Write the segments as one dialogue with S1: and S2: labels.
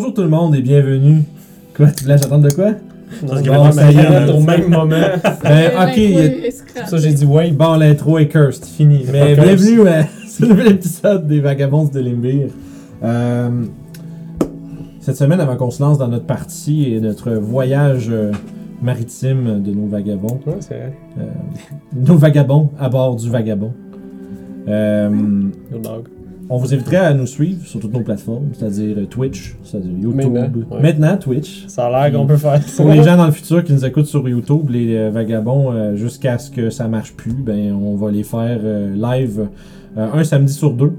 S1: Bonjour tout le monde et bienvenue. Quoi, tu voulais j'attendre de quoi?
S2: Parce
S1: Bon,
S2: que
S1: ça y est,
S2: au même moment.
S1: Ben, ok,
S2: ça, j'ai dit ouais.
S1: bon, l'intro est cursed, fini. Mais bienvenue à ce nouvel épisode des Vagabonds de Limbir. Euh, cette semaine, avant qu'on se lance dans notre partie et notre voyage euh, maritime de nos vagabonds,
S2: Ouais, c'est vrai.
S1: nos vagabonds à bord du vagabond, euh,
S2: dog.
S1: On vous inviterait à nous suivre sur toutes nos plateformes, c'est-à-dire euh, Twitch, c'est-à-dire YouTube.
S2: Maintenant, ouais.
S1: Maintenant, Twitch.
S2: Ça a l'air qu'on peut faire ça.
S1: Pour les gens dans le futur qui nous écoutent sur YouTube, les euh, vagabonds, euh, jusqu'à ce que ça marche plus, ben on va les faire euh, live euh, un samedi sur deux.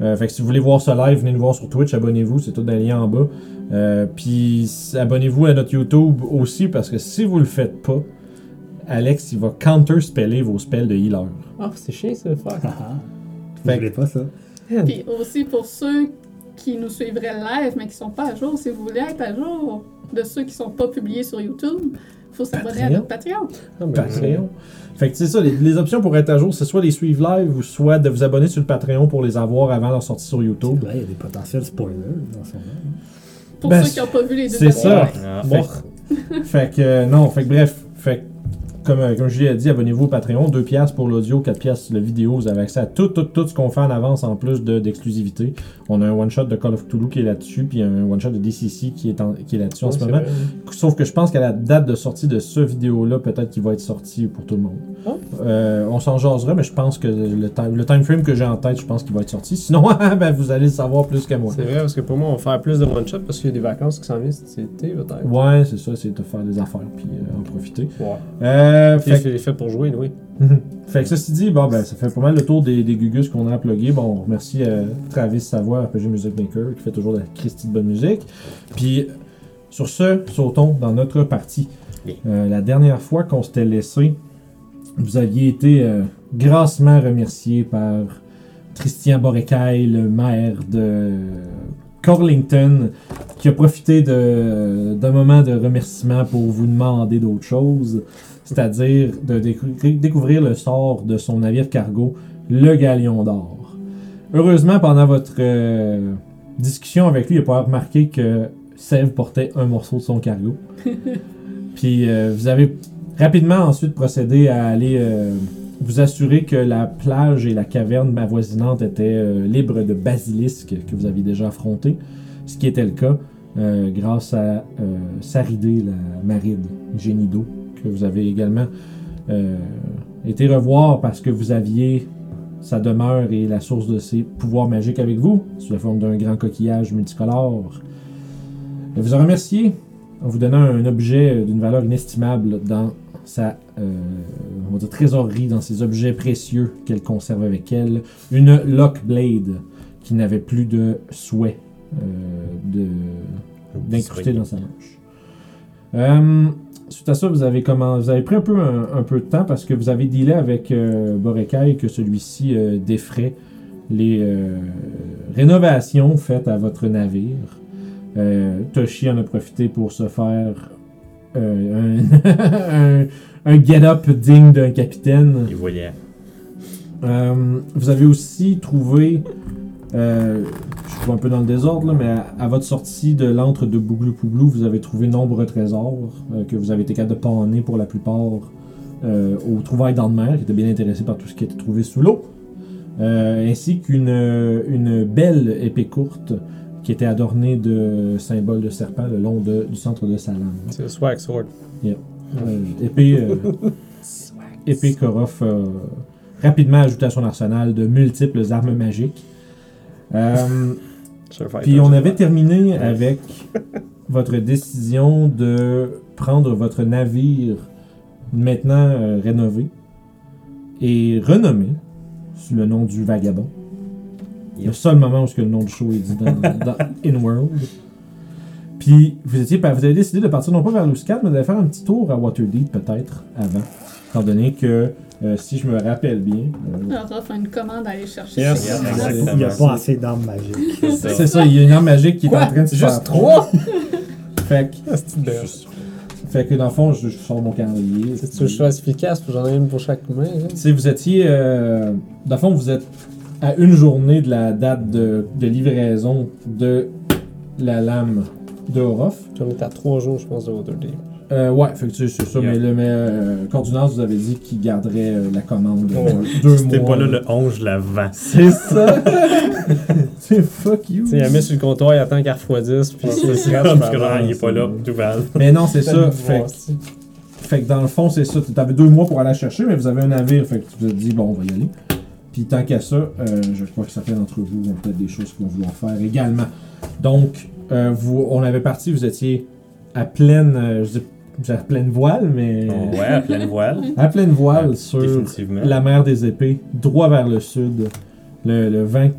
S1: Euh, fait que si vous voulez voir ce live, venez nous voir sur Twitch, abonnez-vous, c'est tout dans les liens en bas. Euh, Puis abonnez-vous à notre YouTube aussi parce que si vous le faites pas, Alex il va counter-speller vos spells de healer.
S2: Ah, c'est chiant ça, frère.
S3: Ah, ah.
S1: Fait
S3: Je voulais pas ça.
S4: Puis aussi pour ceux qui nous suivraient live mais qui sont pas à jour, si vous voulez être à jour de ceux qui sont pas publiés sur YouTube, faut s'abonner à
S1: Patreon.
S4: notre Patreon.
S2: Ah, ben,
S1: Patreon. Fait que c'est ça, les, les options pour être à jour, c'est soit les suivre live ou soit de vous abonner sur le Patreon pour les avoir avant leur sortie sur YouTube.
S3: Là, il y a des potentiels spoilers dans son.
S4: Pour
S1: Ben,
S4: ceux qui n'ont pas vu les deux
S1: c'est ça.
S2: Ah,
S1: Fait-
S2: bon.
S1: Fait que, euh, non, fait que bref, fait que, comme, euh, comme Julie a dit, abonnez-vous au Patreon, 2 piastres pour l'audio, 4 piastres la vidéo, vous avez accès à tout, tout, tout ce qu'on fait en avance en plus de- d'exclusivité. On a un one-shot de Call of Cthulhu qui est là-dessus, puis un one-shot de DCC qui est, en- qui est là-dessus en ce moment.
S2: vrai.
S1: Sauf que je pense qu'à la date de sortie de ce vidéo-là, peut-être qu'il va être sorti pour tout le monde.
S2: Ah.
S1: Euh, on s'en jasera, mais je pense que le, time, le time frame que j'ai en tête, je pense qu'il va être sorti. Sinon, ben, vous allez le savoir plus que moi.
S2: C'est vrai, parce que pour moi, on va faire plus de one-shot parce qu'il y a des vacances qui s'en viennent cet été, peut-être.
S1: Ouais, c'est ça, c'est de faire des affaires, puis euh, en profiter.
S2: Ouais.
S1: Euh,
S2: Puis
S1: fait
S2: c'est fait pour jouer, oui.
S1: Mhm. Fait que ceci dit, bon, ben, ça fait pas mal le tour des, des gugus qu'on a à plugger. Bon, on remercie euh, Travis Savoie, RPG Music Maker, qui fait toujours de la Christie de bonne musique. Puis, sur ce, sautons dans notre partie. Euh, la dernière fois qu'on s'était laissé, vous aviez été euh, grassement remercié par Christian Borecaille, le maire de Corlington, qui a profité d'un moment de remerciement pour vous demander d'autres choses c'est-à-dire de décou- découvrir le sort de son navire cargo, le Galion d'Or. Heureusement, pendant votre euh, discussion avec lui, il n'a pas remarqué que Sève portait un morceau de son cargo. Puis euh, vous avez rapidement ensuite procédé à aller euh, vous assurer que la plage et la caverne avoisinante étaient libres de basilisques que vous aviez déjà affrontés, ce qui était le cas grâce à Saridé, la maride, génie d'eau, que vous avez également euh, été revoir parce que vous aviez sa demeure et la source de ses pouvoirs magiques avec vous, sous la forme d'un grand coquillage multicolore. Elle vous a remercié en vous donnant un objet euh, d'une valeur inestimable dans sa euh, on va dire trésorerie, dans ses objets précieux qu'elle conserve avec elle, une Lockblade qui n'avait plus de souhait euh, d'incruster dans sa manche. Euh, suite à ça, vous avez, comment, vous avez pris un peu, un, un peu de temps parce que vous avez dealé avec euh, Borekai que celui-ci euh, défrait les euh, rénovations faites à votre navire. Euh, Toshi en a profité pour se faire euh, un, un, un get-up digne d'un capitaine.
S5: Il voyait.
S1: Vous avez aussi trouvé, euh, je suis un peu dans le désordre, là, mais à, à votre sortie de l'antre de Bouglou Pouglou, vous avez trouvé nombreux trésors euh, que vous avez été capable de panner pour la plupart euh, aux trouvailles dans le mer, qui étaient bien intéressés par tout ce qui était trouvé sous l'eau, Euh, ainsi qu'une une belle épée courte qui était adornée de symboles de serpent le long de- du centre de sa lame.
S2: C'est le swag sword.
S1: Euh, épée, euh, épée Korof a rapidement ajouté à son arsenal de multiples armes magiques. Euh, puis on avait terminé avec votre décision de prendre votre navire maintenant euh, rénové et renommé sous le nom du Vagabond. Le seul moment où ce que le nom du show est dit dans, dans InWorld. Puis vous, étiez, vous avez décidé de partir non pas vers Luscat, mais d'aller faire un petit tour à Waterdeep peut-être avant. Étant donné que, euh, si je me rappelle bien, euh,
S4: Alors, offre une commande à aller chercher.
S2: Yes.
S3: Il n'y a pas assez d'armes magiques.
S5: C'est ça.
S1: il y a une arme magique qui est en train de se faire
S2: Juste trois?
S1: Fait que,
S2: Ah,
S1: fait que dans le fond, je, je sors mon calendrier.
S2: C'est je sois efficace, puis j'en ai une pour chaque main. là.
S1: Si vous étiez. euh, dans le fond, vous êtes à une journée de la date de, de livraison de la lame de Orof.
S2: J'en étais à trois jours, je pense, de Waterdeep.
S1: Euh, ouais, fait que c'est ça,
S5: Yeah.
S1: mais le mais, euh, vous avez dit qu'il garderait euh, la commande de
S2: Ouais.
S1: deux mois.
S5: pas là le 11, je la vends.
S1: C'est ça! c'est fuck you!
S2: Tu sais, il a mis sur le comptoir, il attend qu'elle refroidisse, puis c'est
S5: comme
S2: puis
S5: que il est pas là, tout va.
S1: Mais non, c'est ça. Fait, que-
S2: c'est-
S1: fait que dans le fond, c'est ça. T'avais deux mois pour aller la chercher, mais vous avez un navire. Fait que tu vous êtes dit, bon, on va y aller. Puis tant qu'à ça, euh, je crois que certains d'entre vous ont peut-être des choses qu'ils vont vouloir faire également. Donc, euh, vous, on avait parti, vous étiez à pleine, euh, je dis à pleine voile, mais
S5: Oh, ouais, à pleine voile.
S1: à pleine voile sur la mer des épées, droit vers le sud. Le, le vent,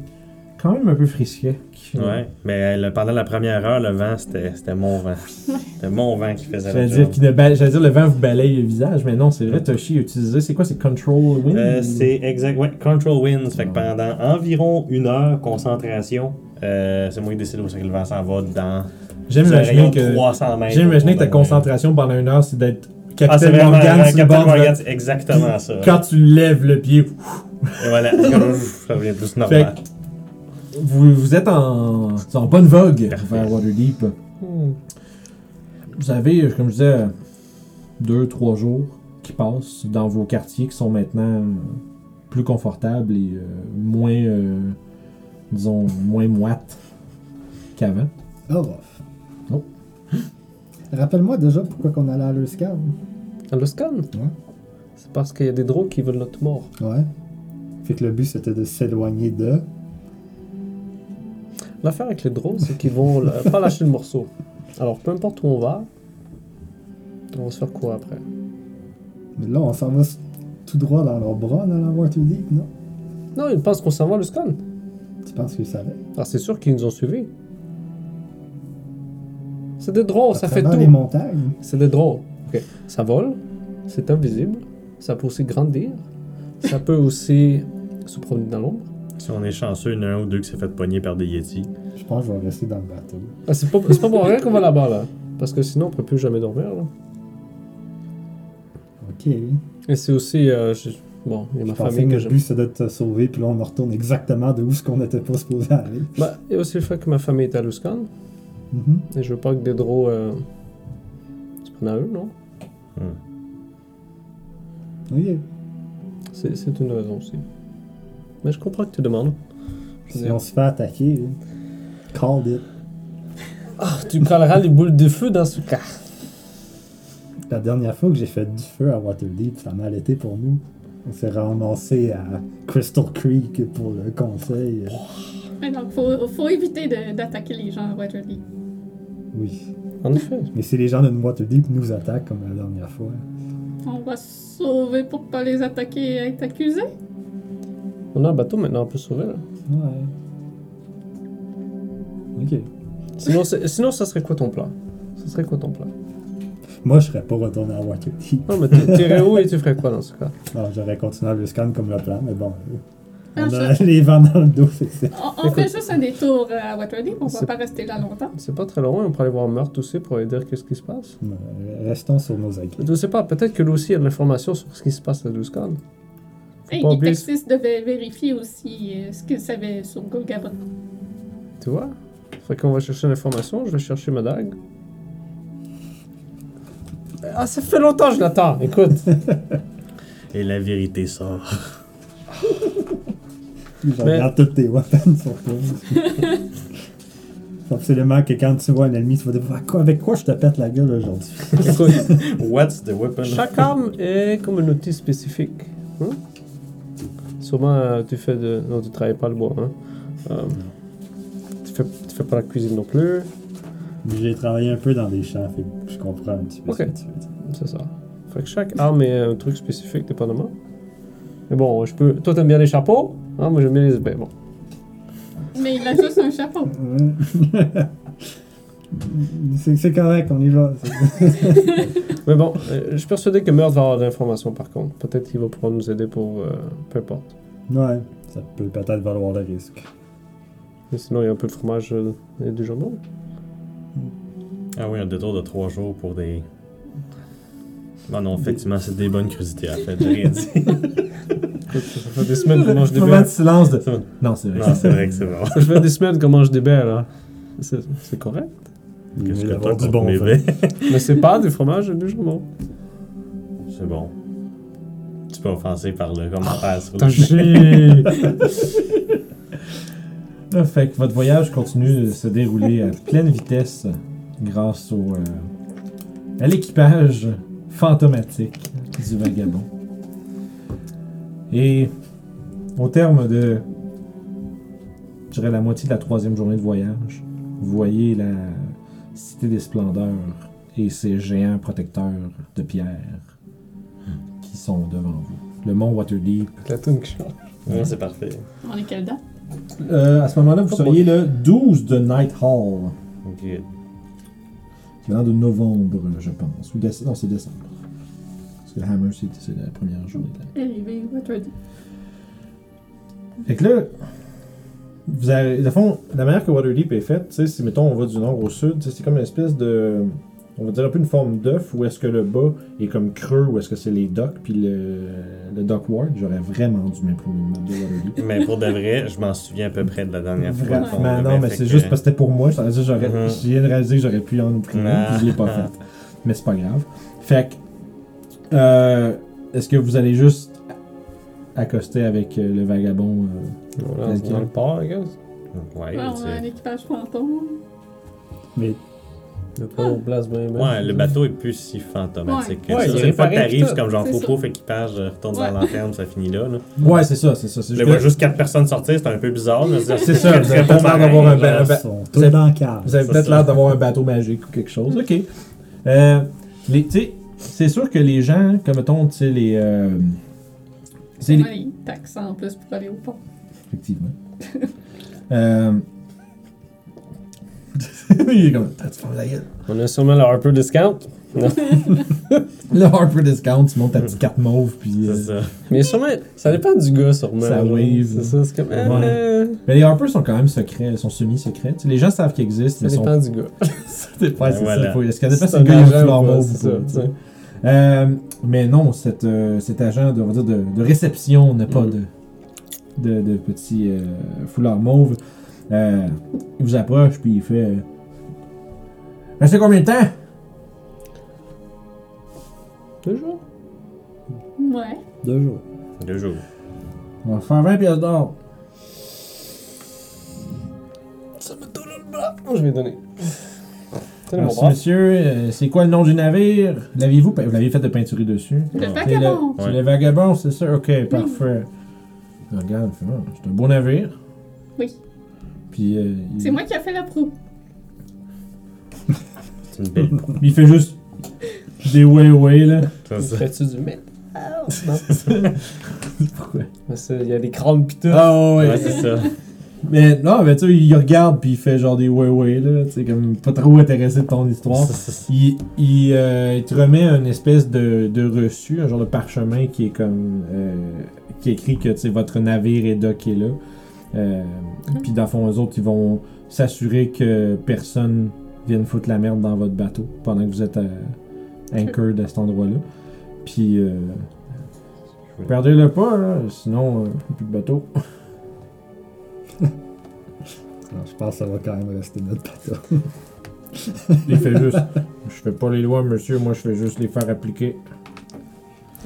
S1: quand même un peu frisquet. qui-
S5: Ouais, mais le- pendant la première heure, le vent, c'était mon vent. C'était mon vent qui faisait le
S1: dire, ne ba- j'allais dire le vent vous balaye le visage, mais non, c'est vrai, Toshi a utilisé. C'est quoi, c'est Control Wind?
S5: Euh, c'est exact, ouais, Control Winds. Fait que pendant environ une heure, concentration, euh, c'est moi qui décide où c'est que le vent s'en va dans
S1: J'aime imaginer que.
S5: 300 mètres.
S1: J'aime imaginer que ta concentration pendant une heure, c'est d'être
S5: Ah,
S1: Capitaine
S5: vraiment
S1: Morgan sur
S5: Captain Morgan, c'est exactement ça.
S1: Quand tu lèves le pied,
S5: Et voilà, ça devient plus normal.
S1: vous, vous êtes en, en bonne vogue
S5: Parfait.
S1: vers Waterdeep.
S2: Hmm.
S1: Vous avez, comme je disais, deux, trois jours qui passent dans vos quartiers qui sont maintenant plus confortables et euh, moins, euh, disons, moins moites qu'avant. Oh.
S3: Rappelle-moi déjà pourquoi qu'on allait à Luscan.
S2: À Luscan?
S3: Ouais.
S2: C'est parce qu'il y a des drôles qui veulent notre mort.
S3: Ouais. Fait que le but c'était de s'éloigner de.
S2: L'affaire avec les drôles, c'est qu'ils vont pas lâcher le morceau. Alors, peu importe où on va, on va se faire quoi après?
S3: Mais là, on s'en va s- tout droit dans leurs bras dans la Waterdeep, non?
S2: Non, ils pensent qu'on s'en va à Luscan.
S3: Tu penses qu'ils savaient?
S2: Ah, c'est sûr qu'ils nous ont suivis. C'est des drôles, ça
S3: À
S2: fait tout.
S3: les montagnes.
S2: C'est des drôles. Ok. Ça vole, c'est invisible, ça peut aussi grandir, ça peut aussi se promener dans l'ombre.
S5: Si on est chanceux, il y en a un ou deux qui s'est fait pogner par des Yetis.
S3: Je pense que je vais rester dans le bateau.
S2: Ah, c'est pas, c'est pas pour rien qu'on va là-bas, là. Parce que sinon, on peut plus jamais dormir, là.
S3: Ok.
S2: Et c'est aussi. euh, je- Bon, il y a ma
S3: Je
S2: famille
S3: que
S2: que
S3: le but c'était de te sauver, puis là on retourne exactement de où ce qu'on n'était pas supposé aller.
S2: Bah, il y a aussi le fait que ma famille est à Luscan.
S3: Mhm.
S2: Et je veux pas que des drôles. Euh... se prennent à eux, non
S3: Ok.
S2: C'est c'est une raison aussi. Mais je comprends que tu demandes. Je
S3: Si
S2: dire,
S3: on se fait attaquer, call it.
S2: Tu colleras les boules de feu dans ce cas.
S3: La dernière fois que j'ai fait du feu à Waterdeep, ça a mal été pour nous. On s'est ramassé à Crystal Creek pour le conseil.
S4: Ouais, donc, faut, faut éviter de- d'attaquer les gens à Waterdeep.
S3: Oui.
S2: En effet.
S3: Mais si les gens de Waterdeep nous attaquent comme la dernière fois.
S4: On va se sauver pour pas les attaquer et être accusés?
S2: On a un bateau maintenant, on peut se sauver, là.
S3: Ouais. Ok.
S2: Sinon, sinon, ça serait quoi ton plan? Ça serait quoi ton plan?
S3: Moi, je serais pas retourné à Waterdeep.
S2: Non, mais tu irais où et tu ferais quoi dans ce cas?
S3: Non, j'aurais continué à le scan comme le plan, mais bon. euh, On a les vents dans le dos, c'est ça.
S4: On, on fait juste un détour euh, à Waterdeep, on va
S2: C'est-
S4: pas rester là longtemps.
S2: C'est pas très loin, on pourrait aller voir Meurthe aussi pour aller dire qu'est-ce qui se passe.
S3: Euh, Restons sur nos acquis.
S2: Je sais pas, peut-être que lui aussi a de l'information sur ce qui se passe à
S4: Et
S2: pas oublier-
S4: Texas devait vérifier aussi euh, ce qu'il savait sur Golgabon.
S2: Tu vois? Fait qu'on va chercher l'information, je vais chercher ma dague. Ah, ça fait longtemps que je l'attends, écoute.
S5: Et la vérité sort.
S3: Je
S2: Mais-
S3: regarde toutes tes weapons sur toi. Faut absolument que quand tu vois un ennemi, tu vas dire Ah, quoi- avec quoi je te pète la gueule aujourd'hui?
S5: What's the weapon?
S2: chaque arme est comme un outil spécifique. hein? Sûrement, euh, tu fais de... Non, tu travailles pas le bois, hein? Euh, tu, fais... tu fais pas la cuisine non plus.
S3: J'ai travaillé un peu dans des champs, fait que je comprends un petit peu ce que tu veux dire.
S2: C'est ça. Fait que chaque arme est un truc spécifique, dépendamment. Mais bon, je peux... Toi, t'aimes bien les chapeaux? Hein? Moi, j'aime bien les épées. Bon.
S4: Mais il a juste un chapeau.
S3: C'est c'est correct, on y va.
S2: Mais bon, euh, je suis persuadé que Meurthe va avoir de l'information par contre. Peut-être qu'il va pouvoir nous aider pour. euh, peu importe.
S3: Ouais, ça peut peut-être valoir le risque.
S2: Mais sinon, il y a un peu de fromage euh, et du jambon.
S5: Ah oui, un détour de trois jours pour des. Non, non, effectivement, c'est des bonnes crudités à fait. J'ai rien dit.
S2: Écoute, ça fait des semaines qu'on mange des baies.
S1: silence de. Non, c'est vrai.
S5: non, c'est vrai que c'est bon.
S2: Ça fait des semaines qu'on mange des baies, là. C'est c'est correct.
S5: Qu'est-ce que t'as
S3: du bon
S5: mes vins?
S2: Mais c'est pas du fromage de jambon.
S5: C'est bon. Tu peux offenser par le commentaire sur
S2: T'as
S5: le
S1: Chier! Là, fait que votre voyage continue de se dérouler à pleine vitesse grâce au, euh, à l'équipage fantomatique du vagabond. Et au terme de, je dirais, la moitié de la troisième journée de voyage, vous voyez la cité des splendeurs et ses géants protecteurs de pierre qui sont devant vous. Le mont Waterdeep
S2: La qui change.
S5: C'est parfait.
S4: On est quelle date?
S1: Euh, à ce moment-là, vous seriez le 12 de Night Hall.
S5: Ok.
S1: C'est l'an de novembre, je pense. Ou déce- Non, c'est décembre. Parce que Hammer, c'est c'est la première journée. de l'année.
S4: Arrivé, Waterdeep.
S1: Fait que là, vous avez, fond, la manière que Waterdeep est faite, tu sais, si mettons on va du nord au sud, c'est comme une espèce de. On va dire un peu une forme d'œuf où est-ce que le bas est comme creux, ou est-ce que c'est les docks, puis le, le dockward. J'aurais vraiment dû m'imprimer une map de Waterdeep.
S5: Mais pour de vrai, je m'en souviens à peu près de la dernière fois.
S1: Vraiment,
S5: qu'on l'avait
S1: non, mais
S5: fait
S1: c'est
S5: que-
S1: juste parce que c'était pour moi. Ça veut dire que j'aurais,
S5: Mhm.
S1: je viens de réaliser que j'aurais pu en imprimer,
S5: Ah.
S1: puis je l'ai pas fait. Mais c'est pas grave. Fait que, euh, est-ce que vous allez juste accoster avec euh, le vagabond euh,
S2: On lance dans le port, I guess.
S5: Ouais,
S4: Ouais, on
S5: tu
S4: a un équipage fantôme.
S3: Mais
S2: Le port place bien, bien.
S5: Ouais, le bateau est plus si fantomatique que
S2: Ouais,
S5: ça.
S2: il
S5: C'est une fois que
S2: réparé,
S5: t'arrives,
S2: tout.
S5: c'est comme genre
S4: C'est ça.
S5: pauvre équipage, euh, retourne dans
S4: Ouais.
S5: la lanterne, ça finit là. là.
S1: Ouais, c'est ça, c'est ça. C'est
S5: Je
S1: juste
S5: vois
S1: que-
S5: juste quatre personnes sortir, c'est un peu bizarre. mais C'est
S1: ça, vous avez peut-être l'air d'avoir un,
S5: marin,
S1: ba- un
S5: là.
S1: ba-
S3: ils sont
S1: vous
S3: tous
S1: avez-
S3: dans le cadre.
S1: vous avez
S5: c'est
S1: peut-être
S5: ça.
S1: l'air d'avoir un bateau magique ou quelque chose. Ok. Euh, les- tu sais, c'est sûr que les gens, comme mettons, tu sais, les. euh, c'est
S4: On
S1: les-
S4: a les taxes en plus pour aller au port.
S1: Effectivement. euh... Il est comme. La gueule?
S2: On a sûrement le Harper Discount.
S1: Le Harper Discount, tu montes ta petite carte mauve, puis. euh,
S5: C'est ça.
S2: Mais sûrement, ça dépend du gars, sûrement.
S1: Ça wave.
S2: C'est ça, c'est comme.
S1: Ouais.
S2: euh,
S1: Mais les Harpers sont quand même secrets, ils sont semi-secrets. Tu sais, les gens savent qu'ils existent,
S2: Ça
S1: mais sont.
S2: dépend du gars.
S1: Ça dépend, c'est
S5: Voilà.
S1: ça. Est-ce qu'à dépend si
S2: C'est
S1: le gars il a fleur
S2: ou pas,
S1: mauve
S2: c'est
S1: ou
S2: ça,
S1: pas, Euh, mais non, cet, euh, cet agent de, on va dire de, de réception n'a pas
S2: Mm.
S1: de, de, de petit euh, foulard mauve. Euh, il vous approche, puis il fait. Euh, Restez combien de temps?
S2: Deux jours.
S4: Ouais.
S3: Deux jours.
S5: Deux jours.
S1: On va faire 20 pièces d'or.
S2: Ça me donne le bras. Je vais donner.
S1: Merci, monsieur. Euh, c'est quoi le nom du navire? L'aviez-vous pe- Vous l'aviez fait de peinturer dessus?
S4: Le
S5: Ah.
S1: C'est le,
S4: vagabond.
S1: c'est
S5: Ouais.
S1: le vagabond, c'est ça? Ok, parfait. Regarde, Ah, c'est un beau navire.
S4: Oui.
S1: Puis euh, il,
S4: C'est moi qui a fait la proue.
S5: C'est une belle proue.
S1: il fait juste des way way là.
S5: C'est ça.
S2: Fais-tu du métal? Non.
S1: Pourquoi?
S2: Mais c'est- Il y a des crânes pis tout.
S1: Ah ouais.
S5: Ouais, c'est ça.
S1: Mais non, mais tu sais, il regarde puis il fait genre des ouais ouais là, tu sais comme pas trop intéressé de ton histoire. Il, il, euh, il te remet une espèce de, de reçu, un genre de parchemin qui est comme euh, qui écrit que tu sais, votre navire est docké là. Euh, Puis dans le fond, eux autres, ils vont s'assurer que personne vienne foutre la merde dans votre bateau pendant que vous êtes à anchored à cet endroit-là. Puis euh, perdez-le pas, là, sinon euh, plus de bateau.
S3: Alors, Je pense que ça va quand même rester notre bateau.
S1: Il fait juste. Je fais pas les lois, monsieur, moi je fais juste les faire appliquer.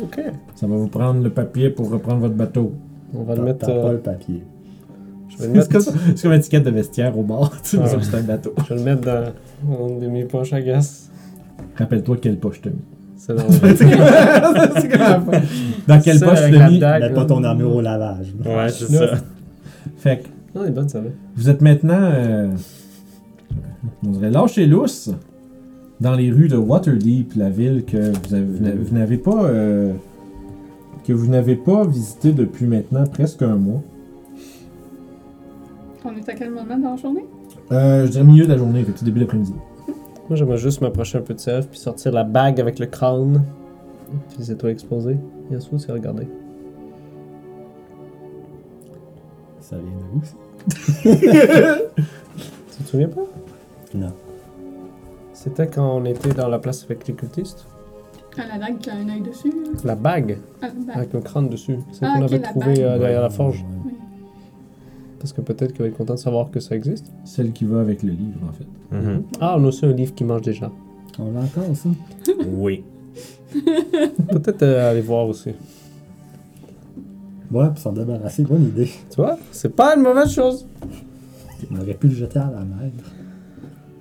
S2: Ok.
S1: Ça va vous prendre le papier pour reprendre votre bateau.
S2: On va
S3: T'as
S2: le mettre.
S3: t'as pas
S2: euh,
S3: le papier.
S2: Je vais le
S1: C'est
S2: mettre.
S1: comme, c'est comme une étiquette de vestiaire au bord, tu
S2: Ah.
S1: c'est un bateau.
S2: Je vais le mettre dans, dans une de mes poches à gaz.
S1: Rappelle-toi quelle poche t'as mis.
S2: C'est dans.
S1: Dans quelle poche l'as mis?
S3: Mets pas ton armure au lavage.
S5: Ouais, c'est ça.
S1: Fait que
S2: Non, elle est bonne, ça va.
S1: vous êtes maintenant, euh, on dirait lâché lousse dans les rues de Waterdeep, la ville que vous, avez- vous n'avez- vous n'avez pas, euh, que vous n'avez pas visité depuis maintenant presque un mois.
S4: On est à quel moment dans la journée?
S1: Euh, je dirais milieu de la journée, fait que c'est début d'après-midi.
S2: Moi, j'aimerais juste m'approcher un peu de Self puis sortir la bague avec le crâne. Puis c'est toi exposé. Yasuo, c'est regarder.
S3: Ça vient de où, ça?
S2: Tu te souviens pas?
S3: Non.
S2: C'était quand on était dans la place avec les cultistes?
S4: À la dague qui a un œil dessus. là.
S2: La bague?
S4: Bague.
S2: avec le crâne dessus. C'est
S4: Ah,
S2: qu'on
S4: ok,
S2: avait
S4: la
S2: trouvé
S4: bague.
S2: euh, derrière la forge.
S4: Oui.
S2: Parce que peut-être qu'il va être content de savoir que ça existe.
S1: Celle qui va avec le livre, en fait.
S5: Mhm.
S2: Ah, on a aussi un livre qui mange déjà.
S3: On l'a encore, ça.
S5: Oui.
S2: Peut-être euh, aller voir aussi.
S3: Ouais, puis s'en débarrasser, bonne idée.
S2: Tu vois, c'est pas une mauvaise chose.
S3: On aurait pu le jeter à la mer.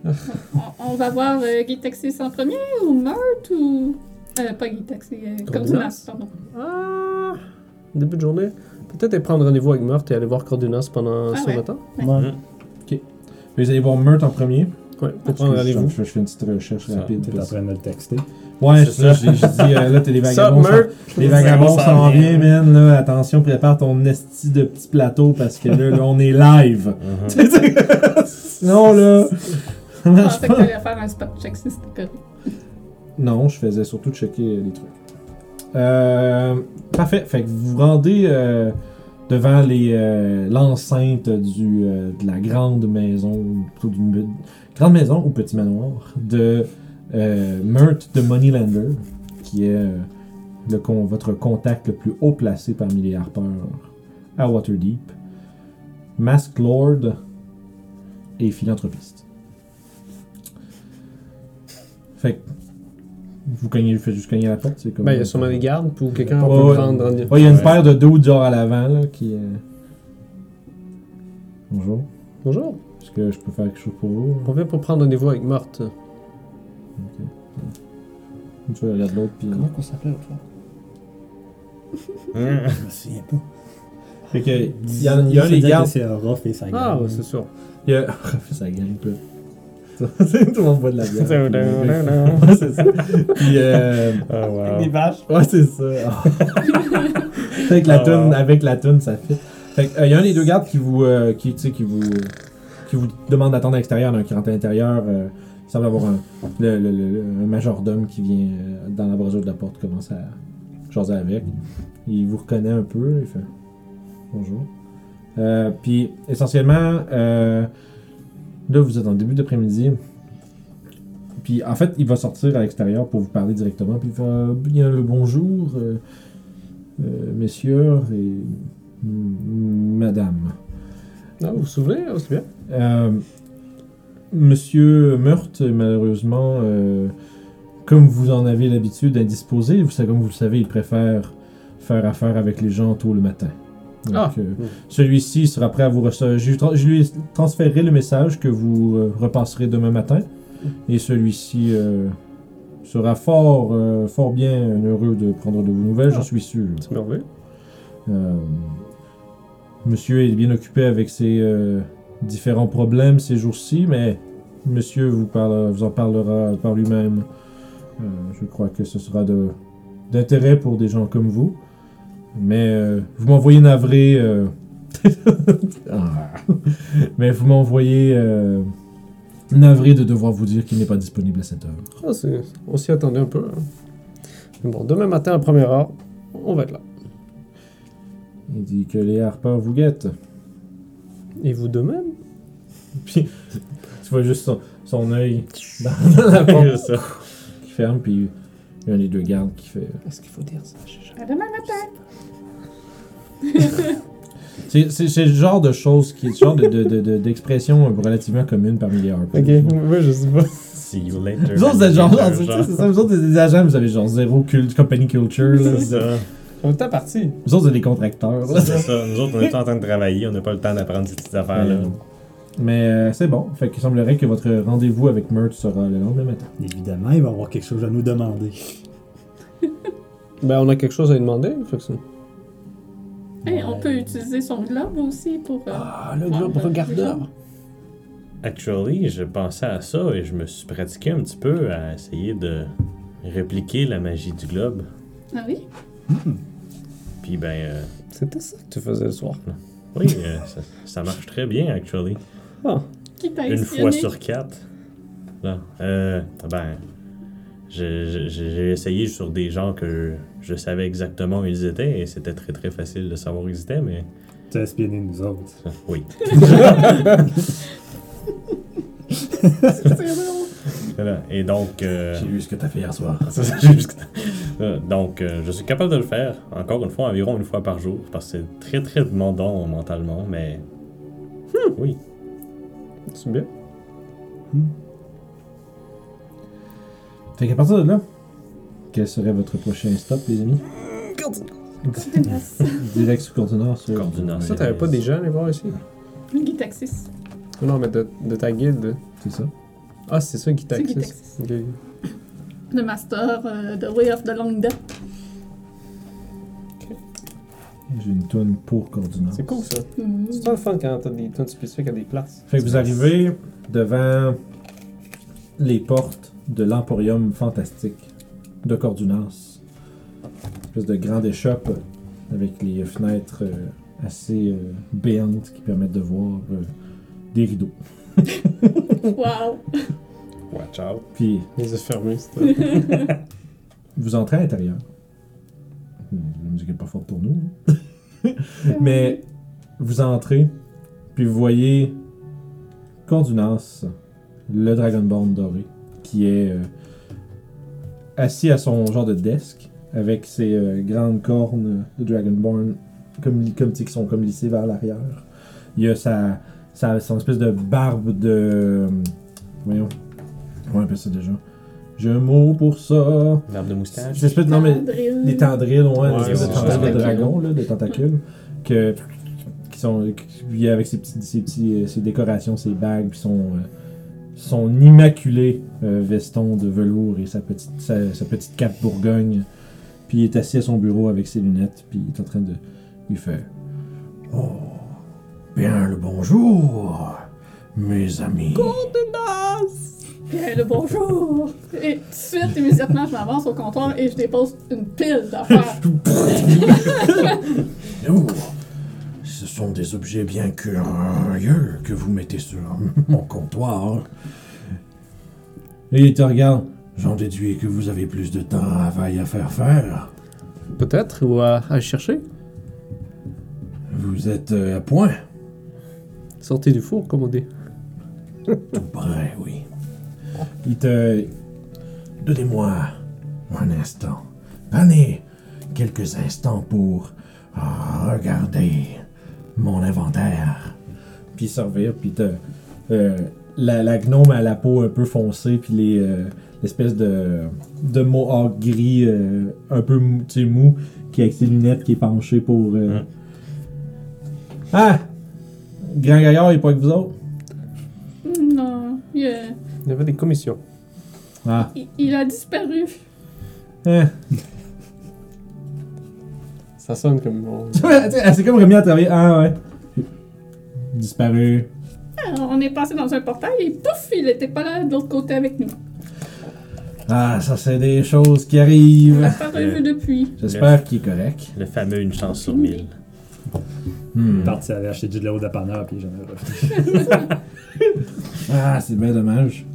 S4: On, on va voir euh, Guy Taxis en premier ou Meurthe ou. Euh, pas Guy Taxis, euh,
S2: Cordinas.
S4: Cordinas, pardon.
S2: Ah, début de journée. Peut-être aller prendre rendez-vous avec Meurthe et aller voir Cordinas pendant
S4: Ah
S2: ce
S4: ouais.
S2: matin.
S4: Ouais.
S3: Ouais.
S1: Vous allez voir Meurthe en premier.
S2: Ouais, pour prendre
S1: je,
S2: rendez-vous.
S1: je fais une petite recherche rapide.
S3: Train de le texter.
S1: Ouais,
S5: C'est
S1: ça. J'ai dit, euh, là, t'es les vagabonds. Les vagabonds s'en viennent, man. Là, attention, prépare ton esti de petit plateau parce que là, là on est live.
S5: Mhm.
S1: Sinon, là.
S4: Je pensais que t'allais faire un spot check si c'était correct.
S1: Non, je faisais surtout checker les trucs. Euh, parfait. Fait que vous vous rendez euh, devant les, euh, l'enceinte du, euh, de la grande maison, ou plutôt d'une grande maison ou petit manoir de euh, Meurthe de Moneylander, qui est euh, le con- votre contact le plus haut placé parmi les harpeurs à Waterdeep. Mask Lord et philanthropiste. Fait que vous cognez, vous faites juste cogner à la porte, c'est comme.
S2: Ben, il y a sûrement des gardes, puis quelqu'un peut
S1: ouais.
S2: prendre rendez-vous.
S1: Ouais, il y a une
S5: Ouais.
S1: paire de dudes genre à l'avant là qui. euh, Bonjour.
S2: Bonjour.
S1: Est-ce que je peux faire quelque chose pour vous?
S2: On vient pour prendre rendez-vous avec Meurthe.
S1: Ok. Tu regardes l'autre puis.
S3: Comment qu'on s'appelait l'autre fois
S5: Mhm.
S3: Je me souviens pas.
S1: Fait que. Il y a, il y a un des gardes.
S3: que C'est un rough et ça
S2: Ah,
S3: gagne.
S2: ouais, c'est sûr.
S1: Il y a. ça gagne un peu. Tout le monde boit de la bière. Ouais, c'est ça. Puis. Euh...
S5: Ah, wow.
S3: Des vaches.
S1: Ouais, c'est ça. avec la
S5: Ah,
S1: toune,
S5: wow.
S1: avec la toune, ça fit. Fait que, euh, il y a un des deux gardes qui vous, euh, qui, tu sais, qui vous, qui vous demande d'attendre à l'extérieur, d'un qui rentre à l'intérieur. euh, semble avoir un, le, le- le- le- un majordome qui vient euh, dans la brasure de la porte, commence à jaser avec. Il vous reconnaît un peu, il fait bonjour. Euh, puis essentiellement, euh, là vous êtes en début d'après-midi. Puis en fait, il va sortir à l'extérieur pour vous parler directement. Puis il fait bien le bonjour, euh, messieurs et madame.
S2: Ah, vous vous souvenez? Ah, c'est bien.
S1: Monsieur Meurthe, malheureusement, euh, comme vous en avez l'habitude, indisposé, vous savez, comme vous le savez, il préfère faire affaire avec les gens tôt le matin. Donc,
S2: Ah.
S1: euh, celui-ci sera prêt à vous recevoir. Je, lui tra- je lui transférerai le message que vous euh, repasserez demain matin. Et celui-ci euh, sera fort, euh, fort bien heureux de prendre de vos nouvelles,
S2: Ah.
S1: je suis sûr.
S2: C'est merveilleux.
S1: Euh, monsieur est bien occupé avec ses euh, différents problèmes ces jours-ci, mais monsieur vous, parle, vous en parlera par lui-même. Euh, je crois que ce sera de- d'intérêt pour des gens comme vous. Mais euh, vous m'envoyez navré. euh, ah. mais vous m'envoyez euh, navré de devoir vous dire qu'il n'est pas disponible à cette heure.
S2: Ah, c'est- on s'y attendait un peu. hein. Mais bon, demain matin à première heure, on va être là.
S1: Il dit que les harpeurs vous guettent.
S2: Et vous de même?
S1: Puis tu vois juste son, son œil dans, dans la porte
S5: C'est ça.
S1: qui ferme, puis il y a un des deux gardes qui fait.
S2: Est-ce qu'il faut dire ça?
S4: À demain matin.
S1: C'est c'est- c'est le genre de choses qui est le genre de- de- de- de- d'expression relativement commune parmi les harpers.
S2: Ok, moi je sais pas.
S5: See you later.
S1: Vous autres, vous êtes genre, c'est ça, c'est ça, vous autres, des agents, vous avez genre zéro cult, company culture. là.
S5: C'est ça.
S2: On est parti.
S1: Vous autres, vous êtes des contracteurs.
S5: C'est ça. Nous autres, on est en train de travailler, on n'a pas le temps d'apprendre ces petites affaires-là.
S1: Euh, Mais euh, c'est bon. Fait qu'il semblerait que votre rendez-vous avec Mert sera le lendemain matin.
S3: Évidemment, il va avoir quelque chose à nous demander.
S2: Ben, on a quelque chose à lui demander. Fait que c'est-
S4: Hey, on peut utiliser son globe aussi pour. euh,
S2: Ah, le globe regardeur.
S5: Actually, je pensais à ça et je me suis pratiqué un petit peu à essayer de répliquer la magie du globe.
S4: Ah oui?
S5: Puis ben, euh,
S2: C'était ça que tu faisais le soir.
S5: oui, euh, ça, ça marche très bien, actually.
S4: Qui t'a
S5: Une fois sur quatre. Là, euh, ben, j'ai essayé sur des gens que je savais exactement où ils étaient et c'était très très facile de savoir où ils étaient, mais
S3: Tu as espionné nous autres.
S5: oui. Voilà. Et donc, euh,
S1: vu ce que t'as fait hier soir.
S5: Ça, c'est juste- Donc, euh, je suis capable de le faire, encore une fois, environ une fois par jour, parce que c'est très très demandant mentalement, mais Oui.
S2: C'est bien.
S1: Fait qu'à partir de là, quel serait votre prochain stop, les amis? Direct sur Coordinate. sur-
S5: Coordinate.
S2: Ça, t'avais pas des gens à aller voir ici?
S4: Guy Taxis.
S2: Non, mais de, de ta guide.
S1: C'est ça.
S2: Ah, c'est ça
S4: C'est Guy. Taxis. Le master euh, de Way of the Long Death.
S1: J'ai une toune pour Coordinate.
S2: C'est cool ça.
S4: Mhm.
S2: C'est pas le fun quand t'as des tunes spécifiques à des places.
S1: Fait que vous arrivez devant les portes de l'Emporium fantastique de Cordunas. Une espèce de grande échoppe avec les fenêtres euh, assez euh, béantes qui permettent de voir euh, des rideaux.
S4: Wow.
S2: Watch out.
S1: Puis
S2: Les yeux fermés, c'est
S1: vous entrez à l'intérieur. La musique n'est pas forte pour nous. hein. Mais vous entrez, puis vous voyez Cordunas, le Dragonborn doré, qui est euh, assis à son genre de desk, avec ses euh, grandes cornes de Dragonborn, comme, comme, qui sont comme lissées vers l'arrière. Il a sa, sa, son espèce de barbe de... euh, voyons, comment on appelle ça déjà? J'ai un mot pour ça.
S5: L'arbre de moustache.
S1: C'est espèce de... Non, mais des ouais,
S2: Ouais,
S1: des espèces de
S2: ouais,
S1: tentacules
S4: ouais.
S1: de dragon, là, des tentacules, que, qui sont, qui- avec ses, petits, ses, petits, euh, ses décorations, ses bagues, puis son, euh, son immaculé euh, veston de velours et sa petite, sa, sa petite cape bourgogne. Puis il est assis à son bureau avec ses lunettes, puis il est en train de. Il fait Oh, bien le bonjour, mes amis.
S4: Bien le bonjour. Et tout de suite, immédiatement, je m'avance au comptoir et je dépose une pile d'affaires.
S1: Oh, ce sont des objets bien curieux que vous mettez sur mon comptoir. Et il te regarde. J'en déduis que vous avez plus de temps à à faire faire.
S2: Peut-être, ou à, à chercher.
S1: Vous êtes euh, à point.
S2: Sortez du four, comme on dit.
S1: Tout près, oui. Il te... Donnez-moi un instant. Prenez quelques instants pour ah, regarder mon inventaire. Puis servir, puis te... euh, la, la gnome à la peau un peu foncée, puis les... euh, l'espèce de, de mohawk gris euh, un peu mou, mou, qui avec ses lunettes, qui est penché pour... euh,
S5: Mm.
S1: Ah! Grand Gaillard, il est pas avec vous autres?
S4: Non, il, a-
S2: Il y avait des commissions.
S1: Ah.
S4: il- il a disparu.
S1: Hein.
S2: Ça sonne comme. on-
S1: Elle s'est comme remis à travailler. Ah ouais. Disparu.
S4: Ah, On est passé dans un portail et pouf, il était pas là de l'autre côté avec nous.
S1: Ah, ça c'est des choses qui
S4: On
S1: arrivent.
S4: l'a pas revu
S5: Euh.
S4: depuis.
S1: J'espère qu'il est correct.
S5: Le fameux une chance sur mille.
S1: Hmm.
S3: Parti aller acheter du lait au dépanneur, puis jamais revenu.
S1: Ah, c'est bien dommage.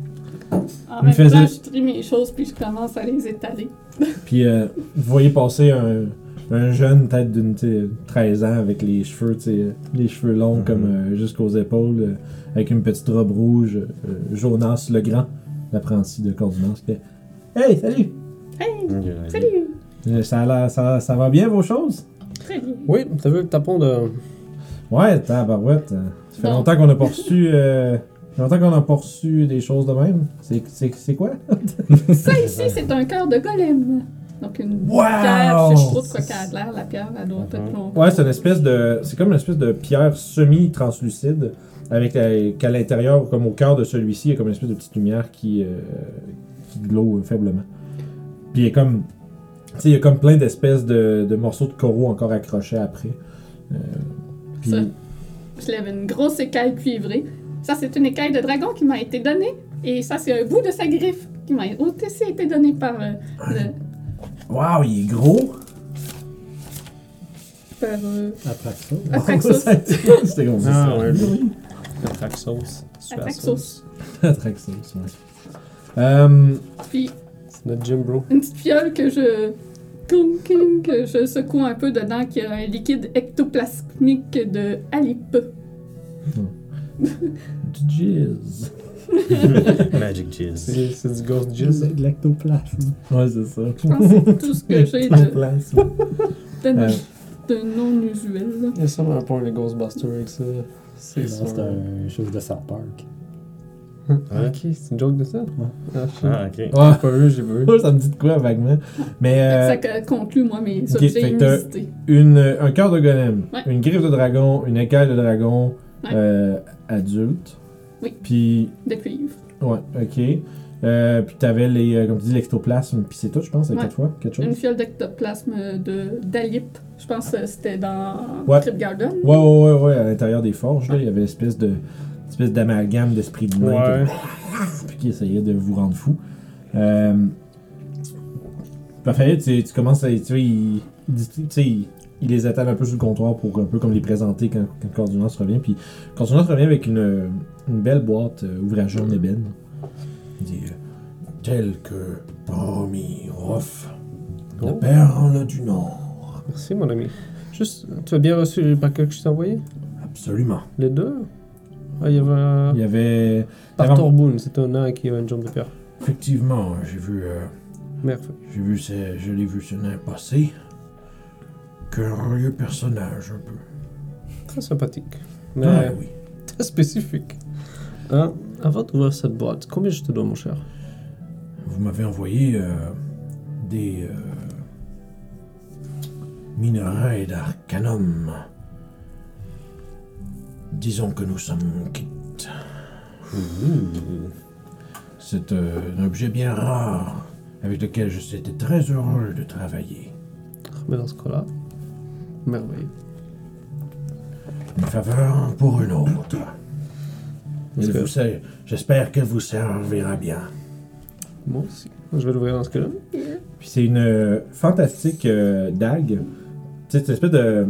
S4: En même
S1: faisait-
S4: temps, je trie mes choses puis je commence à les étaler.
S1: Puis euh, vous voyez passer un, un jeune, peut-être d'une tu sais, 13 ans, avec les cheveux, tu sais, les cheveux longs
S5: Mhm.
S1: comme euh, jusqu'aux épaules, euh, avec une petite robe rouge. euh, Jonas le Grand, l'apprenti de qui fait Hey, salut!
S4: Hey, salut!
S1: Ça, a ça, ça va bien vos choses?
S4: Très bien.
S2: Oui, t'as vu le tapon de.
S1: Ouais, tabarouette. Ça fait
S4: Bon.
S1: longtemps qu'on n'a pas reçu. Longtemps qu'on n'a pas reçu des choses de même. C'est, c'est, c'est quoi?
S4: Ça ici, c'est un cœur de golem. Donc une
S1: Wow!
S4: pierre, je sais trop de quoi qu'elle a l'air, la pierre, elle doit être
S5: Mhm.
S4: longue.
S1: Ouais, c'est une espèce de. C'est comme une espèce de pierre semi-translucide. Avec qu'à l'intérieur, comme au cœur de celui-ci, il y a comme une espèce de petite lumière qui, euh, qui glow faiblement. Puis il y a comme. Tu sais, il y a comme plein d'espèces de, de morceaux de coraux encore accrochés après. Euh, puis.
S4: Ça. Je lève une grosse écaille cuivrée. Ça, c'est une écaille de dragon qui m'a été donnée. Et ça, c'est un bout de sa griffe qui m'a aussi été donné par euh, le.
S1: Waouh, il est gros!
S4: par, euh,
S3: Atraxo.
S4: Atraxos.
S1: C'était comme ça.
S2: Ah, ouais. Le Traxos.
S4: Atraxos.
S1: Atraxos, ouais. Euh,
S4: Puis
S2: C'est notre gym bro.
S4: une petite fiole que je. Que je secoue un peu dedans, qui a un liquide ectoplasmique de Alip.
S1: Du jizz.
S5: Magic Jizz.
S2: C'est du ghost jizz.
S3: De l'ectoplasme.
S1: Ouais, c'est ça.
S4: Je pense que c'est tout ce que j'ai de,
S1: Place.
S4: de,
S1: Euh.
S4: de non usuel. là.
S2: Il y a sûrement un point les Ghostbusters avec ça. C'est son-
S3: c'est un chose de South Park.
S2: Ah, ok, c'est une joke de ça? Ah,
S5: Ah, ok.
S1: Ouais.
S2: pas vu, j'ai pas vu.
S1: ça me dit de quoi vaguement. Mais euh,
S4: Ça conclut, moi, mes
S1: ok,
S4: objets inusités.
S1: une, un cœur de golem,
S4: Ouais.
S1: une griffe de dragon, une écaille de dragon
S4: Ouais.
S1: euh, adulte.
S4: Oui.
S1: Puis,
S4: De cuivre.
S1: ouais, ok. Euh, puis t'avais les, euh, comme tu dis, l'ectoplasme, puis c'est tout, je pense, à
S4: Ouais.
S1: quatre fois, quelque chose.
S4: Une fiole d'ectoplasme de d'Alip. Je pense que c'était dans
S1: Ouais.
S4: Trip Garden.
S1: Ouais, ouais, ouais, ouais, à l'intérieur des forges, là, il y avait l'espèce de espèce d'amalgame d'esprit de
S2: Ouais.
S1: puis qui essayait de vous rendre fou. Euh, Parfait, tu, tu commences à. Tu sais, il, tu sais, il- il les étale un peu sur le comptoir pour un peu comme les présenter quand, quand Cordunance revient. Puis Cordunance revient avec une, une belle boîte euh, ouvragée en ébène. Il dit Tel que parmi Rof, le
S2: Oh.
S1: perle du Nord.
S2: Merci, mon ami. Juste, tu as bien reçu le paquet que je t'ai envoyé?
S1: Absolument.
S2: Les deux? Ah, il y avait.
S1: Il y avait.
S2: Par Torboun, c'est un nain qui avait une jambe de pierre.
S1: Effectivement, j'ai vu. euh. J'ai vu, ce- je l'ai vu ce nain passer. Curieux personnage, un peu.
S2: Très sympathique. Mais
S1: Ah oui.
S2: très spécifique. Hein, avant d'ouvrir cette boîte, combien je te dois, mon cher?
S1: Vous m'avez envoyé euh, des euh, minerais d'arcanum. Disons que nous sommes quittes. C'est euh, un objet bien rare avec lequel je suis très heureux de travailler.
S2: Mais dans ce cas-là, merveilleux.
S1: Une faveur pour une autre. Il
S2: que-
S1: vous J'espère servira bien.
S2: Moi aussi. Je vais l'ouvrir dans ce cas-là.
S1: Puis c'est une euh, fantastique euh, dague. Tu sais, c'est une espèce de.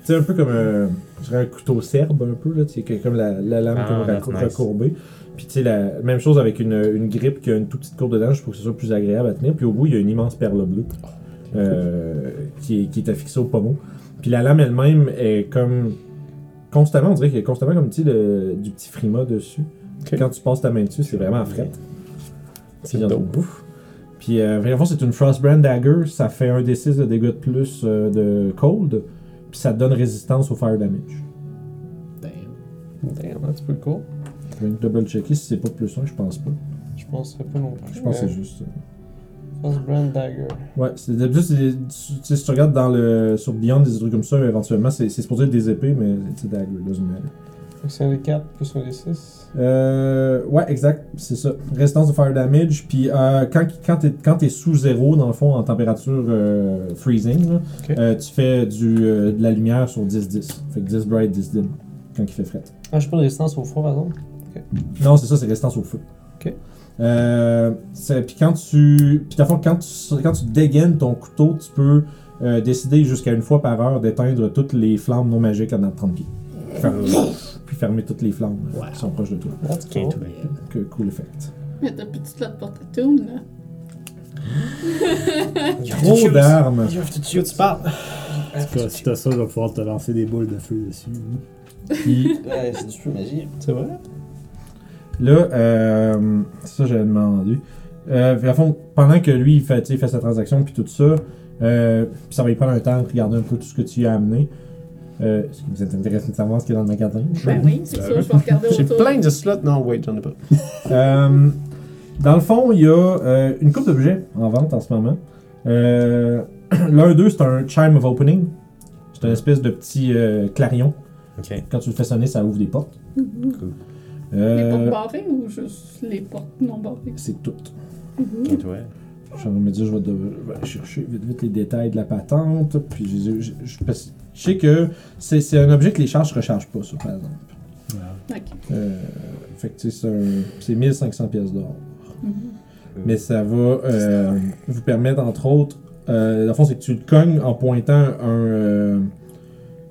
S1: Tu sais, un peu comme un, je dirais un couteau serbe, un peu, là. Tu sais, que- comme la, la lame
S5: Ah,
S1: comme
S5: nice.
S1: recourbée. Puis tu sais, la même chose avec une, une grippe qui a une toute petite courbe dedans, juste pour que ce soit plus agréable à tenir. Puis au bout, il y a une immense perle bleue euh, qui, est, qui est affixée au pommeau. Puis la lame elle-même est comme. Constamment, on dirait qu'il y a constamment comme le- du petit frima dessus. Quand tu passes ta main dessus, c'est vraiment frais.
S2: C'est
S1: ouf. Puis, euh, c'est une Frostbrand Dagger. Ça fait un D6 de dégâts de plus euh, de cold. Puis, ça te donne résistance au fire damage.
S2: Damn, that's pretty cool.
S1: Je vais double checker si c'est pas plus 1, je pense pas.
S2: Je penserais pas non plus.
S1: Je pense que c'est juste ça.
S2: First Brand Dagger.
S1: Ouais, c'est d'habitude, si tu regardes dans le, sur Beyond des trucs comme ça, éventuellement, c'est c'est supposé être des épées, mais c'est Dagger, matter.
S2: C'est un des 4 plus un des 6.
S1: Euh, ouais, exact, c'est ça. Résistance de fire damage. Puis euh, quand, quand t'es quand t'es sous zéro, dans le fond, en température euh, freezing, là, euh, tu fais du, euh, de la lumière sur 10-10. Fait que 10 bright, 10 dim, quand il fait fret.
S2: Ah, je pas de résistance au froid, par exemple?
S1: Non, c'est ça, c'est résistance au feu.
S2: Ok.
S1: Euh, puis quand tu. Puis, fond, quand tu, quand tu dégaines ton couteau, tu peux euh, décider jusqu'à une fois par heure d'éteindre toutes les flammes non magiques à dans 30 pieds. Puis fermer toutes les flammes euh,
S3: Wow.
S1: qui sont proches de toi.
S2: That's cool.
S1: Que cool effect.
S4: Mais ta petite slot porte-toon, là.
S1: Trop d'armes.
S2: Tu tu parles?
S3: En tout cas, si t'as ça, je vais pouvoir te lancer des boules de feu dessus.
S1: Puis
S5: Ouais, c'est du feu magie.
S2: C'est vrai?
S1: Là, euh, ça j'avais demandé. Euh, à fond, pendant que lui il fait, il sa transaction puis tout ça, euh, puis ça va lui prendre un temps de regarder un peu tout ce que tu lui as amené. Euh, Est-ce que vous êtes intéressé de savoir ce qu'il y a dans le magasin?
S4: Ben oui, c'est sûr, je vais regarder
S2: J'ai
S4: autour.
S2: plein de slots. Non, wait, j'en ai pas.
S1: Euh, dans le fond, il y a euh, une coupe d'objets en vente en ce moment. Euh, L'un d'eux, c'est un Chime of Opening. C'est une espèce de petit euh, clarion.
S5: Ok.
S1: Quand tu le fais sonner, ça ouvre des portes.
S4: Mhm. Les
S1: Euh,
S4: portes barrées ou juste les portes non barrées?
S1: c'est tout.
S5: Can't wait.
S1: Je me dire, je vais, de- je vais aller chercher vite, vite les détails de la patente. Puis je, je- sais que c'est c'est un objet que les charges ne rechargent pas, ça, par exemple.
S4: Ok.
S1: Euh, fait que tu sais, c'est un- c'est 1500 pièces d'or.
S4: Mhm.
S1: Mais ça va euh, vous permettre, entre autres, euh, dans le fond, c'est que tu le cognes en pointant un, euh,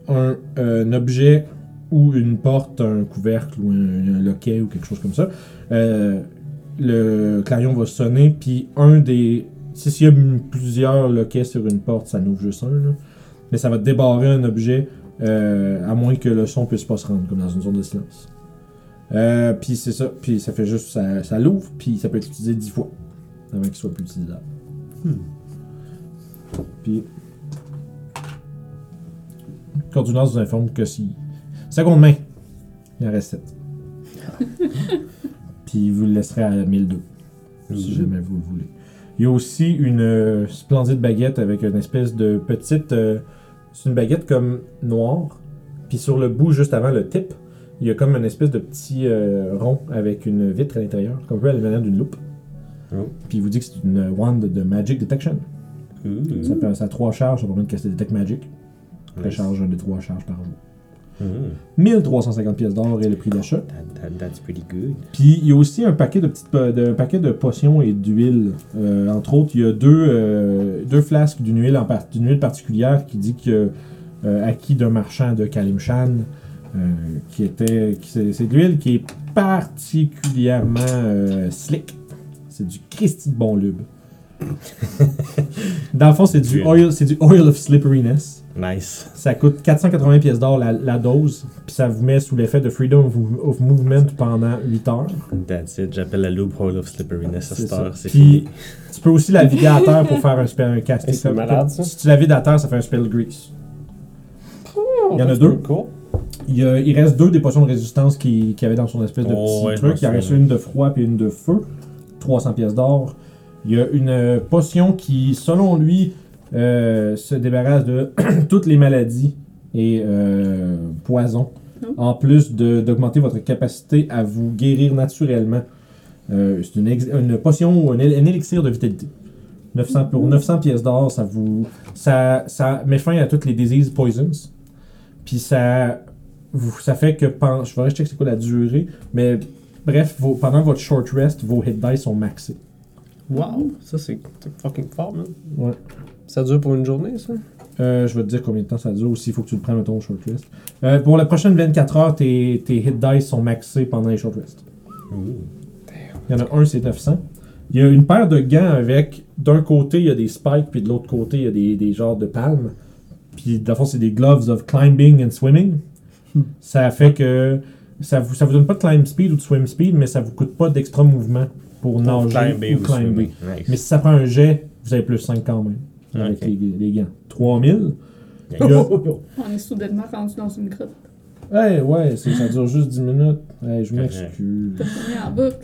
S1: un, un objet ou une porte, un couvercle ou un, un loquet ou quelque chose comme ça. Euh, le clarion va sonner, puis un des. Si s'il y a plusieurs loquets sur une porte, ça n'ouvre juste un, là. mais ça va débarrer un objet euh, à moins que le son puisse pas se rendre, comme dans une zone de silence. Euh, puis c'est ça, puis ça fait juste, ça, ça l'ouvre, puis ça peut être utilisé 10 fois avant qu'il soit plus utilisable. Puis, Cordunance vous informe que si. Seconde main. Il en reste 7. Puis vous le laisserez à 1002, si jamais vous le voulez. Il y a aussi une euh, splendide baguette avec une espèce de petite. euh, c'est une baguette comme noire. Puis sur le bout, juste avant le tip, il y a comme une espèce de petit euh, rond avec une vitre à l'intérieur, comme un peu à la manière d'une loupe.
S5: Oh.
S1: Puis il vous dit que c'est une wand de Magic Detection.
S5: Ooh.
S1: Ça, peut, ça a trois charges, ça permet de caster Detect Magic.
S5: Nice.
S1: Précharge un des trois charges par jour.
S5: Ooh.
S1: 1350 pièces d'or est le prix d'achat.
S5: That, that- that's pretty good.
S1: Puis il y a aussi un paquet de petites de, un paquet de potions et d'huile. Euh, entre autres, il y a deux, euh, deux flasques d'une huile, en par- d'une huile particulière qui dit que euh, acquis d'un marchand de Kalimshan, qui était, qui, c'est, de l'huile qui est particulièrement slick. C'est du Christy de bon lube. Dans le fond, c'est du oil, c'est du oil of slipperiness.
S5: Nice.
S1: Ça coûte 480 pièces d'or la, la dose, puis ça vous met sous l'effet de Freedom of, Movement pendant 8 heures.
S5: That's it. J'appelle la loophole of slipperiness à cette heure. C'est
S1: Puis-. Tu peux aussi la vider à terre pour faire un spell un casting.
S2: Et c'est malade, ça.
S1: Si tu la vides à terre, ça fait un spell grease. Il y en a deux.
S2: Cool.
S1: Il, y a- il reste deux des potions de résistance qu'il y avait dans son espèce de
S5: Oh,
S1: petit
S5: ouais,
S1: truc. Il en reste une de froid puis une de feu. 300 pièces d'or. Il y a une potion qui, selon lui, euh, se débarrasse de toutes les maladies et euh, poisons.
S4: Oh.
S1: En plus d'augmenter votre capacité à vous guérir naturellement. Euh, c'est une, une potion ou un, él- un élixir de vitalité. 900, pour 900 pièces d'or, ça vous ça, ça met fin à toutes les disease poisons. Puis ça vous- ça fait que pen- je vais checker c'est quoi la durée, mais bref, vos- pendant votre short rest, vos hit dice sont maxés.
S2: Wow, ça c'est fucking fort, man.
S1: Ouais.
S2: Ça dure pour une journée, ça?
S1: Euh, je vais te dire combien de temps ça dure aussi, il faut que tu le prennes ton short rest. Euh, pour la prochaine 24 heures, tes, tes hit dice sont maxés pendant les short rest.
S5: Ooh.
S1: Il y en a un, c'est 900. Il y a une paire de gants avec, d'un côté, il y a des spikes, puis de l'autre côté, il y a des, des genres de palmes. Puis, dans le fond, c'est des gloves of climbing and swimming. Ça fait que ça vous, ça vous donne pas de climb speed ou de swim speed, mais ça vous coûte pas d'extra mouvement pour,
S5: Pour
S1: nager
S5: climber
S1: ou
S5: ou
S1: climber.
S5: swimming. Nice.
S1: Mais si ça prend un jet, vous avez plus 5 quand même, avec
S5: Ok.
S1: les, les gants. 3000.
S5: Nice.
S1: Il y a-
S4: On est soudainement rendu dans une grotte.
S1: Ouais, ouais, ça dure juste 10 minutes. Hey, je m'excuse.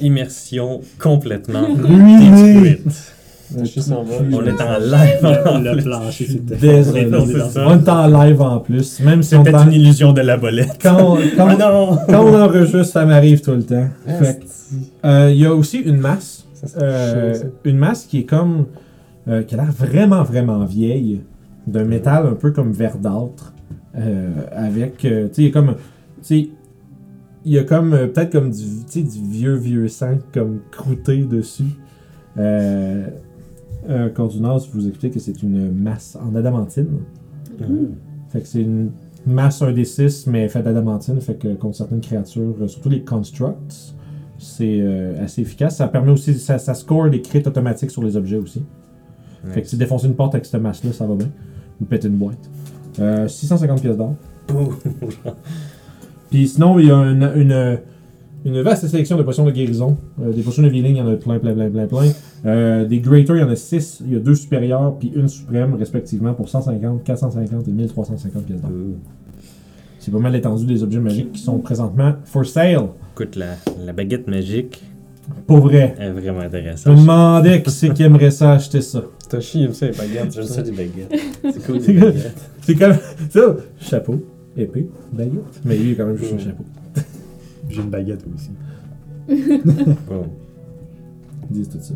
S5: Immersion complètement
S1: Ruiné!
S5: On est en live en
S3: Le
S5: plus.
S3: plancher, c'était.
S1: Désolé.
S3: On est
S1: en live en plus. Même si on
S5: C'était
S1: est en-
S5: une illusion de la bolette.
S1: quand, quand,
S5: Ah non!
S1: quand on enregistre, ça m'arrive tout le temps. Euh, Il y a aussi une masse. Euh, une masse qui est comme. euh, qui a l'air vraiment, vraiment vieille. D'un métal un peu comme verdâtre. euh, avec. euh, tu sais, il y a comme. Tu sais. Il y a comme. euh, Peut-être comme du, tu sais, du vieux, vieux sang comme croûté dessus. Euh, euh, Cordunas vous explique que c'est une masse en adamantine. Fait que c'est une masse 1d6, mais faite d'adamantine. Fait que contre certaines créatures, euh, surtout les constructs, c'est euh, assez efficace. Ça permet aussi, ça, ça score des crits automatiques sur les objets aussi. Fait que si défoncer une porte avec cette masse-là, ça va bien. Ou péter une boîte. Euh, 650 pièces d'or. Puis sinon, il y a une, une, une vaste sélection de potions de guérison. Euh, des potions de healing, il y en a plein, plein, plein, plein, plein. Euh, des greater, il y en a 6. Il y a deux supérieurs, puis une suprême, respectivement, pour 150, 450 et 1350 pièces d'or. C'est pas mal l'étendue des objets magiques qui sont présentement for sale.
S5: Écoute, la, la baguette magique
S1: Pour vrai.
S5: est vraiment
S1: Je me
S5: intéressante.
S1: demandais qui c'est qui aimerait ça acheter ça.
S2: Toshi aime ça, les baguettes.
S5: J'aime ça des baguettes. C'est cool baguettes.
S1: C'est comme ça. Chapeau, épée, baguette. Mais lui, il a quand même juste un chapeau.
S3: J'ai une baguette aussi.
S5: Bon,
S1: disent tout ça.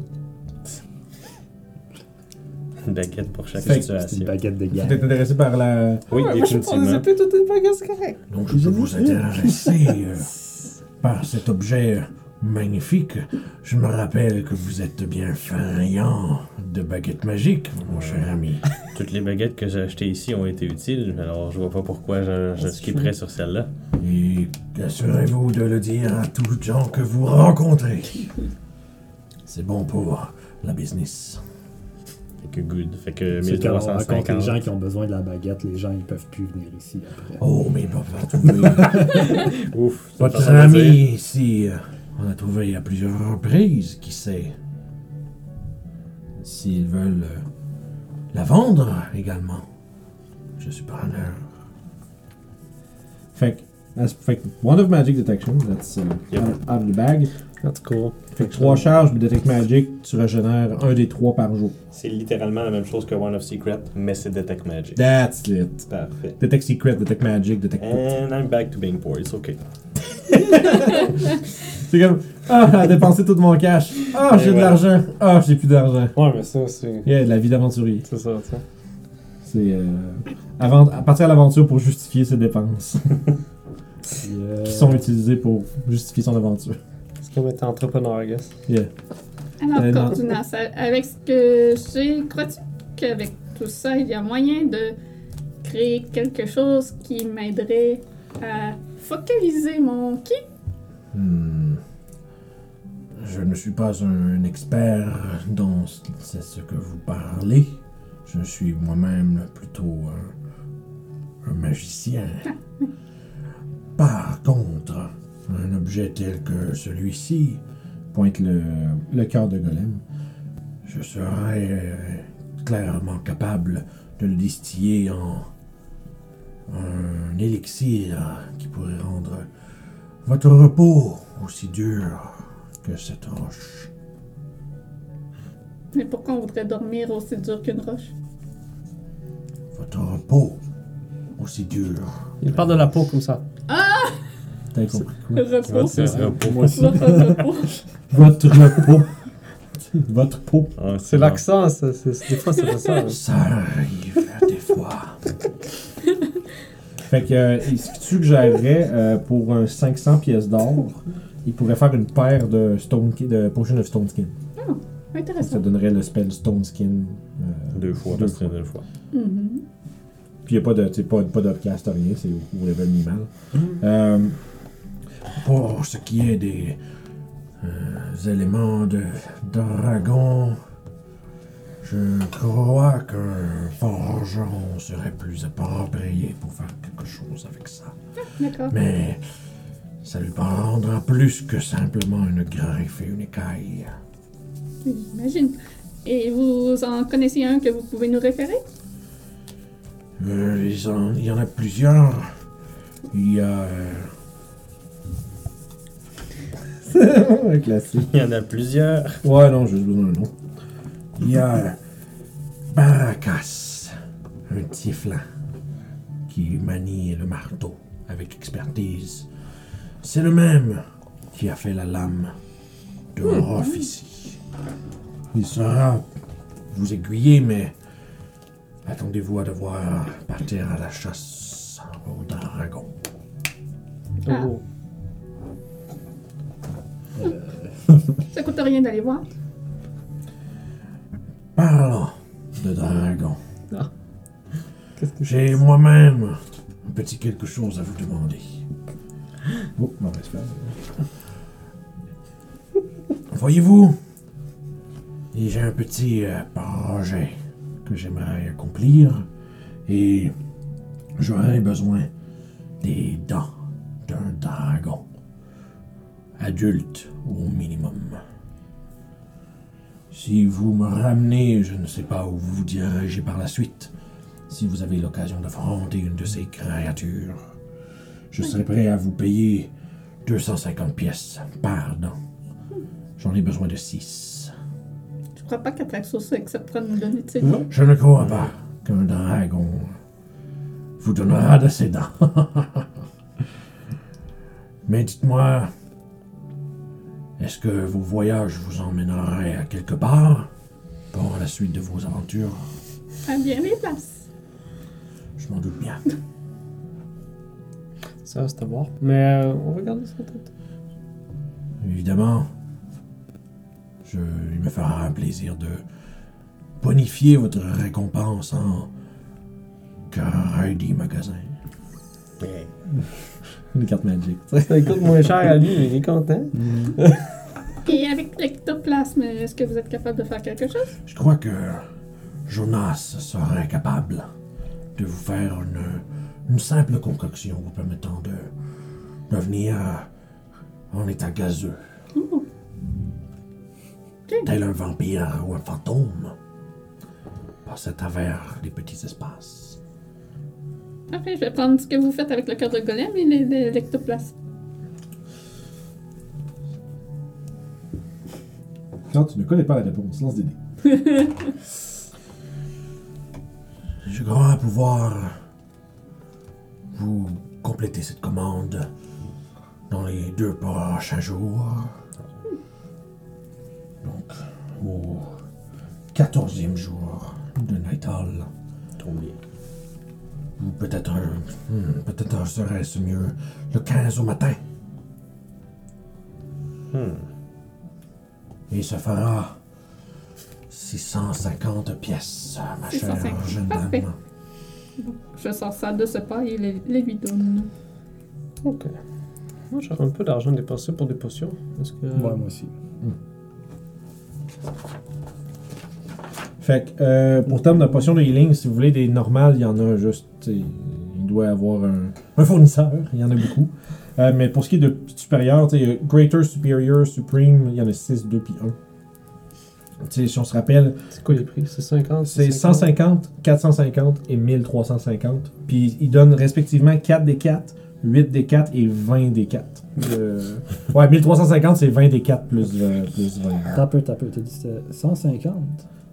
S5: une baguette pour chaque
S1: Fait que
S3: C'est une
S5: situation.
S3: baguette de
S1: Vous
S3: guerre.
S1: êtes intéressé par la.
S5: Oui, définitivement.
S2: toutes les baguettes, c'est correct.
S1: Donc, je peux vous intéresser euh, par cet objet euh, magnifique. Je me rappelle que vous êtes bien friand de baguettes magiques, mon cher ami.
S5: Toutes les baguettes que j'ai achetées ici ont été utiles, alors je vois pas pourquoi je, je skipperais sur celle-là.
S1: Et assurez-vous de le dire à tous les gens que vous rencontrez. C'est bon pour la business.
S5: Fait que good. Fait que
S3: C'est quand on rencontre les
S5: 1350.
S3: gens qui ont besoin de la baguette, les gens ils peuvent plus venir ici après.
S1: Oh, mais pas trouver.
S5: Ouf.
S1: Votre ami ici, euh, on a trouvé à plusieurs reprises, qui sait. S'ils veulent euh, la vendre également, je suis preneur. Fait que As- fait que Wand of Magic Detection, that's uh,
S5: Yep.
S1: out, out of the bag.
S2: That's cool.
S1: Fait que 3 charges de Detect Magic, tu régénères un des 3 par jour.
S5: C'est littéralement la même chose que One of Secret, mais c'est Detect Magic.
S1: That's it.
S5: Parfait.
S1: Detect Secret, Detect Magic, Detect.
S5: And I'm back to being poor, it's okay.
S1: C'est comme, ah, à dépenser tout mon cash. Ah, j'ai de l'argent. Ah, j'ai plus d'argent.
S2: Ouais, mais ça, c'est.
S1: Yeah, de la vie d'aventurier.
S2: C'est ça, tu sais.
S1: C'est euh, avant, à partir à l'aventure pour justifier ses dépenses
S3: Puis, euh,
S1: qui sont utilisées pour justifier son aventure.
S2: Comme être entrepreneur, I guess.
S1: Yeah.
S4: Alors,
S1: Euh,
S4: avec ce que j'ai, crois-tu qu'avec tout ça, il y a moyen de créer quelque chose qui m'aiderait à focaliser mon ki?
S1: Hmm. Je ne suis pas un expert dans ce c'est ce que vous parlez. Je suis moi-même plutôt un, un magicien. Par contre, un objet tel que celui-ci pointe le, le cœur de Golem. Je serais euh, clairement capable de le distiller en un élixir qui pourrait rendre votre repos aussi dur que cette roche.
S4: Mais pourquoi on voudrait dormir aussi dur qu'une roche?
S1: Votre repos aussi dur.
S2: Il parle de la peau comme ça.
S1: T'as compris
S4: Le
S1: quoi?
S5: C'est.
S4: Votre repos.
S1: Votre. Votre peau.
S5: Ah,
S2: C'est l'accent, ça, c'est- c'est- des fois, ça fait ça. hein.
S1: Ça arrive des fois. fait que, euh, ce que tu suggérerais euh, pour un 500 pièces d'or, il pourrait faire une paire de, stone, de Potion of Stone Skin. Ça
S4: Intéressant.
S1: donnerait le spell Stone Skin. euh,
S5: Deux fois,
S1: Deux
S5: parce que
S1: fois.
S5: deux fois.
S4: Mhm.
S1: Puis il n'y a pas de, pas, pas d'upcast, rien, c'est au, au level minimal. Euh, pour ce qui est des euh, éléments de dragon, je crois qu'un forgeron serait plus approprié pour faire quelque chose avec ça.
S4: D'accord.
S1: Mais ça lui prendra plus que simplement une griffe et une écaille.
S4: J'imagine. Et vous en connaissez un que vous pouvez nous référer?
S1: Euh, il y en a plusieurs. Il y a. Un classique.
S5: Il y en a plusieurs.
S1: Ouais, non, je donne un nom. Il y a Baracas, un tieflin qui manie le marteau avec expertise. C'est le même qui a fait la lame de Rof ici. Il saura vous aiguiller, mais attendez-vous à devoir partir à la chasse au dragon.
S4: Ah.
S2: Oh.
S4: Ça coûte rien d'aller voir.
S1: Parlons de dragon.
S2: Que
S1: J'ai moi-même un petit quelque chose à vous demander. Oh, mauvaise phrase. Voyez-vous, j'ai un petit euh, projet que j'aimerais accomplir et j'aurais besoin des dents d'un dragon. Adulte au minimum. Si vous me ramenez, je ne sais pas où vous vous dirigez par la suite. Si vous avez l'occasion d'affronter une de ces créatures, je serai prêt à vous payer 250 pièces par dent. J'en ai besoin de 6.
S4: Je crois pas qu'Atraxos acceptera de nous donner de ses
S2: Non.
S1: Je ne crois pas qu'un dragon vous donnera de ses dents. Mais dites-moi, est-ce que vos voyages vous emmèneraient à quelque part pour la suite de vos aventures?
S4: À bien des places.
S1: Je m'en doute bien.
S2: Ça, c'est à voir. Mais euh, on va garder ça en tête.
S1: Évidemment, je, il me fera un plaisir de bonifier votre récompense en crédit magasin. Une carte magique.
S2: Ça coûte moins cher à lui, mais il est content.
S4: Et avec l'ectoplasme, est-ce que vous êtes capable de faire quelque chose?
S1: Je crois que Jonas serait capable de vous faire une, une simple concoction vous permettant de devenir en état gazeux.
S4: Oh.
S1: Tel un vampire ou un fantôme. Passer à travers les petits espaces.
S4: Après, je vais prendre ce que vous faites avec le cœur de golem et l'ectoplasme.
S1: Quand tu ne connais pas la réponse, lance des dés.
S6: Je crois pouvoir vous compléter cette commande dans les deux prochains jours. Donc, au quatorzième jour de Night Hall.
S5: Trop bien.
S6: Ou peut-être un. hmm, peut-être serait-ce mieux le 15 au matin.
S5: Hmm.
S6: Et ça fera 650 pièces, ma chère
S4: 650,
S6: jeune
S4: parfait.
S6: dame.
S4: Je sors ça de ce pas et les, les lui donne.
S2: Ok. Moi, j'ai un peu d'argent dépensé pour des potions. Est-ce que.
S3: Ouais, moi aussi.
S1: Fait que, euh, pour terme de potions de healing, si vous voulez des normales, il y en a juste. Il doit y avoir un, un fournisseur, il y en a beaucoup. Euh, mais pour ce qui est de supérieur, il y a Greater, Superior, Supreme, il y en a 6, 2 puis 1. T'sais, si on se rappelle,
S2: C'est quoi les prix? C'est 50
S1: c'est 150, 450 et 1350. Puis ils donnent respectivement 4 des 4, 8 des 4 et 20 des 4. Euh, ouais, 1350 c'est 20 des 4 plus, euh, plus 20.
S3: T'as peu, t'as peu. T'as dit que c'était 150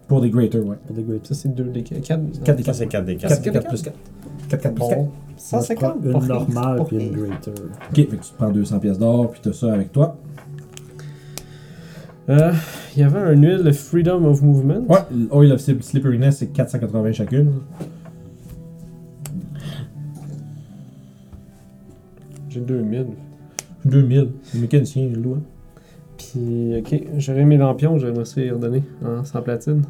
S1: Pour des Greater, ouais.
S3: pour des great.
S2: Ça, c'est 2 des 4.
S1: 4 des
S5: Ça,
S1: 4.
S5: c'est 4 des
S1: 4,
S5: 4.
S1: des 4 plus 4. 4, 4 plus 4.
S2: Bon.
S3: Moi, je prends
S2: 150
S3: une
S2: pour
S3: normale puis une greater.
S1: Ok, fait que tu te prends 200 pièces d'or, puis t'as ça avec toi.
S2: Euh, Il y avait un huile de Freedom of Movement.
S1: Ouais, l'Oil of Slip- Slipperiness, c'est 480 chacune.
S2: J'ai 2000.
S1: 2000. Le mécanicien, j'ai le doigt.
S2: Puis, ok, j'aurais mes lampions, j'aimerais ça y redonner en sans platine.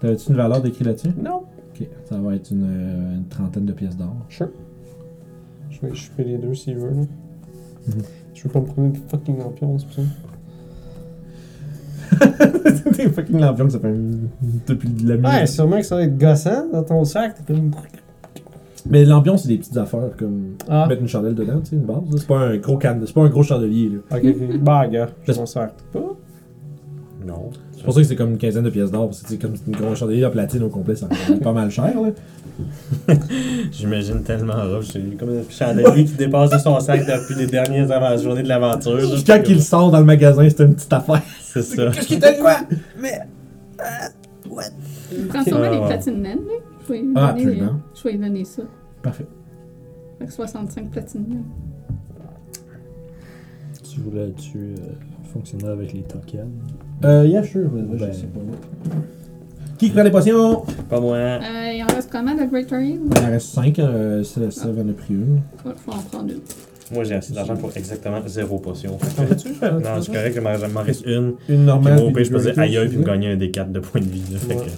S1: T'avais-tu une valeur décrite là-dessus?
S2: Non.
S1: Ok, ça va être une, euh, une trentaine de pièces d'or.
S2: Sure. Je vais, fais les deux s'il veut. là.
S1: Mhm.
S2: Je veux pas me prendre des fucking lampions, c'est pour ça.
S1: T'es fucking lampion que ça fait un- depuis la nuit.
S2: Ouais, sûrement que ça va être gossant dans ton sac. t'es comme-
S1: Mais l'ambiance, c'est des petites affaires comme
S2: Ah,
S1: mettre une chandelle dedans, tu sais, une base. là. C'est pas un gros can... c'est pas un gros chandelier. Là.
S2: ok, ok. Bah, gars, je m'en sers pas.
S5: Non.
S1: C'est pour ça que c'est comme une quinzaine de pièces d'or, parce que c'est comme une grosse chandelier en platine au complet, ça coûte pas mal cher. Là.
S5: J'imagine tellement rough. C'est comme un chandelier qui dépasse de son sac depuis les dernières avant- journées de l'aventure.
S1: Quand il sort dans le magasin, c'est une petite affaire.
S5: C'est ça.
S6: Qu'est-ce qui t'a quoi?
S4: Il prend sûrement
S5: Ah,
S4: les
S5: ouais.
S4: platines naines, là. Je vais lui
S1: Ah,
S4: je vais lui donner ça.
S1: Parfait.
S4: Fait que 65 platines naines.
S3: Tu voulais-tu euh, fonctionner avec les tokens?
S1: Euh, yeah, sure. ouais,
S3: Ben.
S1: je sais pas. Qui prend les potions?
S5: Pas moi.
S4: Euh, il en reste combien de Greater Heal?
S1: Il en reste 5, euh, Sev en a pris une.
S4: Ouais, je vais en prendre une.
S5: Moi, j'ai assez d'argent pour exactement zéro potion.
S2: T'en veux-tu?
S5: Non, c'est correct, il m'en- m'en reste une.
S1: Une normale. puis
S5: je peux
S1: des
S5: dire aïe aïe, puis me gagner un des 4 de points de vie. là. Fait
S2: Ouais.
S5: que,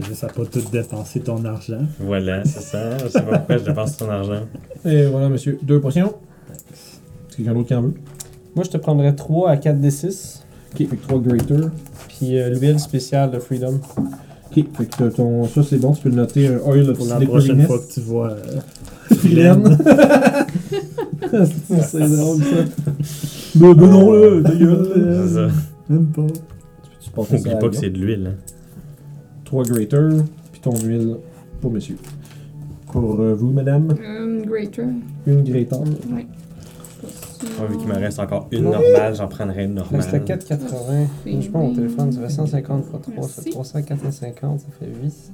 S3: T'as juste à pas tout dépenser ton argent.
S5: voilà, c'est ça. Je sais pas pourquoi je dépense ton argent.
S1: Et voilà, monsieur. Deux potions. Est-ce que quelqu'un d'autre qui en veut?
S2: Moi, je te prendrais 3 à 4d6.
S1: Ok, fait que 3 Greater.
S2: Puis euh, l'huile spéciale de Freedom.
S1: Ok, fait que t'as ton. Ça, c'est bon, tu peux le noter. Un oil of
S3: Pour la prochaine fois que tu vois. euh,
S1: c'est drôle, ça. Ben, ben non, là, ta gueule.
S3: Même pas.
S1: Tu passes
S5: Oublie pas que c'est de l'huile. hein.
S1: 3 Greater, puis ton huile pour monsieur. Pour euh, vous, madame,
S4: Une Greater.
S1: une Greater.
S4: Ouais.
S5: Ah, vu qu'il me reste encore une normale, j'en prendrais une normale.
S2: C'était 4,80. Je pas, mon téléphone, ça fait 150 x 3, ça fait
S4: Merci.
S2: 350, ça fait 800.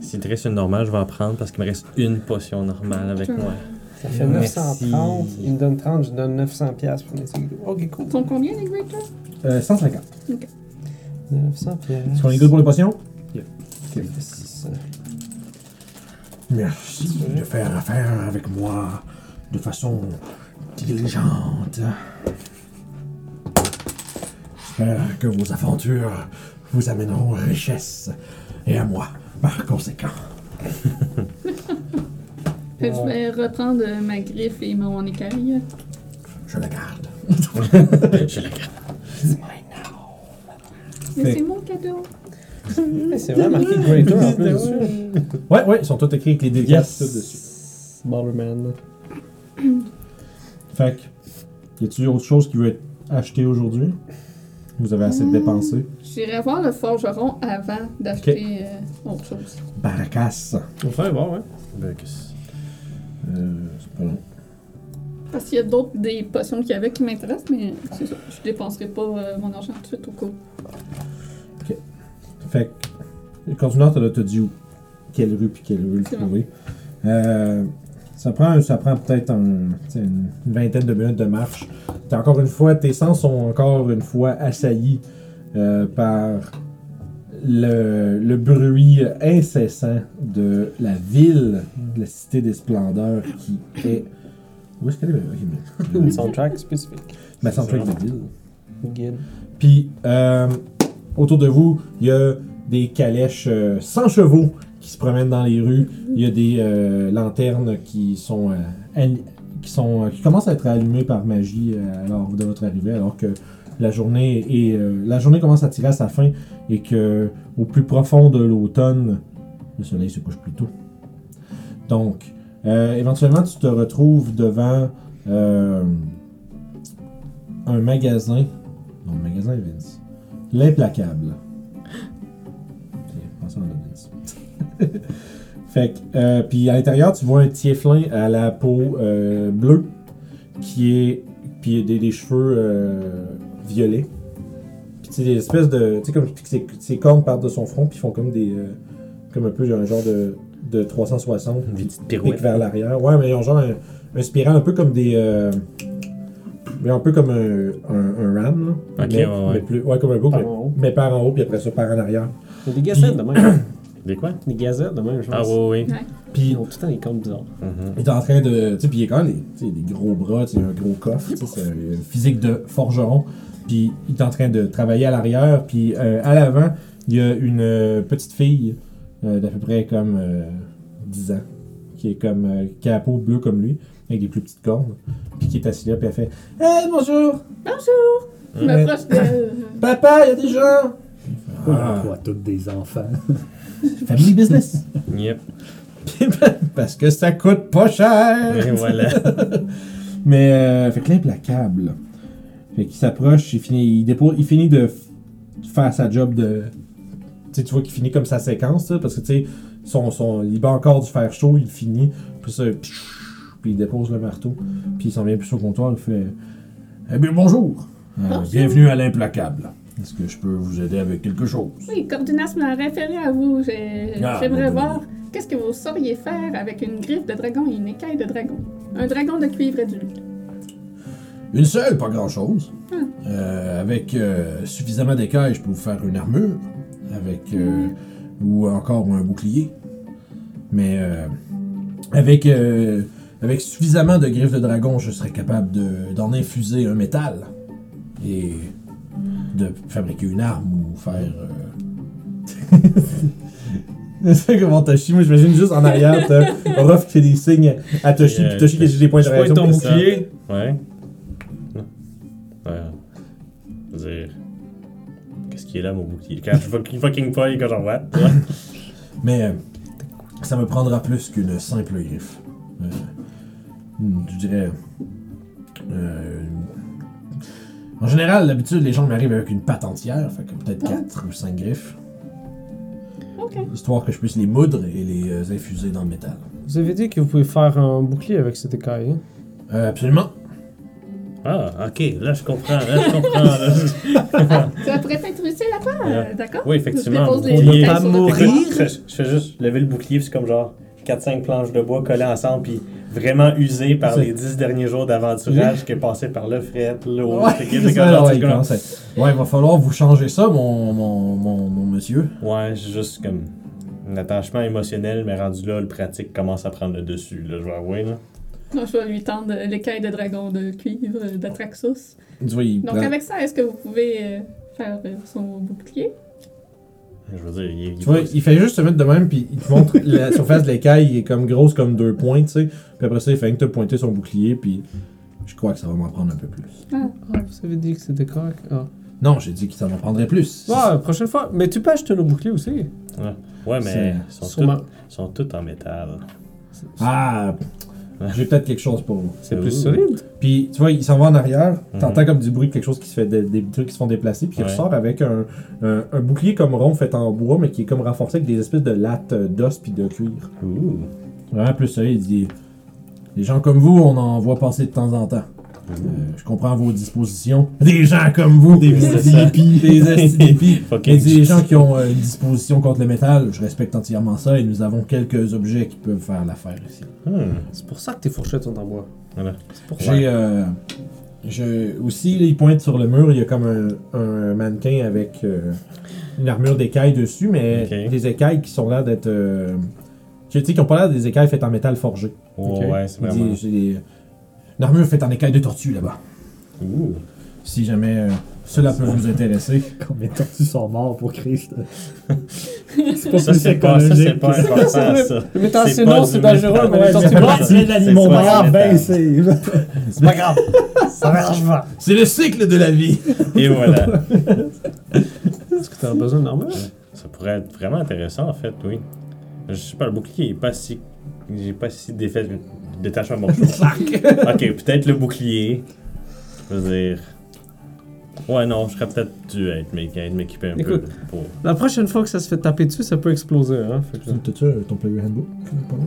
S5: S'il te reste une normale, je vais en prendre parce qu'il me reste une potion normale avec moi.
S2: Ça fait
S5: Merci.
S2: 930. Il me donne 30, je donne 900 pièces pour mes. Ok, cool.
S4: Ils sont combien les Greater?
S1: Euh, 150.
S2: 900 pièces.
S1: Est-ce qu'on est good pour les potions?
S2: Ça fait 600.
S6: Merci de faire affaire avec moi de façon diligente. J'espère que vos aventures vous amèneront richesse et à moi par conséquent.
S4: Je vais reprendre ma griffe et mon écaille.
S6: Je la garde.
S5: Je la garde.
S4: Mais c'est mon cadeau.
S2: Mais C'est vraiment marqué Greater en plus dessus.
S1: Ouais, ouais, ils sont tous écrits avec les dédicaces dessus.
S2: Yes!
S1: Fait que, y a-tu autre chose qui veut être acheté aujourd'hui? Vous avez assez de dépenser.
S4: J'irai voir le forgeron avant d'acheter euh, autre chose.
S1: Baracas.
S2: On va voir, ouais.
S5: Ben, qu'est-ce-
S1: Euh, c'est pas long.
S4: Parce qu'il y a d'autres des potions qu'il y avait qui m'intéressent, mais c'est ça. Je dépenserai pas euh, mon argent tout de suite au coup.
S1: Fait que, le coordinateur t'a t'a dit où, quelle rue puis quelle rue le
S4: C'est bon.
S1: trouver. Euh, ça prend, ça prend peut-être un- une, vingtaine de minutes de marche. T'as encore une fois, tes sens sont encore une fois assaillis euh, par le, le bruit incessant de la ville, de la cité des splendeurs qui est. Où est-ce qu'elle est?
S2: Une soundtrack spécifique.
S1: Ma soundtrack de ville.
S2: Guide.
S1: Puis, euh, autour de vous, il y a des calèches euh, sans chevaux qui se promènent dans les rues. Il y a des euh, lanternes qui sont, euh, qui sont, euh, qui commencent à être allumées par magie euh, lors de votre arrivée, alors que la journée euh, la journée commence à tirer à sa fin et que au plus profond de l'automne, le soleil se couche plus tôt. Donc, éventuellement, tu te retrouves devant un magasin. Non, le magasin Vince. L'implacable. fait que, euh, puis à l'intérieur, tu vois un tieflin à la peau euh, bleue qui est. Puis des, des cheveux euh, violets. Puis tu des espèces de. Tu sais, comme ses, ses cornes partent de son front, puis ils font comme des. euh, comme un peu un genre de, de 360.
S5: Une petite
S1: Pique
S5: pirouette.
S1: vers l'arrière. Ouais, mais ils ont genre un, un spiral un peu comme des. euh, mais un peu comme un, un, un ram, là.
S5: Ok,
S1: mais,
S5: ouais, ouais.
S1: mais plus, ouais, comme un
S2: Par
S1: mais, mais par en haut, puis après ça, par en arrière.
S2: Il y a des gazettes de même.
S5: Des quoi?
S2: Des gazettes de même, je
S5: Ah,
S2: pense.
S5: oui, oui.
S1: Puis
S2: Ils ont tout le temps des comptes bizarres.
S5: Mhm.
S1: il est en train de. Tu sais, puis il a quand même des, tu sais, des gros bras, tu sais, un gros coffre, tu sais, c'est un physique de forgeron. Puis il est en train de travailler à l'arrière, puis euh, à l'avant, il y a une euh, petite fille euh, d'à peu près comme euh, 10 ans, qui est comme. euh, qui a la peau bleue comme lui, avec des plus petites cornes, puis qui est assise là, puis elle fait Hey, bonjour!
S4: Bonjour! Je m'approche de.
S1: Papa, il y a des gens!
S3: On
S1: Ah.
S3: tous des enfants.
S1: Family business.
S5: Yep.
S1: Parce que ça coûte pas cher.
S5: Et voilà.
S1: Mais, euh, fait que l'implacable. Fait qu'il s'approche, il finit, il, dépose, il finit de faire sa job de. Tu sais, tu vois qu'il finit comme sa séquence, là, parce que tu sais, son, son, il bat encore du fer chaud, il finit, puis ça, puis il dépose le marteau, puis il s'en vient plus au comptoir, il fait Eh bien, bonjour. Euh,
S4: Bonjour.
S1: bienvenue à l'implacable. Est-ce que je peux vous aider avec quelque chose?
S4: Oui, Cordinas m'a référé à vous.
S1: Ah,
S4: J'aimerais voir qu'est-ce que vous sauriez faire avec une griffe de dragon et une écaille de dragon. Un dragon de cuivre adulte.
S6: Une seule, pas grand-chose.
S4: Hmm.
S6: Euh, avec euh, suffisamment d'écailles, je peux vous faire une armure. Avec. euh, Ou encore un bouclier. Mais. euh, avec. euh, avec suffisamment de griffes de dragon, je serais capable de- d'en infuser un métal. Et. De fabriquer une arme ou faire. euh,
S1: C'est comment Toshi, moi j'imagine juste en arrière, t'as Orof qui fait des signes à Toshi,
S5: Et,
S1: puis Toshi qui a des points de réaction.
S5: ton bouclier. Ouais. Ouais. Je veux dire. Qu'est-ce qui est là, mon bouclier? Quand je fucking, fucking pas, quand j'en vois.
S6: Mais euh, ça me prendra plus qu'une simple griffe. Euh, je dirais. En général, d'habitude, les gens m'arrivent avec une patte entière, fait que peut-être 4 ou 5 griffes,
S4: Ok.
S6: histoire que je puisse les moudre et les euh, infuser dans le métal.
S2: Vous avez dit que vous pouvez faire un bouclier avec cette écaille. Hein?
S6: Euh, absolument.
S5: Ah, ok, là je comprends, là je comprends. là.
S4: Ça pourrait être utile après,
S5: Ouais.
S4: euh, d'accord?
S5: Oui, effectivement,
S4: Je dépose les sur le
S2: mourir?
S5: je, je fais juste lever le bouclier, puis c'est comme genre 4-5 planches de bois collées ensemble, puis vraiment usé par les 10 derniers jours d'aventurage qui est passé par le fret, l'eau,
S6: Ouais,
S5: c'est
S6: c'est
S5: comme
S6: ça,
S5: genre,
S6: ouais, il
S5: comme-
S6: commence à- Ouais, il va falloir vous changer ça, mon, mon, mon, mon monsieur.
S5: Ouais, j'ai juste comme un attachement émotionnel, mais rendu là, le pratique commence à prendre le dessus, là, je vais avouer, là.
S4: Non, je vais lui tendre l'écaille de dragon de cuivre euh,
S1: il
S4: Donc,
S1: prend-
S4: avec ça, est-ce que vous pouvez euh, faire euh, son bouclier?
S5: Je veux dire, il, il-
S1: Tu vois, il fait juste se mettre de même, puis il te montre la surface de l'écaille, il est comme grosse comme deux points, tu sais. Puis après ça, il fait que te pointer son bouclier, puis je crois que ça va m'en prendre un peu plus.
S2: Ah, vous avez dit que c'était correct? Ah.
S1: Non, j'ai dit que ça m'en prendrait plus.
S2: Ouais, prochaine fois. Mais tu peux acheter nos boucliers aussi.
S5: Ouais, mais
S1: C'est-
S5: ils sont tous en métal.
S1: Ah, J'ai peut-être quelque chose pour vous.
S2: C'est plus solide.
S1: Puis, tu vois, il s'en va en arrière.
S5: Mhm.
S1: T'entends comme du bruit, quelque chose qui se fait, des, des trucs qui se font déplacer. Puis il
S5: Ouais.
S1: ressort avec un, un, un bouclier comme rond fait en bois, mais qui est comme renforcé avec des espèces de lattes d'os puis de cuir.
S5: Ouh.
S1: Vraiment plus solide. Il dit Des gens comme vous, on en voit passer de temps en temps. Euh, je comprends vos dispositions. Des gens comme vous, des hippies, des hippies. Des gens qui ont euh, une disposition contre le métal, je respecte entièrement ça et nous avons quelques objets qui peuvent faire l'affaire ici.
S5: Hmm.
S2: C'est pour ça que tes fourchettes sont en bois.
S5: Voilà.
S2: C'est pour ça.
S1: J'ai euh, je- aussi, là, il pointe sur le mur, il y a comme un, un mannequin avec euh, une armure d'écailles dessus, mais des écailles qui sont là d'être. euh, tu sais, qui ont pas l'air des écailles faites en métal forgé.
S5: Oh,
S2: Ok.
S5: ouais, c'est vraiment.
S1: des- une armure faite en écailles de tortue là-bas.
S5: Ouh.
S1: Si jamais euh, cela peut vous intéresser.
S3: Combien de tortues sont morts pour Christ? c'est
S5: Ça, c'est pas, ça, c'est pas important, ça. C'est
S2: c'est
S5: pas
S2: non, c'est dangereux, mais les tortues
S5: c'est pas
S2: mortes,
S3: l'animal
S5: pas
S3: ben
S5: métal.
S3: c'est.
S2: c'est pas grave. Ça m'arrange pas.
S1: C'est le cycle de la vie.
S5: Et voilà.
S2: Est-ce que t'as besoin d'armure?
S5: Ça pourrait être vraiment intéressant, en fait, oui. Je sais pas, le bouclier est pas si. J'ai pas si d'effet de détachement morceau. ok, peut-être le bouclier. Je veux dire. Ouais, non, je serais peut-être dû être mé- être m'équiper un
S2: Écoute.
S5: peu pour.
S2: La prochaine fois que ça se fait taper dessus, ça peut exploser. Hein? Fait que-
S1: T'as-tu euh, ton player handbook? pas loin?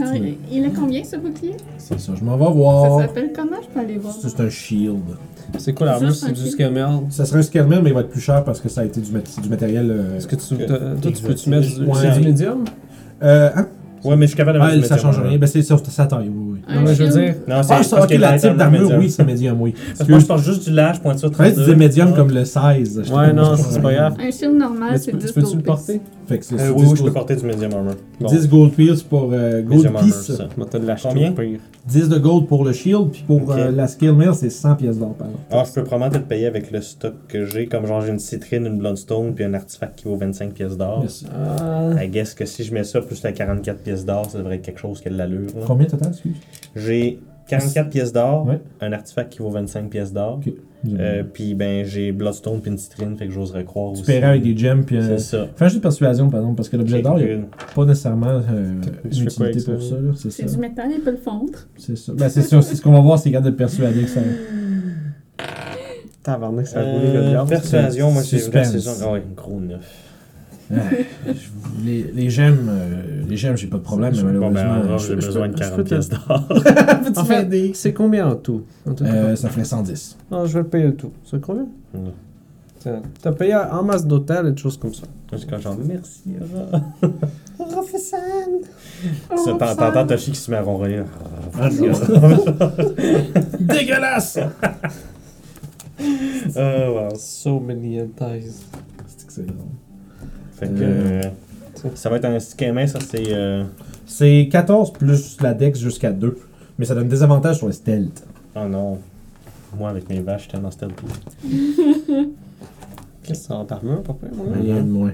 S4: Ah, il- il est combien ce bouclier?
S1: C'est ça, je m'en vais
S4: Ça
S1: voir.
S4: s'appelle comment? Je peux aller voir.
S1: Ça, C'est un shield.
S2: C'est quoi l'armure?
S4: Juste
S2: C'est
S4: un
S2: du scammer.
S1: Ça serait un scalmer, mais il va être plus cher parce que ça a été du, mat- c'est du matériel. euh,
S2: Est-ce que tu. Toi, tu peux-tu mettre du.
S1: Ouais.
S2: C'est du médium?
S1: Euh, hein?
S5: Ouais, mais je suis capable de
S1: Ah,
S5: mettre du
S1: ça
S5: médium
S1: change
S5: en
S1: rien. Ben, c'est ça, c'est sa taille, oui. oui.
S4: Un
S2: Non, mais je veux dire.
S5: Non, c'est
S1: Ah, ça,
S5: parce
S1: ok,
S5: qu'il
S1: la type d'armure, oui, c'est médium, oui.
S5: Parce que moi, je pense juste du lâche, pointure
S1: Je pensais que tu disais
S5: 32.
S1: médium comme le 16. je
S2: Ouais, non, c'est pas grave.
S4: Un shield normal, c'est
S2: tu peux-
S4: 10
S2: tu peux-tu le porter?
S4: Piece.
S1: Fait que c'est
S5: Euh, oui,
S1: 10
S5: oui, je peux
S1: gold-
S5: porter du médium armor. Bon.
S1: 10 gold pills pour euh, gold
S5: Medium armor,
S1: piece.
S5: ça.
S2: Je vais te l'acheter
S5: Combien?
S2: au pire.
S1: 10 de gold pour le shield, puis pour euh, la skill mill, c'est 100 pièces d'or par an.
S5: Ah, je peux probablement te le payer avec le stock que j'ai, comme genre j'ai une citrine, une bloodstone, puis un artefact qui vaut 25 pièces d'or.
S2: Ah.
S5: I guess que si je mets ça plus la 44 pièces d'or, ça devrait être quelque chose qui a de l'allure.
S1: Combien total, excuse?
S5: J'ai 44 pièces d'or,
S1: Ouais.
S5: un artefact qui vaut 25 pièces d'or, euh, puis ben j'ai bloodstone puis une citrine, fait que j'oserais croire
S1: Tu
S5: aussi.
S1: paierais avec des gems, puis. euh,
S5: C'est ça.
S1: Fais de persuasion, par exemple, parce que l'objet d'or, il n'y a pas nécessairement euh, une utilité pour
S2: ça?
S1: C'est
S4: C'est du métal, il peut le fondre.
S1: C'est ça. Ben, c'est sûr, c'est ce qu'on va voir, c'est garde de persuader que ça.
S2: Tabarnak, ça a roulé le
S5: Euh,
S2: diable.
S5: persuasion, moi
S1: Suspense.
S5: persuasion. Ah ouais, gros neuf.
S1: Je- les, les gemmes, euh, les gemmes, j'ai pas de problème, mais
S5: Bon, ben,
S1: malheureusement.
S5: alors,
S1: je-
S5: j'ai besoin de
S2: peux- je
S5: 40
S2: peux te-
S5: pièces d'or.
S2: En fait, c'est combien en tout? En tout
S1: euh, ça ferait 110.
S2: Non, je vais le payer le tout. C'est combien? Tiens, T'as payé en masse d'hôtel et des choses comme ça.
S5: Quand genre merci!
S4: Oh,
S5: Ça, t'en-
S4: ça-
S5: T'entends Toshi qui se met à ronronner.
S3: Ah.
S1: Dégueulasse!
S5: Oh, wow.
S2: So many hentais.
S1: C'est drôle.
S5: Fait que.
S1: Euh.
S5: euh, ça va être un schéma, ça c'est. euh,
S1: C'est 14 plus la dex jusqu'à 2. Mais ça donne des avantages sur le stealth.
S5: Oh non. Moi avec mes vaches, j'étais tellement stealthy.
S2: Qu'est-ce que c'est en armure, papa? mon gars?
S1: Rien de moins.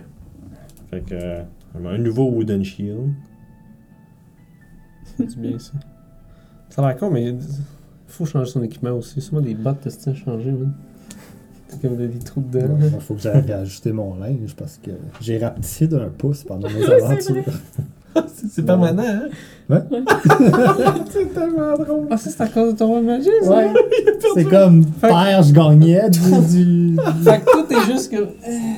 S5: Fait que. euh, un nouveau Wooden Shield.
S2: C'est du bien, ça. Ça a l'air con, mais il faut changer son équipement aussi. C'est moi des bottes de style à changer, man? C'est comme des trous dedans.
S3: Il faut que j'aille réajuster mon linge parce que j'ai rapetissé d'un pouce pendant mes
S4: c'est
S3: aventures.
S1: C'est
S3: permanent,
S1: hein?
S3: C'est tellement drôle.
S2: Ah, ça, c'est à cause de ton magie, ça?
S3: Ouais. C'est comme père, je gagnais du. du-
S2: Fait que tout est juste que.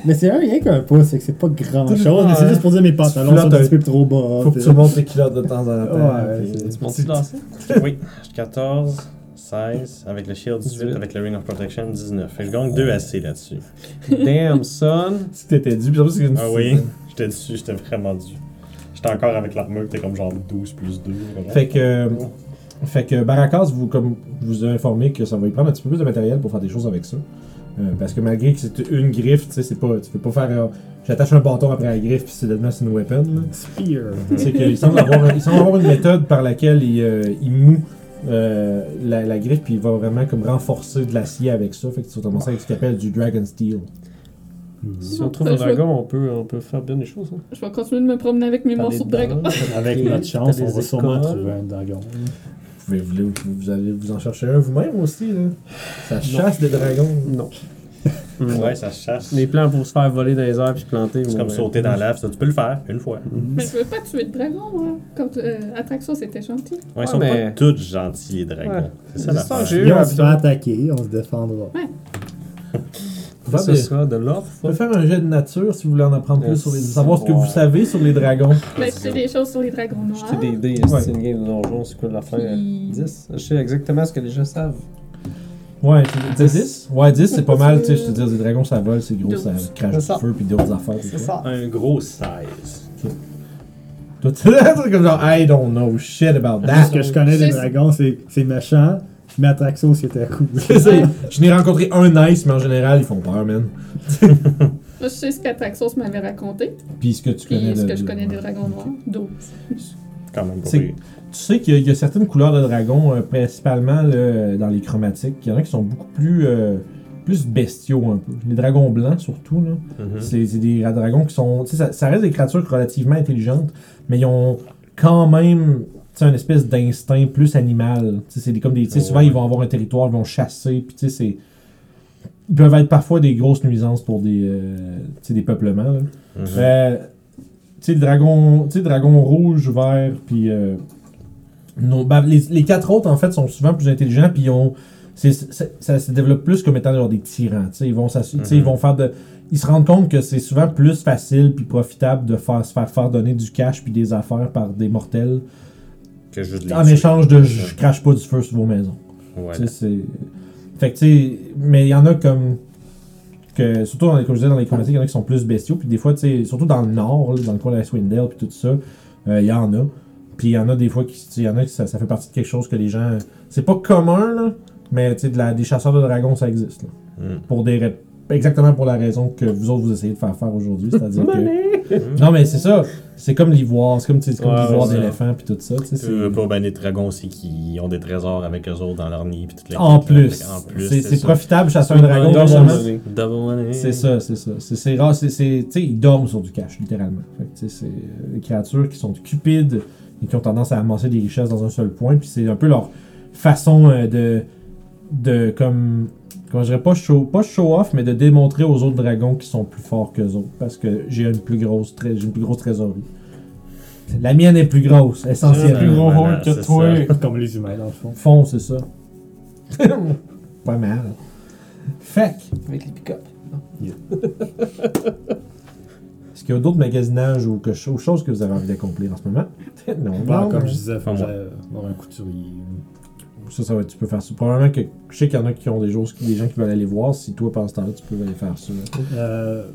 S3: Mais c'est un rien qu'un pouce, c'est que c'est pas grand chose.
S1: Ouais.
S3: Mais c'est juste pour dire mes pantalons sont un petit peu trop bas.
S1: Faut que tu montes tes culottes de temps en temps.
S3: Ouais, c'est-
S2: Tu montes-tu lancer?
S5: oui, j'ai 14, 16, avec le Shield 18,
S2: 18.
S5: avec le Ring of Protection 19. Fait que je gagne 2 AC là-dessus.
S2: Damn, son.
S1: Si t'étais dû, puis en plus, c'est une
S5: Ah oui, j'étais dessus, j'étais vraiment dû. J'étais encore avec l'armure qui était comme genre 12 plus 2.
S1: Fait que, euh, fait que Baracas vous, comme, vous a informé que ça va y prendre un petit peu plus de matériel pour faire des choses avec ça. Euh, parce que malgré que c'est une griffe, tu sais, c'est pas, tu peux pas faire. euh, J'attache un bâton après la griffe puis c'est une weapon. là.
S3: Spear.
S1: c'est qu'il semble avoir, il semble avoir une méthode par laquelle il, euh, il moue euh, la, la griffe puis il va vraiment comme renforcer de l'acier avec ça. Fait que tu vas commencer avec ce qu'il appelle du Dragon Steel.
S2: Si on trouve un dragon, on peut, on peut faire bien des choses. Hein.
S4: Je vais continuer de me promener avec mes morceaux de dragon.
S3: Avec notre chance, on va sûrement trouver un dragon.
S1: Vous, pouvez, vous, vous allez vous en chercher un vous-même aussi. Là. Ça chasse des dragons.
S2: Non. Mm.
S5: Ouais, ça se chasse.
S2: Les plans pour se faire voler dans les airs puis planter.
S5: C'est comme
S2: ouais.
S5: sauter dans la lave, ça, tu peux le faire une fois.
S4: Mais je veux pas tuer de dragon, moi. Comme euh, Atraxo, c'était gentil.
S5: Ouais, ils
S2: Ouais,
S5: sont
S2: mais-
S5: pas tous gentils, les dragons.
S2: Ouais.
S5: C'est ça
S2: C'est ça, eu
S3: on se fait attaquer, on se défendra.
S1: Va
S2: Ce
S1: bien.
S2: sera de l'or.
S1: On peut faire un jet de nature si vous voulez en apprendre plus sur les. savoir ce que
S2: Ouais.
S1: vous savez sur les dragons.
S4: Mais je sais des choses sur les dragons noirs.
S2: J'étais des dés,
S1: Ouais.
S2: c'est une game de donjon, c'est quoi l'affaire?
S4: Puis-
S2: 10. Je sais exactement ce que les gens savent.
S1: Ouais, tu dis 10 Ouais, 10 c'est pas mal, tu sais, je te dis, les dragons ça vole, c'est gros, ça crache du feu puis d'autres affaires.
S2: C'est ça.
S5: Un gros 16.
S1: Toi, tu comme genre, I don't know shit about that.
S3: ce que je connais des dragons, c'est c'est méchant, mais Atraxo, c'était cool.
S1: Je n'ai rencontré un nice, mais en général, ils font peur, man.
S4: Moi, je sais ce qu'Atraxos m'avait raconté.
S1: Puis ce que tu connais
S4: Puis ce
S1: de-
S4: que je connais des dragons noirs. D'autres.
S5: Quand même pas.
S1: Tu sais qu'il y, a- il y a certaines couleurs de dragons, euh, principalement là, dans les chromatiques. Il y en a qui sont beaucoup plus, euh, plus bestiaux un peu. Les dragons blancs, surtout. Là.
S5: Mhm.
S1: C'est c'est des dragons qui sont. tu sais, Ça, ça reste des créatures relativement intelligentes, mais ils ont quand même tu sais, un espèce d'instinct plus animal. Tu sais, C'est des- comme des. tu sais, Souvent,
S5: Ouais.
S1: ils vont avoir un territoire, ils vont chasser. Puis, tu sais, c'est. Ils peuvent être parfois des grosses nuisances pour des, euh, des peuplements. Là.
S5: Mhm.
S1: Euh, tu sais, le dragon, tu sais, le dragon rouge, vert, puis. euh, non, ben, les, les quatre autres, en fait, sont souvent plus intelligents, puis ils ont. ça se développe plus comme étant genre, des tyrans. tu sais, Ils vont, ils
S5: Mhm.
S1: vont faire de. Ils se rendent compte que c'est souvent plus facile puis profitable de faire, se faire faire donner du cash puis des affaires par des mortels
S5: Que juste les
S1: en échange de je crache pas du feu sur vos maisons. C'est. Fait que, tu sais, mais il y en a comme. Que, surtout dans les, comme je disais, dans les chromatiques, il y en a qui sont plus bestiaux. Puis des fois, tu sais, surtout dans le nord, là, dans le coin de la Swindale, puis tout ça, euh, il y en a. Puis il y en a des fois qui. tu sais, Il y en a qui ça, ça fait partie de quelque chose que les gens. C'est pas commun, là, mais tu sais, de la- des chasseurs de dragons, ça existe. Là,
S5: Mhm.
S1: pour des. ra- Exactement pour la raison que vous autres vous essayez de faire faire aujourd'hui. C'est-à-dire que.
S2: Money!
S1: Non, mais c'est ça. C'est comme l'ivoire. C'est comme, comme
S2: Ouais,
S1: l'ivoire d'éléphant, puis tout ça. tu
S5: veux
S1: c'est-
S5: pas ban des dragons aussi qui ont des trésors avec eux autres dans leur nid. Puis toutes les
S1: En plus. C'est profitable chasser un dragon.
S2: Double
S1: justement.
S2: money.
S5: Double money.
S1: C'est ça, c'est ça. C'est- C'est rare, c'est. Tu sais, ils dorment sur du cash, littéralement. Fait que, tu sais, c'est euh, des créatures qui sont cupides et qui ont tendance à amasser des richesses dans un seul point. Puis c'est un peu leur façon euh, de. de comme. Comment je dirais pas show, pas show off, mais de démontrer aux autres dragons qui sont plus forts qu'eux autres. Parce que j'ai une plus grosse, j'ai une plus grosse trésorerie. La mienne est plus grosse, essentiellement.
S2: plus gros
S5: Voilà,
S2: que
S5: c'est
S2: toi.
S3: Comme les humains, dans le fond.
S1: Fond, c'est ça. pas mal. Fait que,
S2: Avec les pick-up.
S1: Est-ce qu'il y a d'autres magasinages ou quelque chose, choses que vous avez envie d'accomplir en ce moment? non,
S3: Bah,
S1: non,
S3: comme
S1: mais
S3: je disais, faut
S5: Pas
S3: que
S5: moi.
S3: j'aille voir un couturier.
S1: Ça, ça va, tu peux faire ça. Probablement que je sais qu'il y en a qui ont des, choses, des gens qui veulent aller voir. Si toi, pendant ce temps-là, tu peux aller faire ça.
S3: Euh,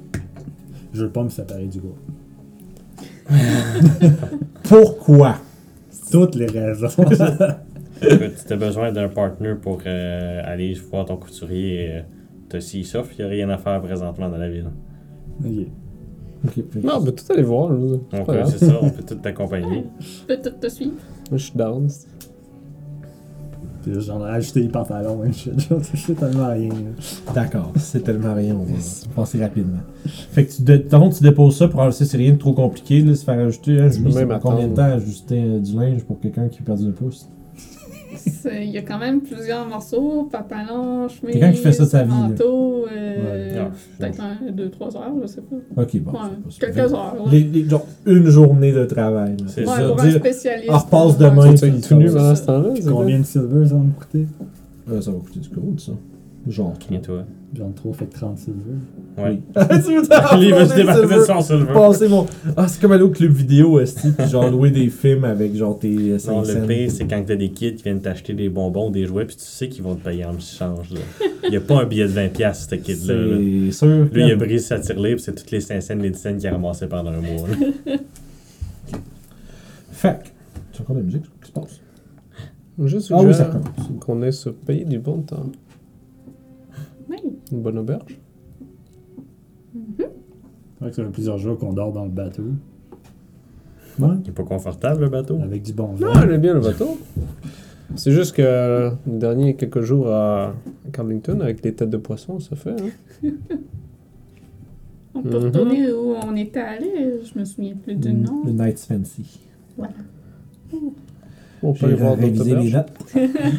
S3: je veux pas me séparer du groupe.
S1: Pourquoi?
S3: Toutes les raisons.
S5: Si t'as besoin d'un partner pour euh, aller voir ton couturier, euh, t'as s'il s'offre, il n'y a rien à faire présentement dans la ville.
S3: Ok.
S2: Non, on peut tout aller voir.
S5: euh,
S2: grave.
S5: c'est ça, on peut tout t'accompagner.
S4: Je peux tout te suivre.
S2: Moi, je suis down.
S3: Puis j'en ai ajouté les pantalons et shit. Genre, C'est tellement rien. là.
S1: D'accord, c'est tellement rien, on va passer rapidement. Fait que tu, fond, tu déposes ça pour c'est rien de trop compliqué, là, se faire ajouter. Hein, combien de temps ajuster euh, du linge pour quelqu'un qui a perdu le pouce?
S4: C'est- Il y a quand même plusieurs morceaux, pantalon, chemise,
S1: Quelqu'un qui fait ça de sa vie, là.
S4: manteau, euh,
S5: Ouais. Ah,
S4: peut-être un, deux, trois heures, je sais pas.
S1: Ok, bon.
S4: Ouais,
S1: c'est pas-
S4: quelques heures. là.
S1: Les, les- genre, une journée de travail. là.
S5: C'est
S4: Ouais,
S5: ça.
S4: pour un spécialiste.
S1: ah, repasse
S4: euh,
S1: demain.
S2: Tu es tout nu pendant ce temps-là?
S3: Combien de silver ça va me coûter?
S1: Euh, ça va coûter du gold, ça. Genre
S5: Et toi?
S3: J'en ai trop, fait que 30 silver.
S5: Ouais.
S1: tu veux t'en silver? Passer mon. Ah, c'est comme aller au club vidéo, esti, puis genre louer des films avec genre tes 5
S5: Non, le pire, c'est quand t'as des kids qui viennent t'acheter des bonbons, des jouets, puis tu sais qu'ils vont te payer en change. Il n'y a pas un billet de 20$, ce kid-là. là.
S1: C'est sûr.
S5: Lui, il a brisé sa tirelire, puis c'est toutes les 5 cents, les 10 cents qu'il a ramassé pendant un mois. là.
S1: Fait que, Tu as encore de la musique, qu'est-ce qui se passe?
S2: Juste
S1: Ah oui, ça
S2: qu'on ait se payer du bon temps. Une bonne auberge.
S3: C'est vrai que ça fait plusieurs jours qu'on dort dans le bateau.
S1: Ouais.
S5: Il est pas confortable, le bateau?
S3: Avec du bon
S2: Non,
S3: vin.
S2: elle est bien le bateau. C'est juste que euh, les derniers quelques jours à Carlington, avec les têtes de poisson, ça fait. Hein?
S4: On peut
S2: Mhm.
S4: retourner où on était allé, je me souviens plus du nom.
S1: Le Night's Fancy.
S2: On peut
S1: J'ai
S2: aller voir notre auberge.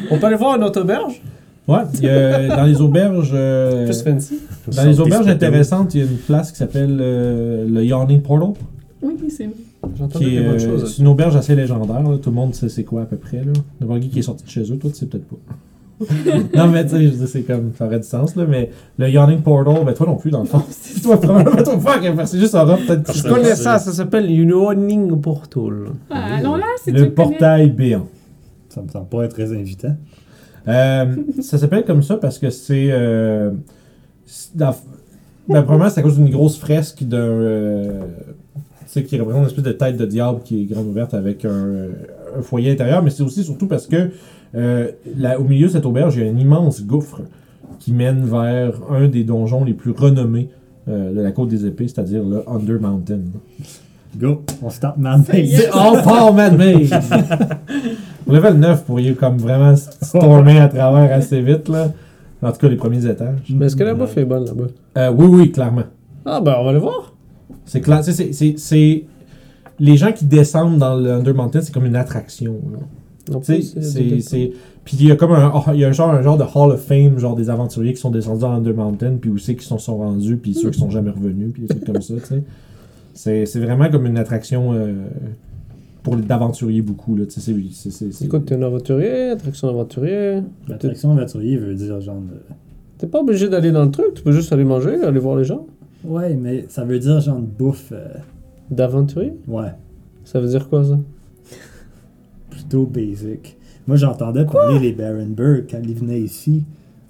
S2: On peut aller voir notre auberge?
S1: Ouais, il y a- dans les auberges. euh,
S2: Plus fancy.
S1: dans les auberges intéressantes, il y a une place qui s'appelle euh, le Yawning Portal.
S4: Oui, c'est vrai.
S2: J'entends des bonnes
S1: euh,
S2: choses.
S1: c'est une auberge assez légendaire. là. Tout le monde sait c'est quoi à peu près. Là. N'importe qui est sorti de chez eux, toi tu sais peut-être pas. non mais tu sais, je dis, c'est comme, ça aurait du sens là, mais le Yawning Portal, ben toi non plus dans le fond. C'est toi probablement toi fuck, parce que c'est juste Aura peut-être que
S2: Je
S1: tu
S2: connais
S1: connais
S2: ça, ça s'appelle Yawning Portal.
S4: Ah, allons là, tu
S1: Le
S4: le connais?
S1: portail béant.
S3: Ça me semble pas être très invitant.
S1: Euh, ça s'appelle comme ça parce que c'est. Euh, dans- ben, premièrement, c'est à cause d'une grosse fresque d'un. euh, qui représente une espèce de tête de diable qui est grande ouverte avec un, euh, un foyer intérieur, mais c'est aussi surtout parce que là, au milieu de cette auberge, il y a un immense gouffre qui mène vers un des donjons les plus renommés de la côte des épées, c'est-à-dire le Under Mountain.
S3: Go, on start man
S4: Ça y est.
S1: C'est all man-made! Au level 9, vous pourriez comme vraiment stormer à travers assez vite, là. En tout cas, les premiers étages.
S2: Mais est-ce que la bouffe est bonne là-bas?
S1: Euh, oui, oui, clairement.
S2: Ah, ben on va le voir.
S1: C'est clair. tu sais, c'est- c'est- c'est. Les gens qui descendent dans le Under Mountain, c'est comme une attraction. Tu sais, c'est. c'est- Puis il y a comme un, il y a un genre, un genre de Hall of Fame, genre des aventuriers qui sont descendus dans Under Mountain, puis aussi qui sont, sont rendus, puis ceux qui sont jamais revenus, puis des trucs comme ça, tu sais. C'est c'est vraiment comme une attraction euh, pour les- d'aventuriers beaucoup, là, c'est- c'est- c'est- c'est-
S2: Écoute, t'es un aventurier, attraction aventurier.
S3: L'attraction aventurier veut dire genre. de-
S2: T'es pas obligé d'aller dans le truc, tu peux juste aller manger, aller voir les gens.
S3: Ouais, mais ça veut dire genre de bouffe. euh,
S2: D'aventurier?
S3: Ouais,
S2: Ça veut dire quoi ça?
S3: Plutôt basic. Moi, j'entendais parler les Barenberg quand ils venaient ici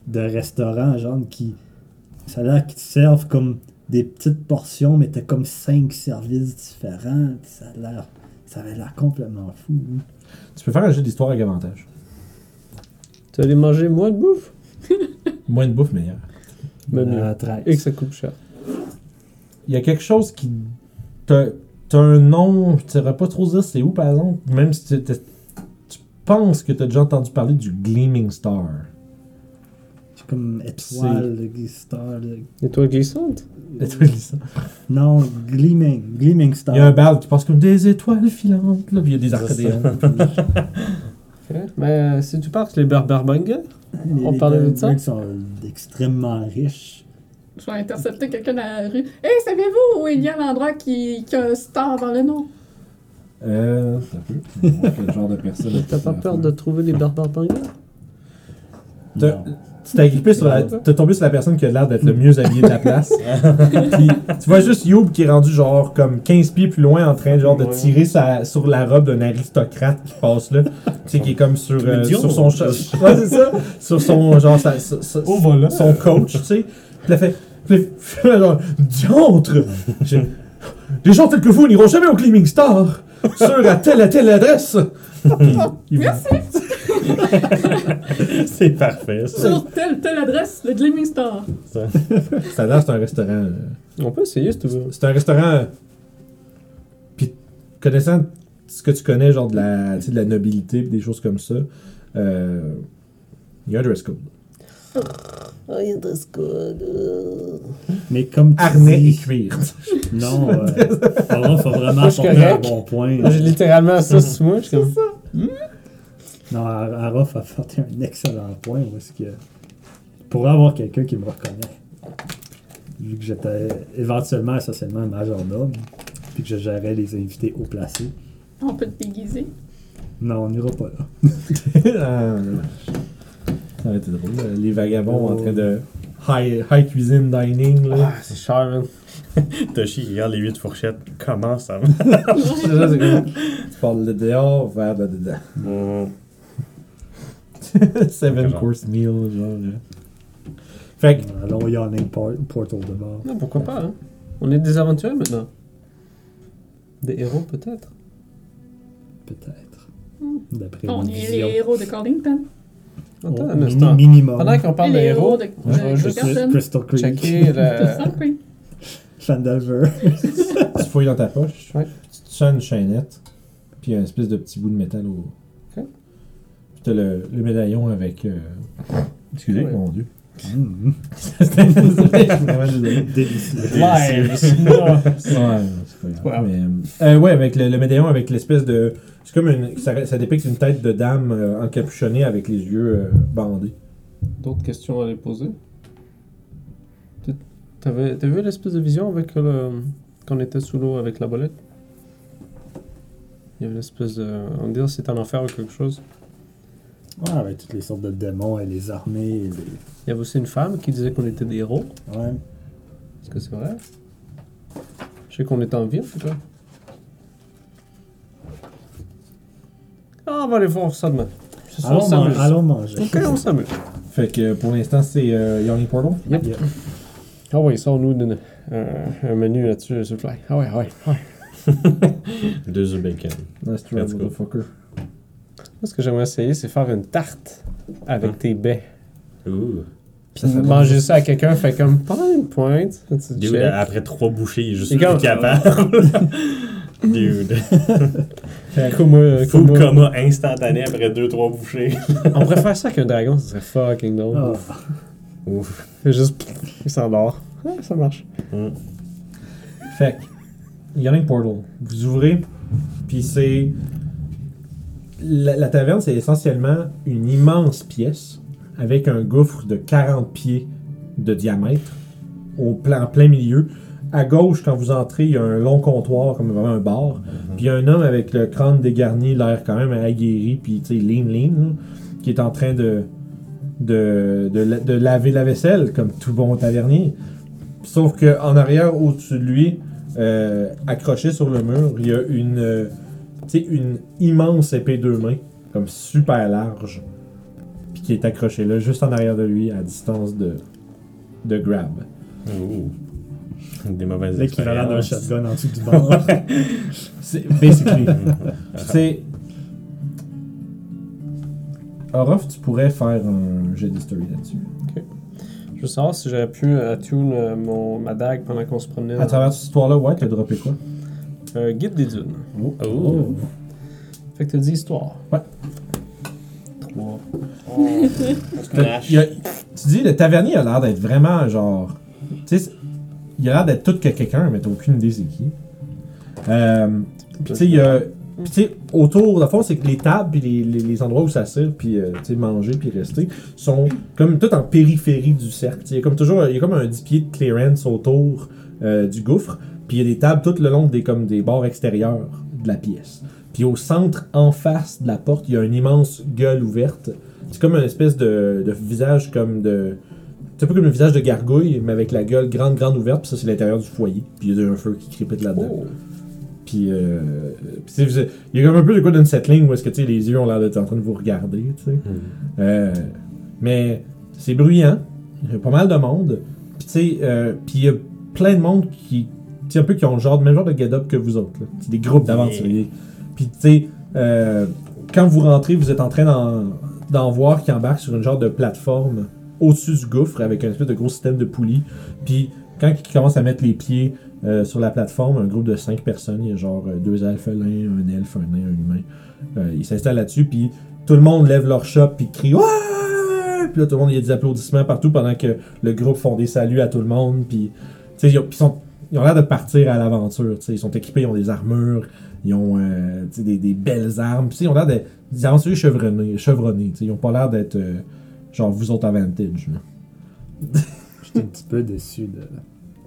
S3: de restaurants, genre qui. Ça a l'air qu'ils te servent comme des petites portions, mais t'as comme cinq services différents. Ça a l'air. Ça avait l'air complètement fou. hein.
S1: Tu peux faire un jeu d'histoire avec avantage.
S2: Tu aller manger moins de bouffe?
S1: Moins de bouffe, meilleur.
S2: Mais mieux.
S3: Euh, 13.
S2: Et que ça coûte cher.
S1: Il y a quelque chose qui. T'as t'as un nom, tu saurais pas trop dire c'est où par exemple, même si tu, t'es- tu penses que t'as déjà entendu parler du Gleaming Star.
S3: Comme étoile, le-
S2: Étoile glissante?
S1: Dis ça?
S3: Non, Gleaming. Gleaming Star.
S1: Il y a un bal qui passe comme des étoiles filantes, là, puis il y a des accordéons.
S2: Ok. Mais euh, si tu parles les Berberbangers,
S3: Les-
S2: on
S3: les
S2: parlait de ça?
S3: Barenberg sont extrêmement riches.
S4: Je vais intercepter quelqu'un dans la rue. Hey, savez-vous où il y a l'endroit qui, qui a un star dans le nom?
S1: euh, ça peut. Quel genre de personne.
S2: t'as pas peur de trouver les
S1: T'as-
S3: Non.
S1: Tu t'es agrippé sur la. T'es tombé sur la personne qui a l'air d'être le mieux habillé de la place. Puis tu vois juste Youb qui est rendu genre comme 15 pieds plus loin en train genre de tirer sa, sur la robe d'un aristocrate qui passe là. Tu sais, qui est comme sur, euh, sur son. Ouais, c'est ça. Sur son. Genre, sa- sa- sa-
S5: Au volant.
S1: son coach, tu sais. Puis fait. Puis genre, diantre! J'ai- Les gens tels que vous n'iront jamais au Gleaming Star! Sur à telle à telle adresse! Il-
S5: C'est parfait, ça.
S4: Sur telle, telle adresse, le Gleaming Star.
S5: ça.
S1: Ça a l'air, c'est un restaurant. euh,
S2: On peut essayer si tu veux.
S1: C'est un restaurant. euh, Puis, connaissant ce que tu connais, genre de la, tu sais, de la nobilité, pis des choses comme ça, euh, il y a un dress code.
S2: Oh, il y a dress code.
S3: Mais comme tu
S1: Harnais et
S3: dis-
S1: cuir.
S3: Non, euh, faut, faut vraiment
S2: suis
S3: apporter un
S2: correct.
S3: bon point.
S2: J'ai littéralement ça sur moi. Je suis comme.
S3: Non, Arof a apporté un excellent point parce que pour avoir quelqu'un qui me reconnaît, vu que j'étais éventuellement essentiellement un majordome, puis que je gérais les invités haut placés,
S4: On peut te déguiser.
S3: non, on n'ira pas là.
S1: Ah, ça aurait été drôle. Les vagabonds en train de high, high cuisine dining. Là.
S2: Ah, c'est cher, man.
S5: Toshi, il regarde les 8 fourchettes. Comment ça
S1: comme- tu parles de dehors vers de dedans.
S5: va?
S1: Seven
S5: Genre.
S1: course meal, genre. euh. Fait que,
S3: Allons au Yawning Por- Portal de bord.
S2: Non, pourquoi pas, hein? On est des aventuriers maintenant. Des héros, peut-être.
S3: Peut-être.
S4: Hmm.
S3: D'après
S4: On est
S3: vision.
S4: les héros de Cordington.
S2: Attends
S3: Oh,
S2: un instant.
S3: minimum.
S2: Pendant qu'on parle de
S4: les
S2: héros,
S4: de,
S2: je vais juste.
S3: Crystal Creek.
S2: checker la.
S3: Chandelver.
S1: tu fouilles dans ta poche,
S2: Ouais.
S1: tu te sens une chaînette, puis un espèce de petit bout de métal au. T'as le, le médaillon avec. euh, Excusez,
S2: Ouais.
S1: mon dieu. C'était vraiment désolé.
S3: Délicieux.
S2: Live!
S1: Ouais, c'est pas grave.
S2: Ouais.
S1: Mais, euh, ouais, avec le, le médaillon avec l'espèce de. C'est comme une. Ça, ça dépicte une tête de dame euh, encapuchonnée avec les yeux euh, bandés.
S2: D'autres questions à les poser? Tu- T'avais t'as vu l'espèce de vision avec le... quand on était sous l'eau avec la bolette? Il y avait l'espèce de... On dirait que c'était un enfer ou quelque chose.
S3: Ouais, avec toutes les sortes de démons et les armées. Et les...
S2: Il y avait aussi une femme qui disait qu'on était des héros.
S3: Ouais.
S2: Est-ce que c'est vrai? Je sais qu'on est en vie en tout cas. Ah, on va aller voir ça demain. Ce soir, on
S3: Allons,
S2: s'amuse.
S3: man- allons manger.
S2: Ok, on s'amuse.
S1: Fait que pour l'instant, c'est euh, Yawning Portal.
S2: Yep.
S3: Yeah.
S2: Ah oui, sors-nous d'une- euh, un menu là-dessus, s'il vous plaît. Ah ouais, ouais, ouais.
S5: Deux œufs bacon.
S1: Nice try,
S5: Let's go.
S1: motherfucker.
S2: Moi, ce que j'aimerais essayer, c'est faire une tarte avec
S5: Hein?
S2: tes baies.
S5: Ouh.
S2: Puis
S1: serait bon.
S2: manger ça à quelqu'un, fait comme pendant une pointe. tu
S5: Dude,
S2: check.
S5: après trois bouchées, il est juste
S2: comme-
S5: capable. Dude.
S2: Comme
S5: Food
S2: moi.
S5: coma instantané après deux, trois bouchées.
S2: On préfère ça qu'un dragon, ça serait fucking drôle.
S3: Ah.
S5: Ouf.
S2: Juste, il s'endort. Ah, ça marche.
S5: Mm.
S1: Fait que, Yawning Portal, vous ouvrez, puis c'est. La, la taverne, c'est essentiellement une immense pièce avec un gouffre de 40 pieds de diamètre au plein, en plein milieu. À gauche, quand vous entrez, il y a un long comptoir, comme vraiment un bar. Puis il y a un homme avec le crâne dégarni, l'air quand même aguerri, puis tu sais, lean, lean, là, qui est en train de, de, de, la- de laver la vaisselle, comme tout bon tavernier. Sauf que en arrière, au-dessus de lui, euh, accroché sur le mur, il y a une, euh, sais, une immense épée deux mains, comme super large, puis qui est accrochée là, juste en arrière de lui, à distance de, de grab.
S5: Ouh. Des mauvaises
S3: L'équivalent d'un shotgun en dessous du bar.
S1: C'est basically. C'est. Orof, tu pourrais faire un jet d'history là-dessus.
S2: Je veux savoir si j'aurais pu attune euh, mon, ma dague pendant qu'on se promenait.
S1: À travers cette histoire-là, ouais, t'as droppé quoi?
S2: Euh, guide des dunes.
S5: Oh.
S2: Fait que t'as dit histoire.
S1: Ouais.
S2: Trois.
S1: A- tu dis, le tavernier a l'air d'être vraiment genre. Tu sais, il a l'air d'être tout que quelqu'un, mais t'as aucune idée c'est qui. Euh, puis tu sais, il y a. Puis tu sais, autour, de fond, c'est que les tables puis les, les- les endroits où s'asseoir puis euh, tu sais, manger puis rester sont comme tout en périphérie du cercle. Tu sais, Il y a comme toujours, il y a comme un 10 pieds de clearance autour euh, du gouffre. Puis il y a des tables tout le long des comme des bords extérieurs de la pièce. Puis au centre, en face de la porte, il y a une immense gueule ouverte. C'est comme une espèce de, de visage comme de. C'est un peu comme le visage de gargouille, mais avec la gueule grande, grande ouverte. Puis ça, c'est l'intérieur du foyer. Puis il y a un feu qui crépite là-dedans.
S2: Oh.
S1: Puis, euh, puis il y a comme un peu de quoi d'une settling où est-ce que les yeux ont l'air d'être en train de vous regarder.
S5: Mm.
S1: Euh, mais c'est bruyant. Il y a pas mal de monde. Puis tu sais, euh, puis il y a plein de monde qui, sais, un peu qui ont le genre, le même genre de get-up que vous autres. là. C'est des groupes d'aventuriers. Puis tu sais, euh, quand vous rentrez, vous êtes en train d'en, voir qui embarquent sur une genre de plateforme au-dessus du gouffre avec un espèce de gros système de poulies. Puis quand ils commencent à mettre les pieds euh, sur la plateforme, un groupe de cinq personnes, il y a genre euh, deux alphelins, un elfe, un nain, un humain. Euh, ils s'installent là-dessus, puis tout le monde lève leur shop, puis crie Ouais! Puis là, tout le monde, il y a des applaudissements partout pendant que le groupe font des saluts à tout le monde, puis tu sais, ils ont, ils sont- ils ont l'air de partir à l'aventure. Ils sont équipés, ils ont des armures, ils ont euh, des, belles armes. Ils ont l'air d'être des aventuriers chevronnés. chevronnés ils ont pas l'air d'être euh, genre vous autres Avantage.
S3: J'étais un petit peu déçu de,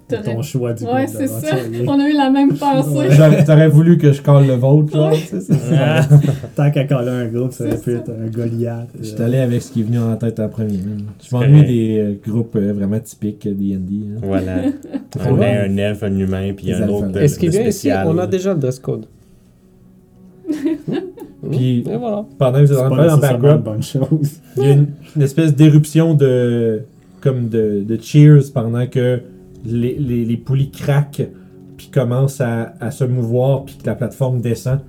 S3: de ton choix du
S4: Ouais, c'est ça. On a eu la même pensée.
S1: J'aurais- T'aurais voulu que je colle le vôtre, ça.
S5: Ah.
S3: Tant qu'à coller un groupe, ça aurait
S4: C'est
S3: pu être un Goliath.
S1: Je suis
S3: euh,
S1: allé avec ce qui est venu en tête en premier. man. Je m'ennuie des euh, groupes euh, vraiment typiques D&D. là.
S5: Voilà. On a un elfe, un humain, puis un autre.
S2: Est-ce qu'il vient ici
S5: spécial.
S2: On a déjà le dress code.
S1: Puis-
S2: voilà.
S1: Pendant que vous êtes en train background,
S3: bonne chose.
S1: il y a une, une espèce d'éruption de comme de, de cheers pendant que les, les, les poulies craquent puis commencent à, à se mouvoir puis que la plateforme descend.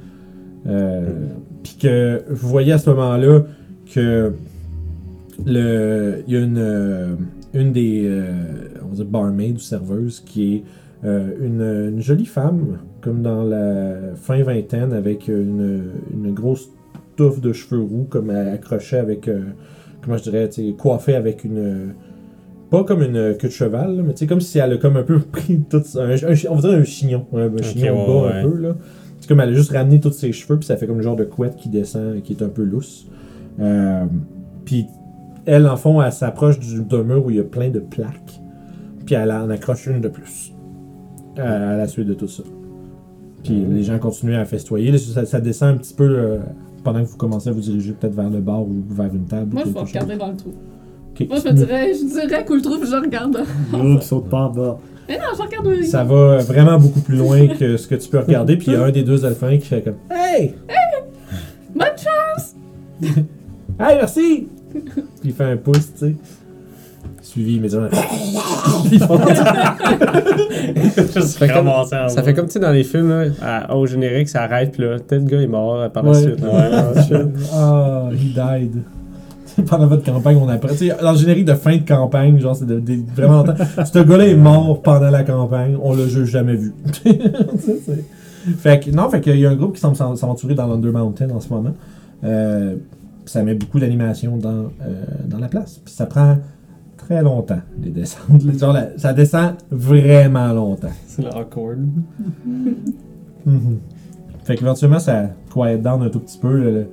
S1: Euh, Puis que vous voyez à ce moment-là que le il y a une, euh, une des euh, on barmaids ou serveuse qui est euh, une, une jolie femme comme dans la fin vingtaine avec une, une grosse touffe de cheveux roux comme accrochée avec euh, comment je dirais coiffée avec une pas comme une queue de cheval là, mais tu sais comme si elle a comme un peu pris tout un, un- on va dire un chignon un, un chignon
S5: ouais,
S1: bas
S5: ouais.
S1: un peu là c'est comme elle a juste ramené tous ses cheveux puis ça fait comme le genre de couette qui descend qui est un peu lousse Euh, puis elle, en fond, elle s'approche du- d'un mur où il y a plein de plaques. Puis elle en accroche une de plus. À, à la suite de tout ça. Puis les gens continuent à festoyer. Là, ça, ça descend un petit peu euh, pendant que vous commencez à vous diriger peut-être vers le bar ou vers une table.
S4: Moi, je vais
S1: chose.
S4: regarder dans le trou. Moi, je me dirais, je dirais cool trou, puis je regarde.
S3: Oups, saute pas en bas.
S4: Mais non, je regarde où
S1: Ça va vraiment beaucoup plus loin que ce que tu peux regarder. Puis il y a un des deux alphins qui fait comme Hey!
S4: Bonne chance!
S1: Hey, merci! Puis il fait un pouce, tu sais. Suivi immédiatement.
S5: Juste
S2: fait comme- Ça fait comme tu sais dans les films, là, à- au générique, ça arrête, puis là, tel gars est mort par la
S1: Ouais.
S2: suite.
S5: Ouais.
S2: Ah.
S1: Ah, he died. Pendant votre campagne, on apprend. Tu sais, dans le générique de fin de campagne, genre, c'est de- de- vraiment longtemps. Ce gars-là est mort pendant la campagne, on l'a juste jamais vu. Fait que, non, fait qu'il y a un groupe qui semble s'aventurer dans l'Under Mountain en ce moment. Euh, ça met beaucoup d'animation dans, euh, dans la place. Puis ça prend très longtemps, les descentes. Genre, ça descend vraiment longtemps.
S2: C'est le awkward.
S1: Mhm. Fait qu'éventuellement, ça quiet down un tout petit peu. Le,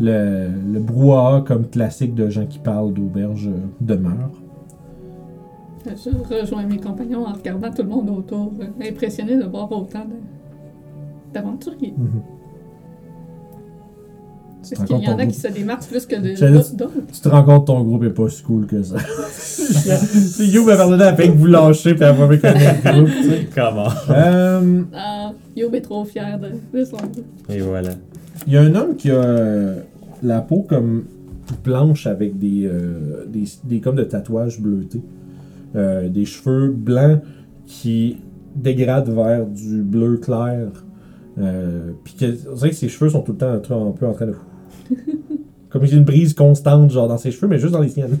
S1: le, le brouhaha comme classique de gens qui parlent d'auberge demeure.
S4: Je rejoins mes compagnons en regardant tout le monde autour, impressionné de voir autant d'aventuriers. Est-ce
S1: te
S4: qu'il y en a qui se démarquent plus que d'autres?
S1: Tu te rends compte que ton groupe est pas si cool que ça. C'est You m'a pardonné après que vous lâchez puis avoir reconnu le groupe. tu sais.
S5: Comment?
S1: Euh,
S4: Ah, Yob est trop fier de, de son groupe.
S5: Et voilà.
S1: Il y a un homme qui a euh, la peau comme blanche avec des, euh, des, comme de tatouages bleutés. Euh, des cheveux blancs qui dégradent vers du bleu clair. Euh, Puis que- on que ses cheveux sont tout le temps un, un peu en train de. comme il y a une brise constante genre dans ses cheveux, mais juste dans les siennes.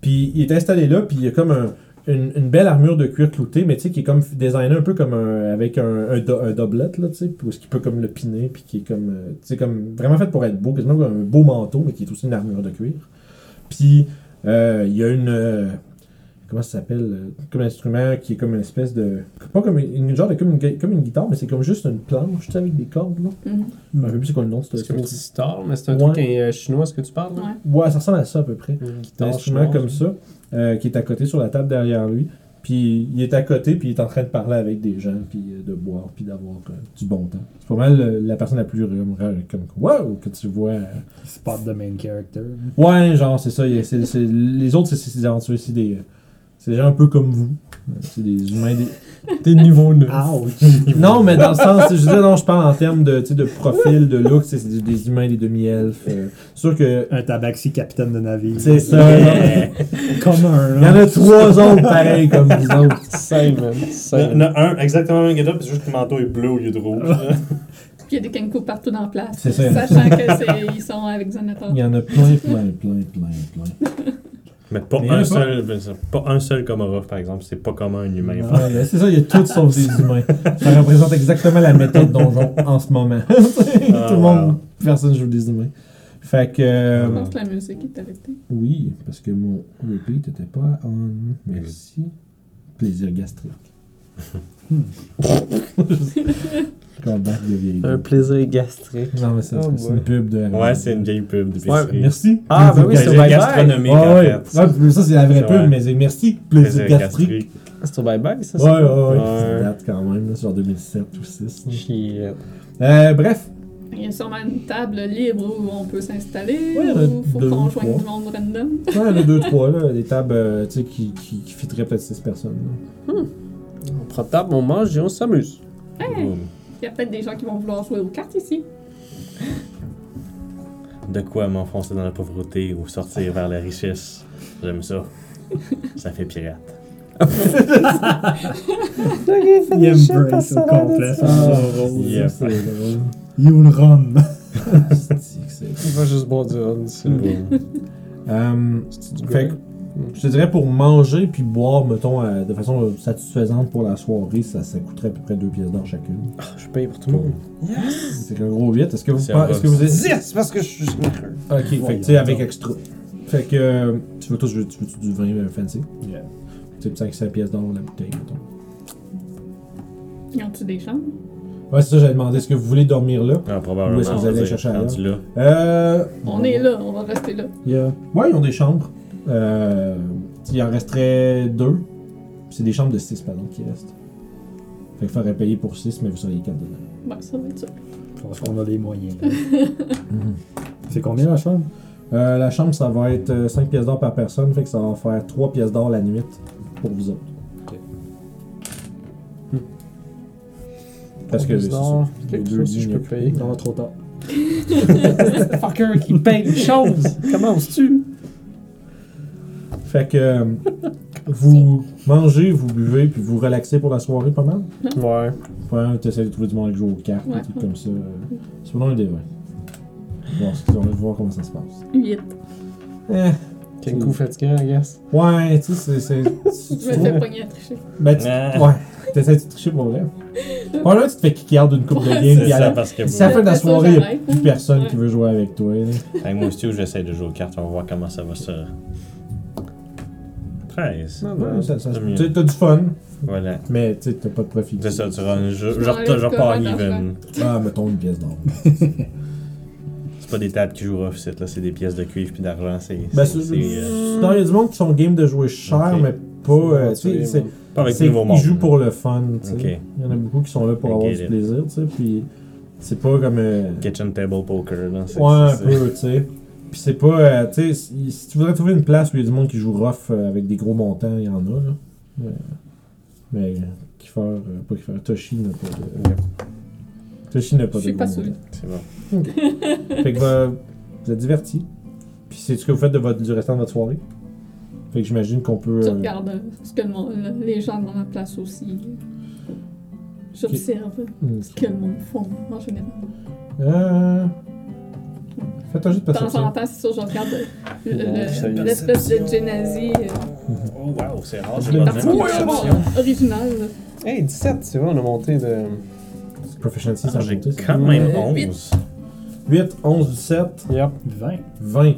S1: Puis il est installé là, puis il y a comme un- une, une belle armure de cuir clouté, mais tu sais, qui est comme designé un peu comme un, avec un, un, do- un doublet, là, tu sais, est-ce qu'il peut comme le piner, puis qui est comme, euh, tu sais, comme vraiment fait pour être beau, quasiment comme un beau manteau, mais qui est aussi une armure de cuir. Puis euh, il y a une, euh, comment ça s'appelle, comme un instrument qui est comme une espèce de, pas comme une, une genre de, comme une, comme une guitare, mais c'est comme juste une planche, tu sais, avec des cordes, là.
S4: Mhm.
S1: Je me rappelle plus c'est quoi le nom
S2: C'est comme une sitar, mais c'est un
S1: Ouais.
S2: truc euh, chinois, ce que tu parles, là?
S4: Ouais.
S1: Ouais, ça ressemble à ça à peu près.
S2: Une
S1: un
S2: guitare
S1: instrument
S2: chinoise.
S1: comme ça, euh, qui est à côté sur la table derrière lui. Puis il est à côté, puis il est en train de parler avec des gens, puis euh, de boire, puis d'avoir euh, du bon temps. C'est pas mal euh, la personne la plus comme, comme wow que tu vois.
S3: Spot the main character.
S1: Ouais, genre, c'est ça. il y a- c'est- c'est- les autres, c'est c'est des aventuriers, c'est des, c'est gens un peu comme vous. C'est des humains. Des...
S2: Des niveaux!
S1: Non, mais dans le sens, je veux dire, non, je parle en termes de, tu sais, de profil, de look, c'est des, des humains, des demi-elfes. euh, sûr que.
S3: Un tabaxi capitaine de navire.
S1: C'est ça.
S3: Comme un.
S1: Il y en a trois autres pareils comme vous autres.
S2: Same, man.
S5: Il y en a un exactement même get-up, c'est juste que le manteau est bleu au lieu de rouge.
S4: Puis il y a des kankou partout dans la place.
S1: C'est ça.
S4: Sachant que c'est ils sont avec Xanator.
S1: Il y en a plein, plein, plein, plein, plein.
S5: Mais pas
S1: Mais
S5: un seul, pas un seul par exemple, c'est pas comme un humain.
S1: Ouais, c'est ça, il y a tout sauf des humains. Ça représente exactement la méthode donjon en ce moment. tout le monde,
S5: wow.
S1: personne joue des humains. Fait que. euh,
S4: Je pense que la musique est arrêtée.
S1: oui, parce que mon repeat n'était pas en. Merci. Plaisir gastrique.
S2: Un plaisir gastrique.
S1: Non, mais c'est
S2: Oh
S1: une pub de.
S5: Ouais, c'est une vieille pub de
S2: Ouais,
S1: Merci.
S2: Ah, ben
S1: Plaisir
S2: oui, c'est
S1: gastrique.
S2: au bye-bye.
S5: gastronomique,
S1: Ouais,
S5: en
S1: ouais.
S5: fait.
S1: Ouais, mais ça, c'est la vraie
S5: C'est
S1: pub,
S5: vrai.
S1: mais c'est merci. Plaisir gastrique.
S2: C'est au bye-bye, ça?
S1: Ouais, ouais, ouais.
S5: Ouais.
S1: Ça date quand même, là, c'est genre 2007 ou 2006. là.
S2: Shit.
S1: Euh, bref,
S4: Il y a sûrement une table libre où on peut s'installer.
S1: Ouais, il y en a
S4: ou faut
S1: deux
S4: qu'on joigne
S1: trois.
S4: du monde random.
S1: ouais, il y en a deux, trois, là, des tables euh, tu sais, qui, qui, qui fitteraient peut-être 6 personnes. là.
S2: On prend table, on mange et on s'amuse.
S5: Boom.
S4: Il y a peut-être des gens qui vont vouloir jouer aux cartes ici.
S5: De quoi m'enfoncer dans la pauvreté ou sortir vers la richesse? J'aime ça. Ça fait pirate.
S3: Il embrace au complet.
S1: c'est drôle.
S2: Il va juste boire du rhum, c'est
S5: Boom.
S1: Euh, Fait que- je te dirais pour manger puis boire, mettons, euh, de façon euh, satisfaisante pour la soirée, ça, ça coûterait à peu près 2 pièces d'or chacune.
S2: Je paye pour tout le monde.
S1: C'est un gros 8. Est-ce que vous
S5: C'est un
S1: que vous êtes...
S2: Yes, parce que je suis généreux.
S1: Ok, fait que tu sais, avec extra. Fait que euh, tu veux tous, tu veux du vin euh, fancy?
S3: Yeah.
S1: Tu sais, 5 pièces d'or la bouteille, mettons.
S4: Ils ont-tu des chambres?
S1: Ouais, c'est ça, j'avais demandé, est-ce que vous voulez dormir là?
S5: Ah, probablement.
S1: Où est-ce que vous allez
S5: tu
S1: chercher
S5: rendu là.
S1: Euh...
S4: On est là, on va rester là.
S1: y a- Ouais, ils ont des chambres. Euh... Il en resterait deux. C'est des chambres de six, pardon, qui restent. Fait qu'il faudrait payer pour six, mais vous seriez quatre dedans.
S4: Ouais, ça va être ça.
S3: Je pense qu'on a les moyens. là. C'est combien la chambre?
S1: Euh, la chambre, ça va être euh, 5 pièces d'or par personne, fait que ça va faire 3 pièces d'or la nuit pour vous autres.
S3: Ok.
S1: Hmm. Parce que c'est ça.
S2: Non,
S1: Les deux
S2: chose que je
S1: lignes,
S2: peux payer.
S3: Non, trop tard.
S2: Fucker qui paye une chose! Commences-tu?
S1: Fait que euh, vous mangez, vous buvez, puis vous relaxez pour la soirée pas mal?
S2: Ouais.
S1: Ouais, t'essaies de trouver du monde avec jouer aux cartes,
S4: Ouais.
S1: des trucs comme ça. C'est pas un des ouais. Ce qu'ils ont, voir comment ça se passe.
S4: 8.
S1: Eh,
S2: Kenku fatigué, I guess.
S1: ouais, tu sais, c'est. c'est-
S4: Je me fais pogner à tricher.
S1: Ben, tu,
S5: Ah.
S1: ouais, t'essaies de tricher pour vrai. Probablement, tu te fais kicker out d'une coupe de game,
S5: C'est
S1: puis à
S5: ça,
S1: la,
S5: parce que
S1: si à la fin de la
S4: ça,
S1: soirée, il n'y a
S4: j'arrête.
S1: plus personne
S4: Ouais.
S1: qui veut jouer avec toi. là.
S5: avec moi aussi, où j'essaie de jouer aux cartes, on va voir comment ça va se. 13.
S2: Non,
S1: Ouais,
S2: non.
S1: ça, ça-
S5: c'est mieux.
S1: tu sais, t'as du fun,
S5: Voilà.
S1: mais tu sais, t'as pas de profit.
S5: C'est ça, tu rends. Je, je,
S4: Je m'enlève
S5: je, je repars
S4: comment
S5: even.
S1: Ah, mettons une pièce d'or.
S5: C'est pas des tables qui jouent c'est là, c'est des pièces de cuivre puis d'argent. C'est.
S1: Ben,
S5: c'est- euh,
S1: Non, il y a du monde qui sont game de jouer cher, mais pas. euh, tu sais, c'est-
S5: pas avec nouveau monde.
S1: Ils jouent pour le fun. tu sais.
S5: Ok.
S1: Il y en a beaucoup qui sont là pour
S5: I
S1: avoir du
S5: it.
S1: plaisir. tu sais, Puis c'est pas comme. euh,
S5: Kitchen table poker, là.
S1: Ouais, un peu, tu sais. Puis c'est pas. euh, tu sais, si, tu voudrais trouver une place où il y a du monde qui joue rough euh, avec des gros montants, il y en a, là. Euh, mais Kiefer, euh, pas Kiefer, Toshi n'a pas de. Toshi n'a pas
S4: Je
S1: de.
S4: suis pas
S1: gros
S4: saoulée.
S5: C'est bon.
S1: montants. Fait que euh, vous êtes divertis. Puis c'est ce que vous faites de votre, du restant de votre soirée. Fait que j'imagine qu'on peut.
S4: Je
S1: euh,
S4: regarde euh, ce que le monde- le- les gens dans la place aussi. J'observe
S1: hmm.
S4: ce que le monde font en général.
S1: Euh. De
S4: De temps en temps, c'est sûr, je regarde euh, l'espèce de Genazi
S5: Oh, wow, c'est rare,
S4: là.
S2: Hey, 17, c'est vrai, on a monté de.
S1: Proficiency, ça
S5: Ah, J'ai
S1: c'est-
S5: quand même
S4: Huit.
S5: 11.
S1: 8, 11, 17.
S2: Yep.
S3: 20.
S1: 20.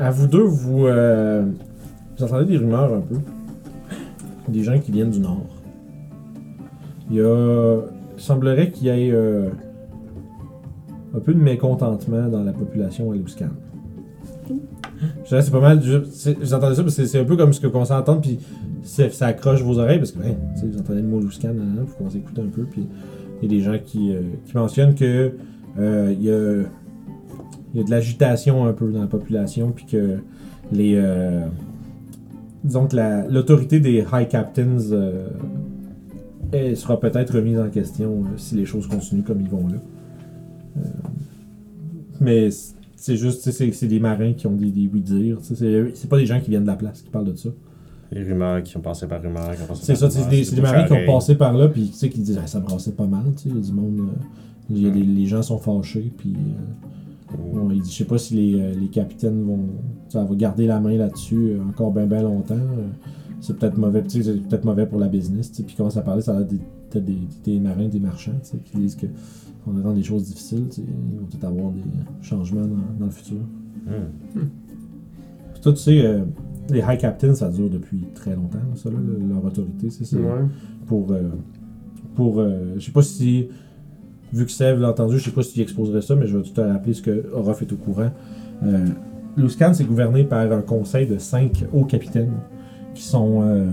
S1: À vous deux, vous, euh, vous entendez des rumeurs un peu. Des gens qui viennent du nord. Il y a. Il semblerait qu'il y ait euh, un peu de mécontentement dans la population à Luscan. Je dirais, c'est pas mal. je- Vous entendez ça parce que c'est- un peu comme ce que à entendre, puis ça accroche vos oreilles parce que ben, vous entendez le mot Luscan, hein, vous commencez à écouter un peu, puis il y a des gens qui, euh, qui mentionnent que euh, il y a il y a de l'agitation un peu dans la population, puis que les. euh, disons que la- l'autorité des High Captains euh, elle sera peut-être remise en question euh, si les choses continuent comme ils vont là. Euh, mais c'est juste, c'est des marins qui ont des, des oui-dire. C'est pas des gens qui viennent de la place qui parlent de ça.
S5: Les rumeurs qui ont passé par rumeurs. qui ont passé
S1: C'est
S5: par
S1: ça, c'est des, c'est des
S5: à
S1: marins qui ont passé par là, puis tu sais, qui disent ah, ça brassait pas mal. tu sais, Il y a du monde. euh, a des- les gens sont fâchés, puis. euh, Bon, il dit, je sais pas si les, euh, les capitaines vont, ça va garder la main là-dessus euh, encore bien ben longtemps. c'est peut-être mauvais, c'est peut-être mauvais pour la business. Puis quand ça parlait, ça a l'air des, des, des marins, des marchands, tu sais, qui disent que on rend des choses difficiles. tu sais, Ils vont peut-être avoir des changements dans, dans le futur.
S5: Hmm.
S1: Puis toi, tu sais, euh, les high captains, ça dure depuis très longtemps, ça, là, le- leur autorité, c'est ça.
S2: Ouais.
S1: Pour, euh, pour euh, je sais pas si, vu que Sev l'a entendu, je sais pas si tu exposerais ça, mais je vais tout te rappeler ce que Orof est au courant. Euh, Luscan, c'est gouverné par un conseil de cinq hauts capitaines qui sont, euh,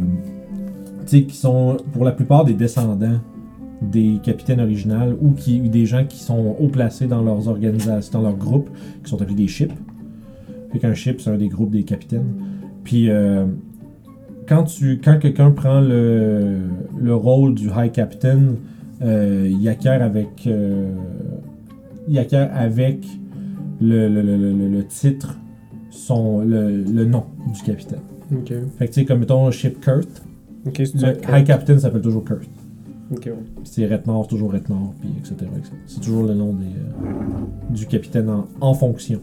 S1: tu sais, qui sont pour la plupart des descendants des capitaines originales ou qui des gens qui sont haut placés dans leurs organisations, dans leurs groupes, qui sont appelés des ships. Fait qu'un ship, c'est un des groupes des capitaines. Puis euh, quand tu quand quelqu'un prend le, le rôle du high captain, euh, il acquiert avec euh, il acquiert avec le, le, le, le- le titre son le, le nom du capitaine.
S2: Ok.
S1: Fait que tu sais comme mettons ship Kurt, le high captain s'appelle toujours Kurt.
S2: Ok, ouais.
S1: C'est Retnor, toujours Retnor, puis etc. C'est toujours le nom des, euh, du capitaine en, fonction.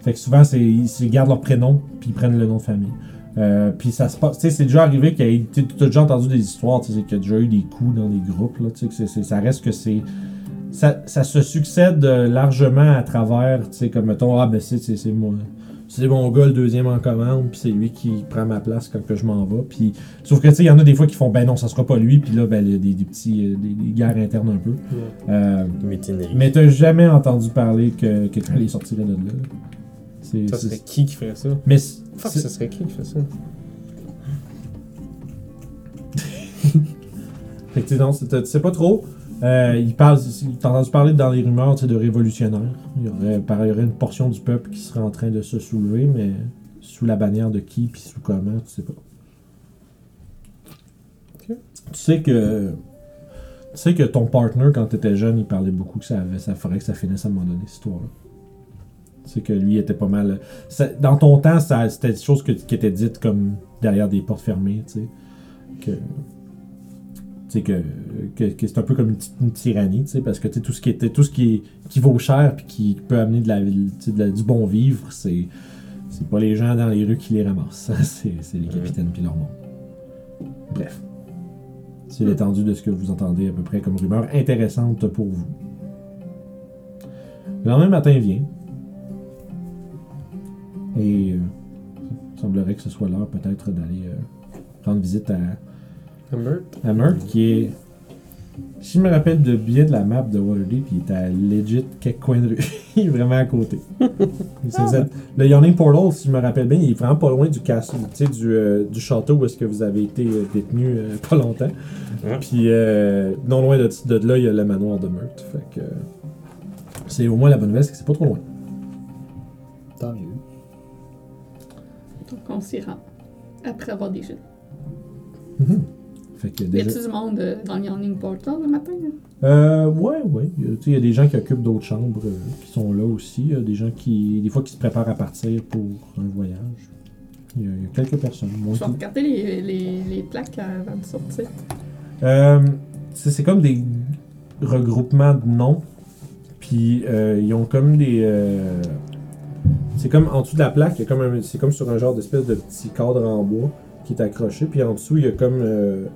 S1: Fait que souvent, c'est, ils, gardent leur prénom, puis ils prennent le nom de famille. Euh, puis ça se passe, tu sais, c'est déjà arrivé qu'il y ait, tu as déjà entendu des histoires, tu sais, qu'il y a déjà eu des coups dans des groupes, là, tu sais, ça reste que c'est. Ça, ça se succède euh, largement à travers, tu sais, comme mettons, ah ben c'est, c'est moi. C'est mon gars le deuxième en commande, puis c'est lui qui prend ma place quand que je m'en vais. Puis, sauf que tu sais, il y en a des fois qui font ben non, ça sera pas lui, puis là, ben, il y a des, des petits euh, des, des guerres internes un peu. Euh, mais t'as jamais entendu parler que quelqu'un les sortirait de là. C'est,
S2: Ça
S1: c'est-
S2: serait qui qui ferait ça?
S1: Mais c'est-
S2: Fuck,
S1: c'est-
S2: ça serait qui qui fait ça?
S1: Fait que tu sais, non, c'est- tu sais pas trop. Euh, il parle, t'as entendu parler dans les rumeurs de révolutionnaires. Il y, aurait, par- il y aurait une portion du peuple qui serait en train de se soulever, mais sous la bannière de qui puis sous comment, tu sais pas. Tu sais que. Tu sais que ton partner, quand t'étais jeune, il parlait beaucoup que ça, avait, ça ferait que ça finisse à un moment donné, cette histoire-là. Tu sais que lui était pas mal. ça- dans ton temps, c'était des choses que- qui étaient dites comme derrière des portes fermées, tu sais. Que tu sais, que, que, que c'est un peu comme une, une tyrannie, tu sais, parce que tout ce qui était tout ce qui, qui vaut cher puis qui peut amener de la, de du bon vivre, c'est c'est pas les gens dans les rues qui les ramassent, c'est c'est les capitaines puis leur monde. Bref, c'est l'étendue de ce que vous entendez à peu près comme rumeur intéressante pour vous. Le lendemain matin vient. Et euh, il semblerait que ce soit l'heure peut-être d'aller euh, rendre visite à
S2: Humbert?
S1: Hammer, qui est. Si je me rappelle de bien de la map de Waterdeep, il est à legit quelques coins de rue. il est vraiment à côté. Le Yawning Portal, si je me rappelle bien, il est vraiment pas loin du castle, du, euh, du château où est-ce que vous avez été euh, détenu euh, pas longtemps.
S5: Ouais.
S1: Puis euh, non loin de, de là, il y a le manoir de Meurthe. Fait que. C'est au moins la bonne nouvelle, c'est que c'est pas trop loin.
S3: Tant mieux.
S4: Donc, on s'y rend. Après avoir des jeux.
S1: Fait que
S4: Y
S1: déjà.
S4: a-tu du monde euh, dans le Yawning Portal le matin?
S1: Euh, ouais, ouais. Il y a- y des gens qui occupent d'autres chambres euh, qui sont là aussi. Il y a des gens qui, des fois, qui se préparent à partir pour un voyage. Il y a, y quelques personnes. moins
S4: Je vais regarder les, les, les plaques avant de sortir.
S1: Euh, c'est c'est comme des regroupements de noms. Puis euh, ils ont comme des. c'est comme en dessous de la plaque, y a comme c'est comme sur un genre d'espèce de petit cadre en bois qui est accroché. Puis en dessous, il y a comme. euh,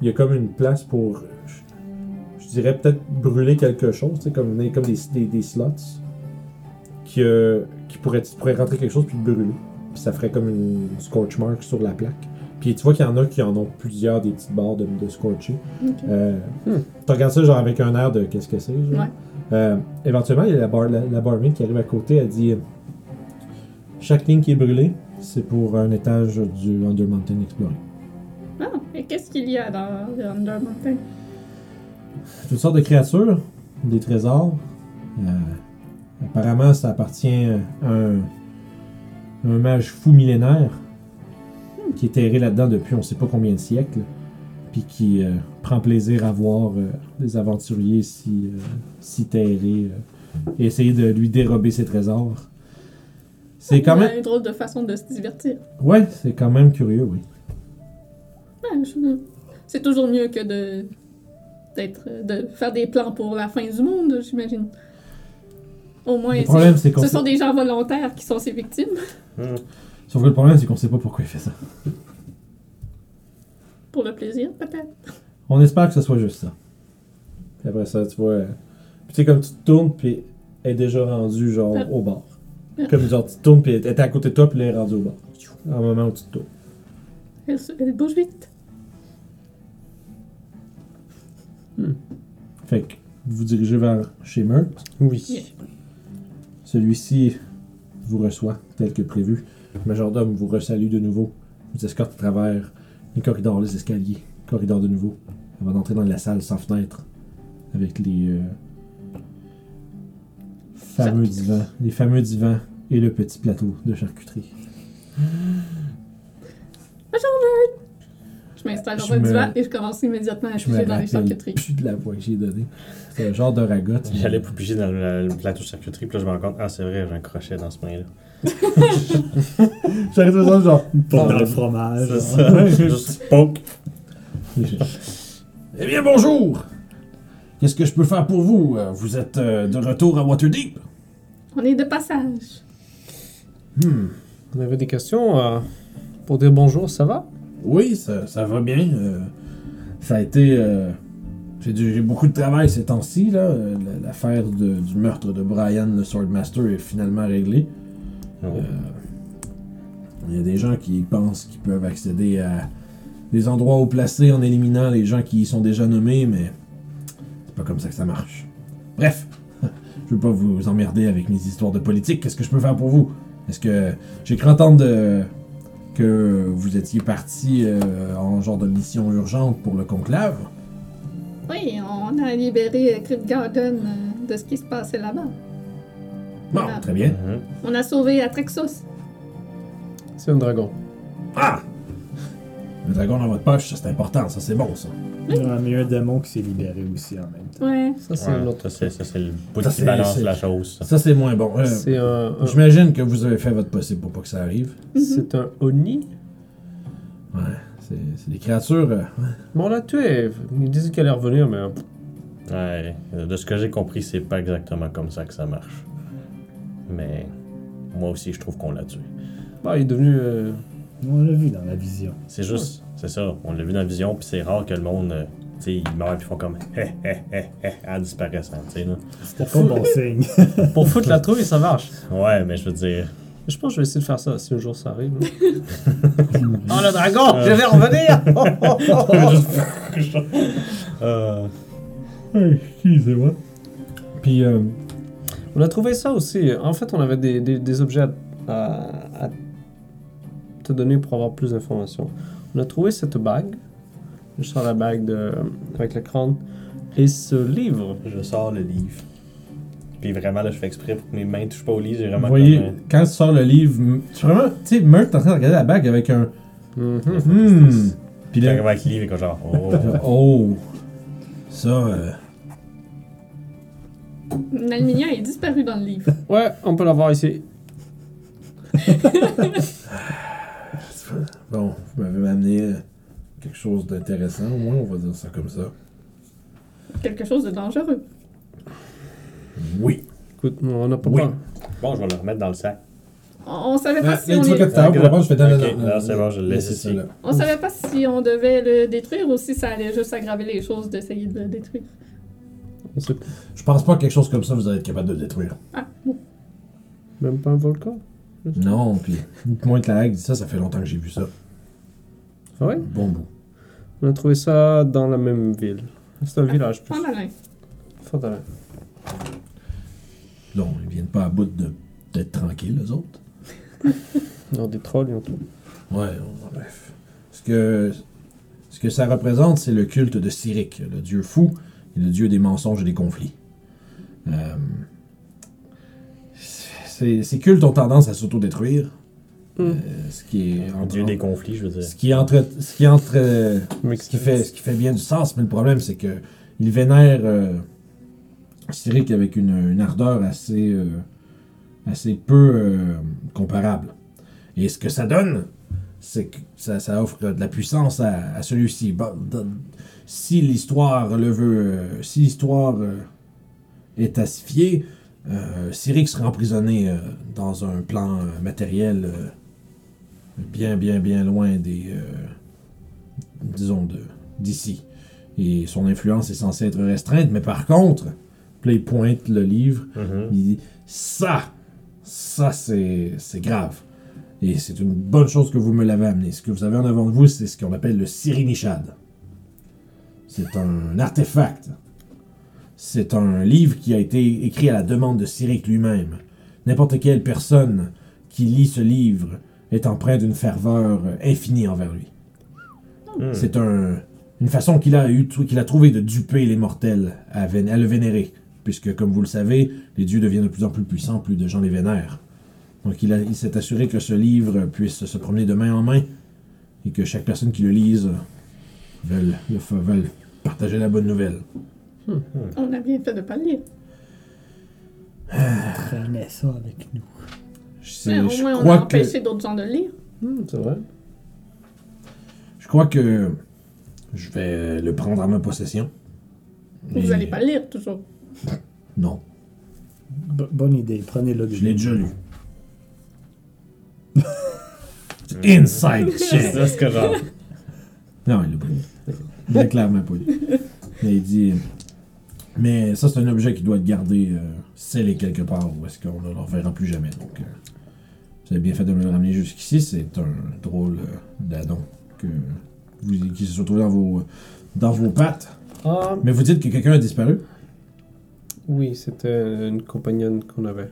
S1: il y a comme une place pour. Je, je dirais peut-être brûler quelque chose, tu sais, comme, des- comme des, des, des slots. Qui, euh, qui pourraient, tu pourrais rentrer quelque chose puis le brûler. Puis ça ferait comme une scorch mark sur la plaque. Puis tu vois qu'il y en a qui en ont plusieurs des petites barres de, de scorcher.
S4: Ok.
S1: Euh,
S2: Hmm.
S1: Tu regardes ça genre avec un air de qu'est-ce que c'est. genre.
S4: Ouais.
S1: Euh, éventuellement, il y a la, bar, la, la barmaid qui arrive à côté. Elle dit Chaque ligne qui est brûlée, c'est pour un étage du Under Mountain exploré.
S4: Ah, et qu'est-ce qu'il y a dans Under Mountain?
S1: Toutes sortes de créatures, des trésors. Euh, apparemment, ça appartient à un, un mage fou millénaire qui est terré là-dedans depuis on sait pas combien de siècles. Puis qui euh, prend plaisir à voir euh, des aventuriers si, euh, si terrés et essayer de lui dérober ses trésors. C'est quand même.
S4: une drôle de façon de se divertir.
S1: Ouais, c'est quand même curieux, oui.
S4: C'est toujours mieux que de d'être de faire des plans pour la fin du monde, j'imagine. Au moins,
S1: Le
S4: c'est-
S1: problème, c'est qu'on
S4: ce
S1: sait-
S4: sont des gens volontaires qui sont ses victimes.
S5: Hmm.
S1: Sauf que le problème, c'est qu'on sait pas pourquoi il fait ça.
S4: Pour le plaisir, peut-être.
S1: On espère que ce soit juste ça. Puis après ça, tu vois. euh, Puis tu sais, comme tu te tournes, puis elle est déjà rendue, genre,
S4: Ah.
S1: au bar. Comme genre, tu te tournes, puis elle était à côté de toi, puis elle est rendue au bar. En moment où tu te tournes.
S4: Elle, se- elle bouge vite.
S1: Fait que vous vous dirigez vers chez Meurthe.
S2: Oui.
S4: Yeah.
S1: Celui-ci vous reçoit tel que prévu. Le majordome vous resalue de nouveau. Vous escorte à travers les corridors, les escaliers. Corridor de nouveau. Avant d'entrer dans la salle sans fenêtre. Avec les euh, fameux divans. Les fameux divans et le petit plateau de charcuterie.
S4: Je m'installe dans
S1: Je
S4: un
S1: me-
S4: divan et je commence immédiatement à
S1: Je
S4: piger dans les charcuteries.
S1: plus de la voix que j'ai donnée. C'est un genre de mais-
S5: J'allais pour piger dans le, le plateau de charcuterie, puis là, je me rends compte, ah, c'est vrai, j'ai un crochet dans ce main-là.
S1: J'arrive tout ça, genre.
S3: Dans le fromage.
S5: C'est ça. Juste poke.
S6: Eh bien, bonjour! Qu'est-ce que je peux faire pour vous? Euh, Vous êtes euh, de retour à Waterdeep?
S4: On est de passage.
S6: Hmm.
S2: On avait des questions euh, pour dire bonjour, ça va?
S6: Oui, ça, ça va bien. euh, ça a été. euh, j'ai beaucoup de travail ces temps-ci. là. Euh, la- L'affaire du meurtre de Brian, le Swordmaster, est finalement réglée.
S5: Oh.
S6: Euh,
S1: Il y a des gens qui pensent qu'ils peuvent accéder à des endroits haut placés en éliminant les gens qui y sont déjà nommés, mais c'est pas comme ça que ça marche. Bref, je veux pas vous emmerder avec mes histoires de politique. Qu'est-ce que je peux faire pour vous? Est-ce que j'ai cru entendre de- que vous étiez parti euh, en genre de mission urgente pour le conclave?
S4: Oui, on a libéré euh, Crypt Garden euh, de ce qui se passait là-bas.
S1: Bon, très bien.
S5: Mhm.
S4: On a sauvé Atrexos.
S2: C'est un dragon.
S1: Ah! Le dragon dans votre poche, ça c'est important, ça c'est bon ça.
S3: Il y a un démon qui s'est libéré aussi en même temps.
S4: Ouais.
S2: Ça, c'est
S5: Ouais,
S2: un autre.
S5: ça, c'est, ça, c'est le bout
S1: Ça,
S5: qui
S1: c'est-
S5: balance la chose. ça.
S1: Ça c'est moins bon. Euh,
S2: C'est un. un-
S1: J'imagine que vous avez fait votre possible pour pas que ça arrive.
S2: C'est un Oni?
S1: Ouais, c'est c'est des créatures. euh,
S2: Bon, on l'a tué. Il disait qu'elle allait revenir, mais.
S5: Ouais, de ce que j'ai compris, c'est pas exactement comme ça que ça marche. Mais moi aussi, je trouve qu'on l'a tué.
S2: Bah, il est devenu. euh,
S3: On l'a vu dans la vision.
S5: C'est juste, c'est ça, on l'a vu dans la vision, puis c'est rare que le monde, euh, tu sais, ils meurent puis font comme hé hé hé hé en disparaissant, tu sais, là.
S3: C'était pas bon signe.
S2: Pour foutre la trouille, ça marche.
S5: Ouais, mais je veux dire,
S2: Je pense que je vais essayer de faire ça si un jour ça arrive. là. oh, le dragon! Je vais revenir!
S5: euh,
S1: Excusez-moi. Puis, euh,
S2: On a trouvé ça aussi. En fait, on avait des, des- des objets à, à- à te donner pour avoir plus d'informations. On a trouvé cette bague. Je sors la bague de, avec le crâne. Et ce livre.
S5: je sors le livre. Puis vraiment, là, je fais exprès pour que mes mains touchent pas au livre, j'ai
S1: vous
S5: vraiment
S1: voyez,
S5: comme, euh,
S1: quand tu sors le livre, tu vraiment, tu sais, Meurthe est en train de regarder la bague avec un.
S2: Mhm.
S1: Hmm. Puis
S5: J'arrive
S1: là,
S5: avec le livre et comme genre, oh.
S1: oh, ça, euh,
S4: Nalminia est disparu dans le livre.
S2: Ouais, on peut l'avoir ici.
S1: bon, vous m'avez amené euh, quelque chose d'intéressant, au moins, on va dire ça comme ça.
S4: Quelque chose de dangereux.
S1: Oui.
S2: Écoute, on n'a pas
S1: Oui.
S2: peur.
S5: Bon, je vais le remettre dans le sac.
S4: On, on savait pas
S1: Ah,
S4: si on
S1: tu vois pour la je fais
S5: Ok,
S1: non,
S5: c'est bon, je le laisse ici.
S1: là.
S4: On savait pas si on devait le détruire ou si ça allait juste aggraver les choses d'essayer de le détruire.
S2: On sait
S1: Je pense pas que quelque chose comme ça, vous allez être capable de le détruire.
S4: Ah, bon.
S2: même pas un volcan?
S1: Non, puis moins que la hague dit ça, ça fait longtemps que j'ai vu ça.
S2: Ah ouais?
S1: Bon bout.
S2: On a trouvé ça dans la même ville. C'est un village plus.
S4: Pas malin.
S2: Fondalin.
S1: Non, ils viennent pas à bout de- d'être tranquilles, les autres.
S2: Dans des trolls et tout.
S1: Ouais, on- bref. Ce que, ce que ça représente, c'est le culte de Cyric, le dieu fou et le dieu des mensonges et des conflits. Euh, ces, ces cultes ont tendance à s'autodétruire. Euh, ce qui est
S5: dieu des conflits, je veux dire.
S1: ce qui entre ce qui entre euh, ce qui fait ce qui fait bien du sens mais le problème c'est que il vénère euh, Cyric avec une, une ardeur assez euh, assez peu euh, comparable. Et ce que ça donne c'est que ça, ça offre de la puissance à, à celui-ci. Bon, si l'histoire le veut euh, si l'histoire euh, est assifiée euh, Cyric sera emprisonné euh, dans un plan matériel euh, bien, bien, bien loin des. euh, disons, d'ici. Et son influence est censée être restreinte, mais par contre, là, il pointe le livre,
S5: Mhm.
S1: il dit Ça, ça, c'est, c'est grave. Et c'est une bonne chose que vous me l'avez amené. Ce que vous avez en avant de vous, c'est ce qu'on appelle le Sirinishad. C'est un artefact. C'est un livre qui a été écrit à la demande de Cyric lui-même. N'importe quelle personne qui lit ce livre est empreint d'une ferveur infinie envers lui.
S5: Hmm.
S1: C'est un, une façon qu'il a, eu, qu'il a trouvé de duper les mortels à, vén- à le vénérer. Puisque, comme vous le savez, les dieux deviennent de plus en plus puissants, plus de gens les vénèrent. Donc il, s'est assuré que ce livre puisse se promener de main en main et que chaque personne qui le lise veuille, le fa- veuille partager la bonne nouvelle.
S4: On a bien fait de pas le lire.
S3: Traînait ça avec nous.
S1: C'est-
S4: Mais au
S1: je
S4: moins, on a
S1: crois que
S4: empêché d'autres gens de le lire.
S2: Hmm, c'est vrai.
S1: je crois que je vais le prendre en ma possession.
S4: Vous
S1: Et-
S4: allez pas le lire, toujours.
S1: Non,
S3: Bo- bonne idée, prenez-le.
S1: je l'ai déjà lu. Inside
S5: C'est
S1: check.
S5: ça, ce que genre.
S1: Non, il l'a pas lu. Il l'a clairement pas lu. Mais il dit. Mais ça, c'est un objet qui doit être gardé euh, scellé quelque part où est-ce qu'on ne le reverra plus jamais. Donc, euh, Vous avez bien fait de me le ramener jusqu'ici. C'est un drôle euh, d'adon que vous, qui se retrouve dans vos, dans vos pattes.
S2: Ah,
S1: Mais vous dites que quelqu'un a disparu?
S2: oui, c'était une compagnonne qu'on avait.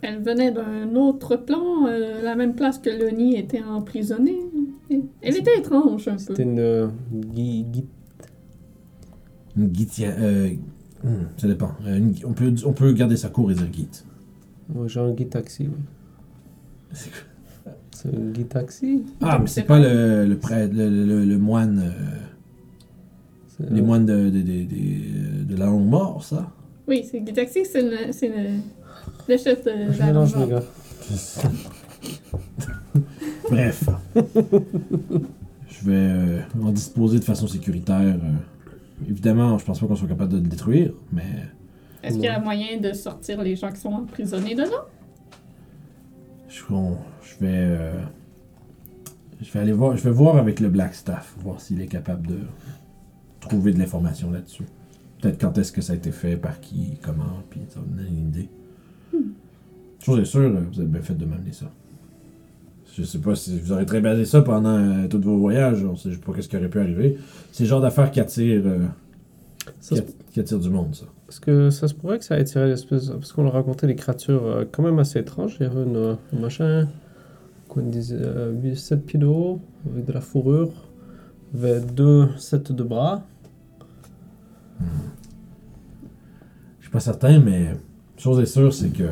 S4: Elle venait d'un autre plan, euh, la même place que Loni était emprisonnée. Elle était étrange un peu.
S2: C'était une euh, gui- gui-
S1: Une guitière. Euh, hmm, ça dépend. Euh, une- on, peut, on peut garder ça court et dire guite.
S2: ouais, genre un guide taxi. oui.
S1: C'est quoi?
S2: C'est un guide taxi.
S1: Ah, mais c'est pas le, le, prêtre- le, le- le moine. euh, les moines de, de, de, de- de la longue mort, ça?
S4: Oui, c'est Guy Taxi, c'est le, le, le chef de
S2: Je
S4: la Longue
S2: gars.
S1: Bref. je vais euh, en disposer de façon sécuritaire. euh. évidemment, je pense pas qu'on soit capable de le détruire, mais
S4: Est-ce qu'il y a moyen de sortir les gens qui sont emprisonnés dedans?
S1: Je, vais. euh, je vais aller voir. Je vais voir avec le Black Staff, voir s'il est capable de trouver de l'information là-dessus. Peut-être quand est-ce que ça a été fait, par qui, comment, puis ça va me donner une idée. Chose est sûre, vous avez bien fait de m'amener ça. Je sais pas si vous aurez très basé ça pendant euh, tous vos voyages, on sait pas qu'est-ce qui aurait pu arriver. C'est le genre d'affaires qui attire, euh, att- qui attire du monde, ça.
S2: Est-ce que ça se pourrait que ça ait attiré l'espèce. Parce qu'on a raconté des créatures euh, quand même assez étranges. Il y avait une, euh, un machin. Quoi, on disait 7 pieds de haut, avec de la fourrure. Il y avait deux sets de bras.
S1: Je suis pas certain, mais chose est sûre, c'est que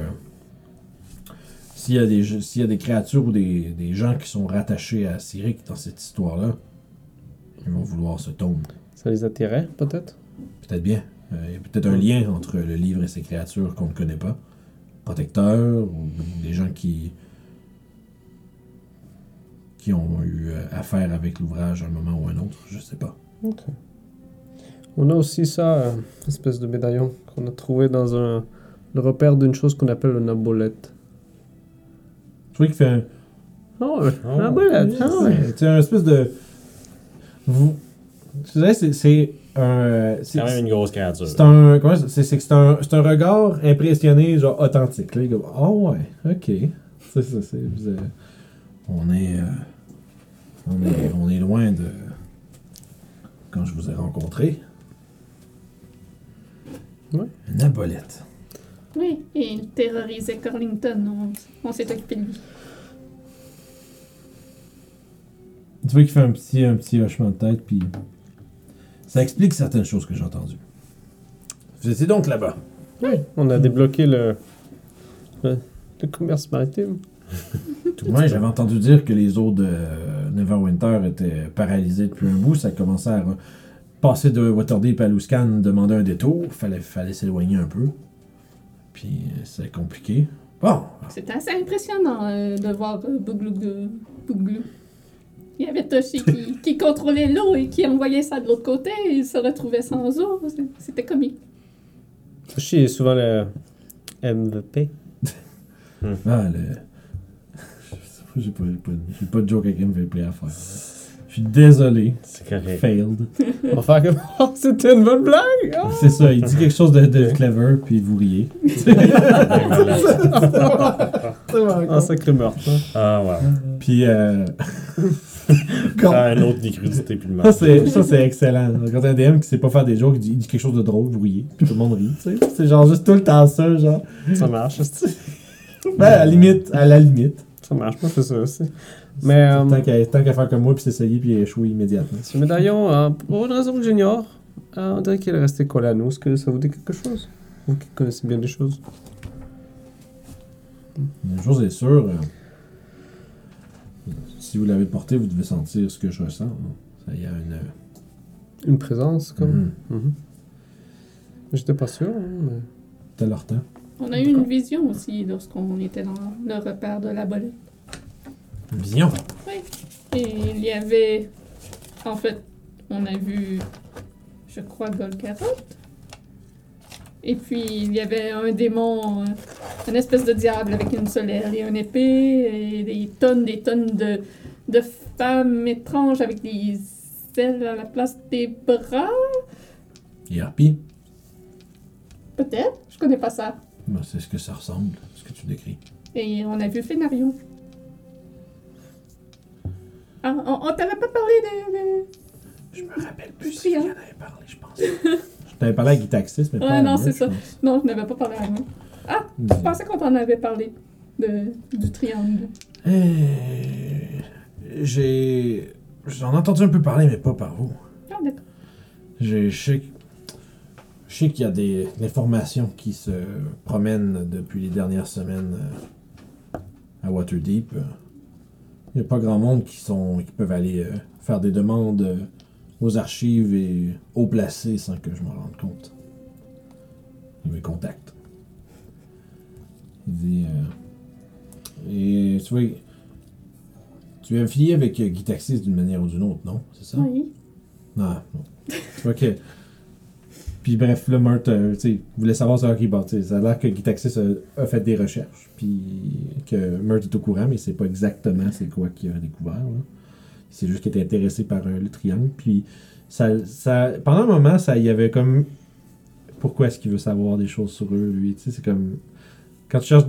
S1: s'il y a des s'il y a des créatures ou des, des gens qui sont rattachés à Cyric dans cette histoire-là, ils vont vouloir ce tome.
S2: Ça les attirait, peut-être?
S1: Peut-être bien. Euh, Il y a peut-être un lien entre le livre et ces créatures qu'on ne connaît pas. Protecteurs ou des gens qui qui ont eu euh, affaire avec l'ouvrage à un moment ou un autre, je sais pas.
S2: Ok. On a aussi ça, euh, espèce de médaillon qu'on a trouvé dans un. Le repère d'une chose qu'on appelle une abolette.
S1: Trouve qu'il fait un,
S2: Oh, une abolette ah ouais.
S1: C'est un espèce de. Vous. Dirais, c'est- c'est un.
S5: C'est quand même une grosse créature.
S1: C'est un. Comment c'est c'est que c'est un, c'est un regard impressionné, genre authentique. Là, comme, oh ouais, ok. C'est ça, c'est. vous, euh, on est. euh, on est. On est loin de. Quand je vous ai rencontré.
S2: Ouais.
S1: Une abolette.
S4: Oui, et il terrorisait Corlington. On, on s'est occupé de lui.
S1: Tu vois qu'il fait un petit, un petit hochement de tête, puis. Ça explique certaines choses que j'ai entendues. Vous étiez donc là-bas.
S2: Oui, on a débloqué le, le, le commerce maritime.
S1: Ouais, j'avais entendu dire que les eaux de Neverwinter étaient paralysées depuis un bout. Ça commençait à re- passer de Waterdeep à Luscan, demander un détour. Fallait, fallait s'éloigner un peu. Puis c'est compliqué. Bon,
S4: C'était assez impressionnant euh, de voir euh, Bouglou. Bouglou. Il y avait Toshi qui, qui contrôlait l'eau et qui envoyait ça de l'autre côté et il se retrouvait sans eau. C'est- C'était comique.
S2: Toshi est souvent le MVP.
S1: ah, le... J'ai pas, pas, pas de joke avec MVP à faire. Je suis désolé.
S5: C'est correct.
S1: Failed.
S2: On va faire comme. Oh, c'était une bonne blague! Ah!
S1: C'est ça, il dit quelque chose de, de clever, puis vous riez.
S2: Un sacré meurtre. hein.
S5: Ah, ouais.
S1: Puis, euh,
S5: Prends un autre décrudité puis le
S1: c'est, ça, c'est excellent. Quand un DM qui sait pas faire des jokes, il dit, il dit quelque chose de drôle, vous riez. Puis tout le monde rit, tu sais. C'est genre juste tout le temps ça, genre.
S2: Ça marche, c'est-
S1: Ben, à la limite, à la limite.
S2: ça marche, je fais ça aussi. Mais euh,
S1: Tant qu'à, tant qu'à faire comme moi, puis s'essayer, puis échouer immédiatement.
S2: ce médaillon, euh, pour une raison que j'ignore, euh, on dirait qu'il est resté collé à nous. Est-ce que ça vous dit quelque chose? Vous qui connaissez bien les choses?
S1: Une chose est sûre, euh, si vous l'avez porté, vous devez sentir ce que je ressens. Ça y a une.
S2: Une présence, comme.
S1: Mhm.
S2: Mhm. J'étais pas sûr, hein, mais.
S1: T'as leur temps.
S4: On a eu une vision aussi lorsqu'on était dans le repère de la bolette.
S1: Vision?
S4: Et il y avait. En fait, on a vu. Je crois Golgaroth. Et puis, il y avait un démon, euh, une espèce de diable avec une solaire et une épée, et des tonnes, des tonnes de, de femmes étranges avec des ailes à la place des bras.
S1: Et Harpy,
S4: Peut-être, je connais pas ça.
S1: ben, c'est ce que ça ressemble, ce que tu décris.
S4: Et on a vu Fénarion. Ah, on, on t'avait pas parlé de. de-
S1: Je me rappelle plus
S4: Si,
S1: j'en
S4: hein.
S1: avais parlé, je pense. t'avais parlé à Gitaxis, mais pas
S4: Ouais, non, c'est ça.
S1: pense.
S4: Non, je n'avais pas parlé à nous. Je pensais qu'on t'en avait parlé. De, du triangle.
S1: Euh, J'ai. J'en ai entendu un peu parler, mais pas par vous.
S4: Ah, d'accord.
S1: J'ai- Je sais, je sais qu'il y a des informations qui se promènent depuis les dernières semaines euh, à Waterdeep. Il n'y a pas grand monde qui, sont, qui peuvent aller euh, faire des demandes euh, aux archives et haut placés sans que je m'en rende compte. Il me contacte. Il dit. euh, et tu vois, tu es affilié avec euh, Guy Taxis d'une manière ou d'une autre, non? C'est ça?
S4: Oui.
S1: Non, non. Tu vois que. Puis bref, là, Murt, euh, tu sais, voulait savoir sur qui bon, tu sais, Ça a l'air que Gitaxis a, a fait des recherches, puis que Murt est au courant, mais c'est pas exactement c'est quoi qu'il a découvert. là. C'est juste qu'il était intéressé par euh, le triangle. Puis ça, ça, pendant un moment, ça y avait comme. Pourquoi est-ce qu'il veut savoir des choses sur eux, lui? Tu sais, c'est comme. Quand tu cherches.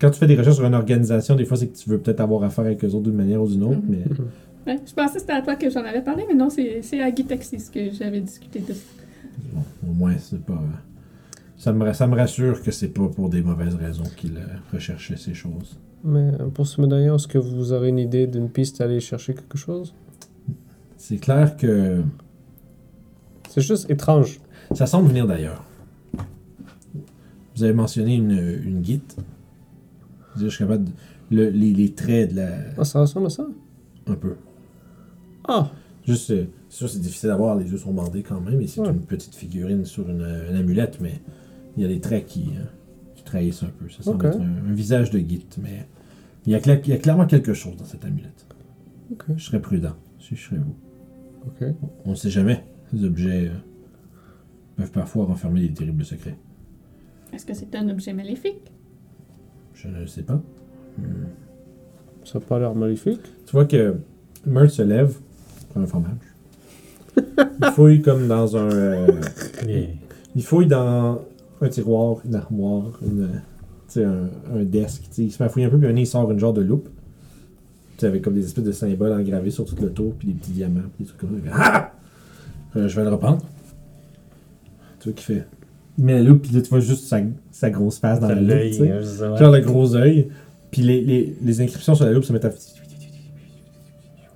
S1: Quand tu fais des recherches sur une organisation, des fois, c'est que tu veux peut-être avoir affaire avec eux autres d'une manière ou d'une autre, mais.
S4: Ouais, je pensais que c'était à toi que j'en avais parlé, mais non, c'est à Guy Taxis que j'avais discuté de ça.
S1: Bon, au moins, c'est pas. Ça me, ça me rassure que c'est pas pour des mauvaises raisons qu'il euh, recherchait ces choses.
S2: Mais pour ce médaillon, est-ce que vous aurez une idée d'une piste à aller chercher quelque chose?
S1: C'est clair que
S2: C'est juste étrange.
S1: ça semble venir d'ailleurs. Vous avez mentionné une, une guide. Je suis capable de- le- les, les traits de la.
S2: Ah, ça ressemble à ça?
S1: Un peu.
S2: Ah
S1: Juste, euh, c'est sûr, c'est difficile à voir, les yeux sont bandés quand même, et c'est
S2: Ouais.
S1: une petite figurine sur une, une amulette, mais il y a des traits qui, qui trahissent un peu. Ça semble être un, un visage de guide, mais il y, a cla- il y a clairement quelque chose dans cette amulette. Je serais prudent, si je serais vous. On ne sait jamais. Les objets euh, peuvent parfois renfermer des terribles secrets.
S4: Est-ce que c'est un objet maléfique?
S1: Je ne sais pas. Hmm.
S2: Ça n'a pas l'air maléfique.
S1: Tu vois que Meurthe se lève, prend un fromage. il fouille comme dans un. euh,
S5: Yeah.
S1: il fouille dans un tiroir, une armoire, une, un, un desk. tu sais, Il se fouiller un peu, puis un il sort une genre de loupe. Tu sais, avec comme des espèces de symboles engravés sur tout le tour, puis des petits diamants, puis des trucs comme ça. Ah! Euh, je vais le reprendre. Tu vois qu'il fait. Il met la loupe, puis là, tu vois juste sa, sa grosse face dans la loupe.
S5: hein, ouais.
S1: Genre le gros œil. Puis les, les, les inscriptions sur la loupe se mettent à.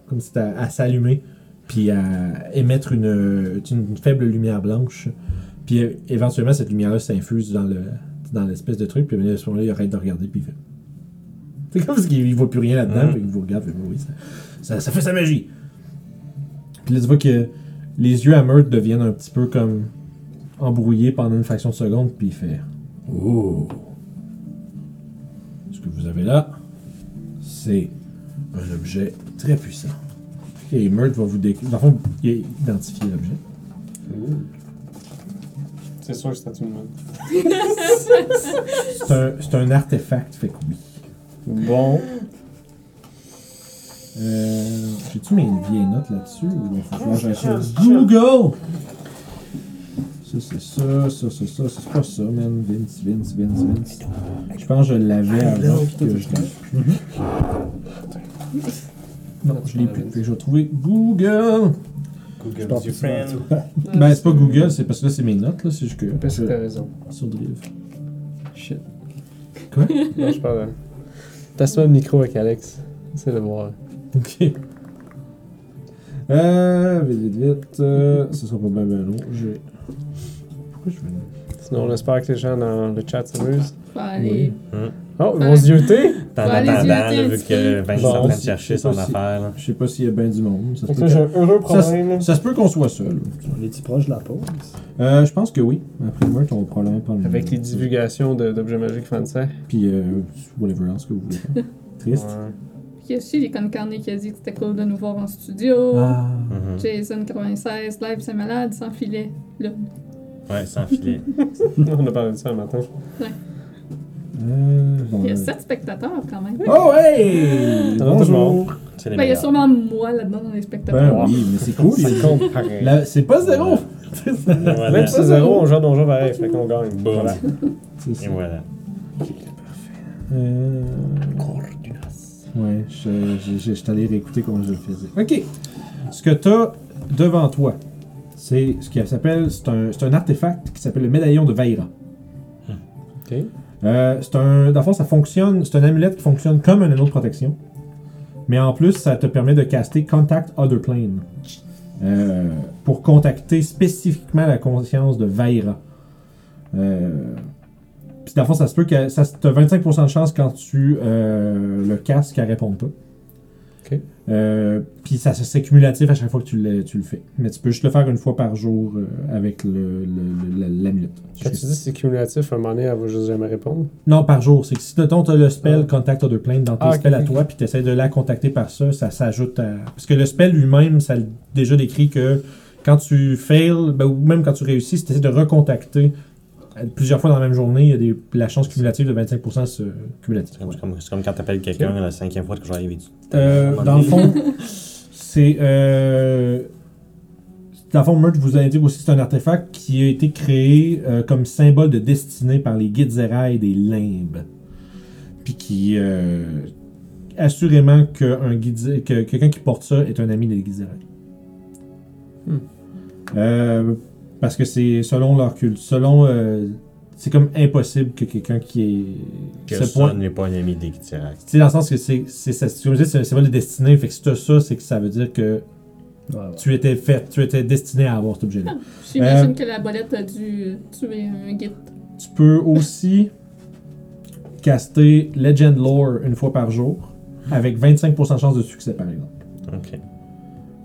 S1: Comme si à, à s'allumer. Puis à émettre une, une faible lumière blanche. Puis euh, éventuellement, cette lumière-là s'infuse dans le dans l'espèce de truc. Puis à ce moment-là, il arrête de regarder. Puis il fait. C'est comme s'il ne voit plus rien là-dedans. Puis il vous regarde. Puis oui, ça, ça, ça fait sa magie. Puis là, tu vois que les yeux à Meurthe deviennent un petit peu comme embrouillés pendant une fraction de seconde. Puis il fait. Oh. Ce que vous avez là, c'est un objet très puissant. Et Meurthe va vous décrire. Dans le fond, il a identifié l'objet.
S2: C'est sûr que c'est une main.
S1: C'est un, c'est un artefact, fait que oui.
S2: Bon.
S1: Euh, J'ai-tu mes vieilles notes là-dessus ou il faut que. Google! Ça, c'est ça, ça, ça, ça. C'est pas ça, man. Vince, Vince, Vince, Vince. Je pense que je l'avais avant que je l'ai. Non, je l'ai plus. Je vais trouver Google.
S5: Google is your
S3: que c'est
S5: friend.
S1: Ben, c'est pas Google, c'est parce que là, c'est mes notes, là. C'est juste que.
S2: Parce que t'as raison.
S1: Sur Drive.
S2: Shit.
S1: Quoi?
S2: Non, je parle. Tasse le micro avec Alex. C'est le voir.
S1: Ok. Euh, vite, vite, vite. Euh, ce sera pas bien, bien long. J'ai. Pourquoi je vais.
S2: Sinon, on espère que les gens dans le chat s'amusent.
S4: Faut aller.
S2: Oh, ils vont se jeter?
S5: En
S4: Faut aller
S5: attendant, vu que
S4: peu.
S5: Vince est
S1: Bon,
S5: en train de chercher son affaire. là.
S1: Je sais pas s'il y a bien du monde. Ça
S2: j'ai un heureux problème. là.
S1: Ça se peut qu'on soit seul.
S3: On est-tu proche de la pause?
S1: Euh, je pense que oui. Après Meurthe, on va probablement prendre.
S2: Avec les divulgations de- d'objets magiques français.
S1: Puis, euh, whatever else que vous voulez faire. Triste.
S2: Ouais.
S4: Il y a aussi les concarnés qui a dit que c'était cool de nous voir en studio.
S1: Ah.
S5: Mhm.
S4: Jason 96, live c'est malade, sans filet. Là.
S5: Ouais, sans filet.
S2: On a parlé de ça un matin.
S1: Euh, bon,
S4: Il y a
S1: euh.
S4: 7 spectateurs quand même.
S1: Oh, hey! Bonjour!
S4: Ben, il y a sûrement moi là-dedans dans les spectateurs.
S1: Ben oui, mais c'est cool.
S2: Ça
S1: il-
S2: compte pareil.
S1: La- C'est pas zéro!
S5: Voilà.
S2: Même si c'est zéro, on joue à donjon pareil, fait qu'on gagne.
S5: Boom.
S2: Voilà.
S1: C'est ça.
S5: Et voilà.
S1: Euh,
S2: Cordunas.
S1: Ouais, je, je, je, suis allé réécouter comment je le faisais. Ok. Ce que tu as devant toi, c'est ce qui s'appelle. C'est un, c'est un artefact qui s'appelle le médaillon de Vaira.
S2: Ok.
S1: Euh, c'est un. Ça fonctionne. C'est un amulette qui fonctionne comme un anneau de protection. Mais en plus, ça te permet de caster Contact Other Plane. Euh, pour contacter spécifiquement la conscience de Vaira. Euh, puis dans le fond, ça se peut que ça as 25% de chance quand tu le casses qu'elle réponde pas. Euh, puis ça c'est cumulatif à chaque fois que tu le, tu le fais. Mais tu peux juste le faire une fois par jour euh, avec le, le- le- la- l'amulette.
S2: Quand tu dis c'est cumulatif, à un moment donné, elle va juste jamais répondre?
S1: Non, par jour. C'est que si tu as le spell Contact Other Plane dans tes
S2: Ah,
S1: spells à toi, puis tu essaies de la contacter par ça, ça s'ajoute à. Parce que le spell lui-même, ça a déjà décrit que quand tu fails, ben, ou même quand tu réussis, si tu essaies de recontacter plusieurs fois dans la même journée, il y a des, la chance cumulative de 25% se- cumulative.
S5: C'est comme, quand t'appelles quelqu'un la cinquième fois que j'arrive et tu.
S1: Euh, dans le fond, c'est. Euh, dans le fond, Merch vous a dit aussi que c'est un artefact qui a été créé euh, comme symbole de destinée par les guides Zerai des limbes. Puis qui. euh, assurément que, un guide, que quelqu'un qui porte ça est un ami des guides.
S2: Hmm.
S1: Parce que c'est selon leur culte. Selon. euh, c'est comme impossible que quelqu'un qui est.
S5: Que
S1: ce
S5: ça n'est pas un ami des
S1: tu sais, dans le sens que c'est, comme je dis, c'est un symbole de destinée. Fait que si tu as ça, c'est que ça veut dire que
S3: Ouais, ouais.
S1: tu étais fait, tu étais destiné à avoir cet objet-là.
S4: J'imagine
S1: Euh,
S4: que la bolette a dû tuer un guide.
S1: Tu peux aussi caster Legend Lore une fois par jour, avec 25% de chance de succès, par exemple.
S5: Ok.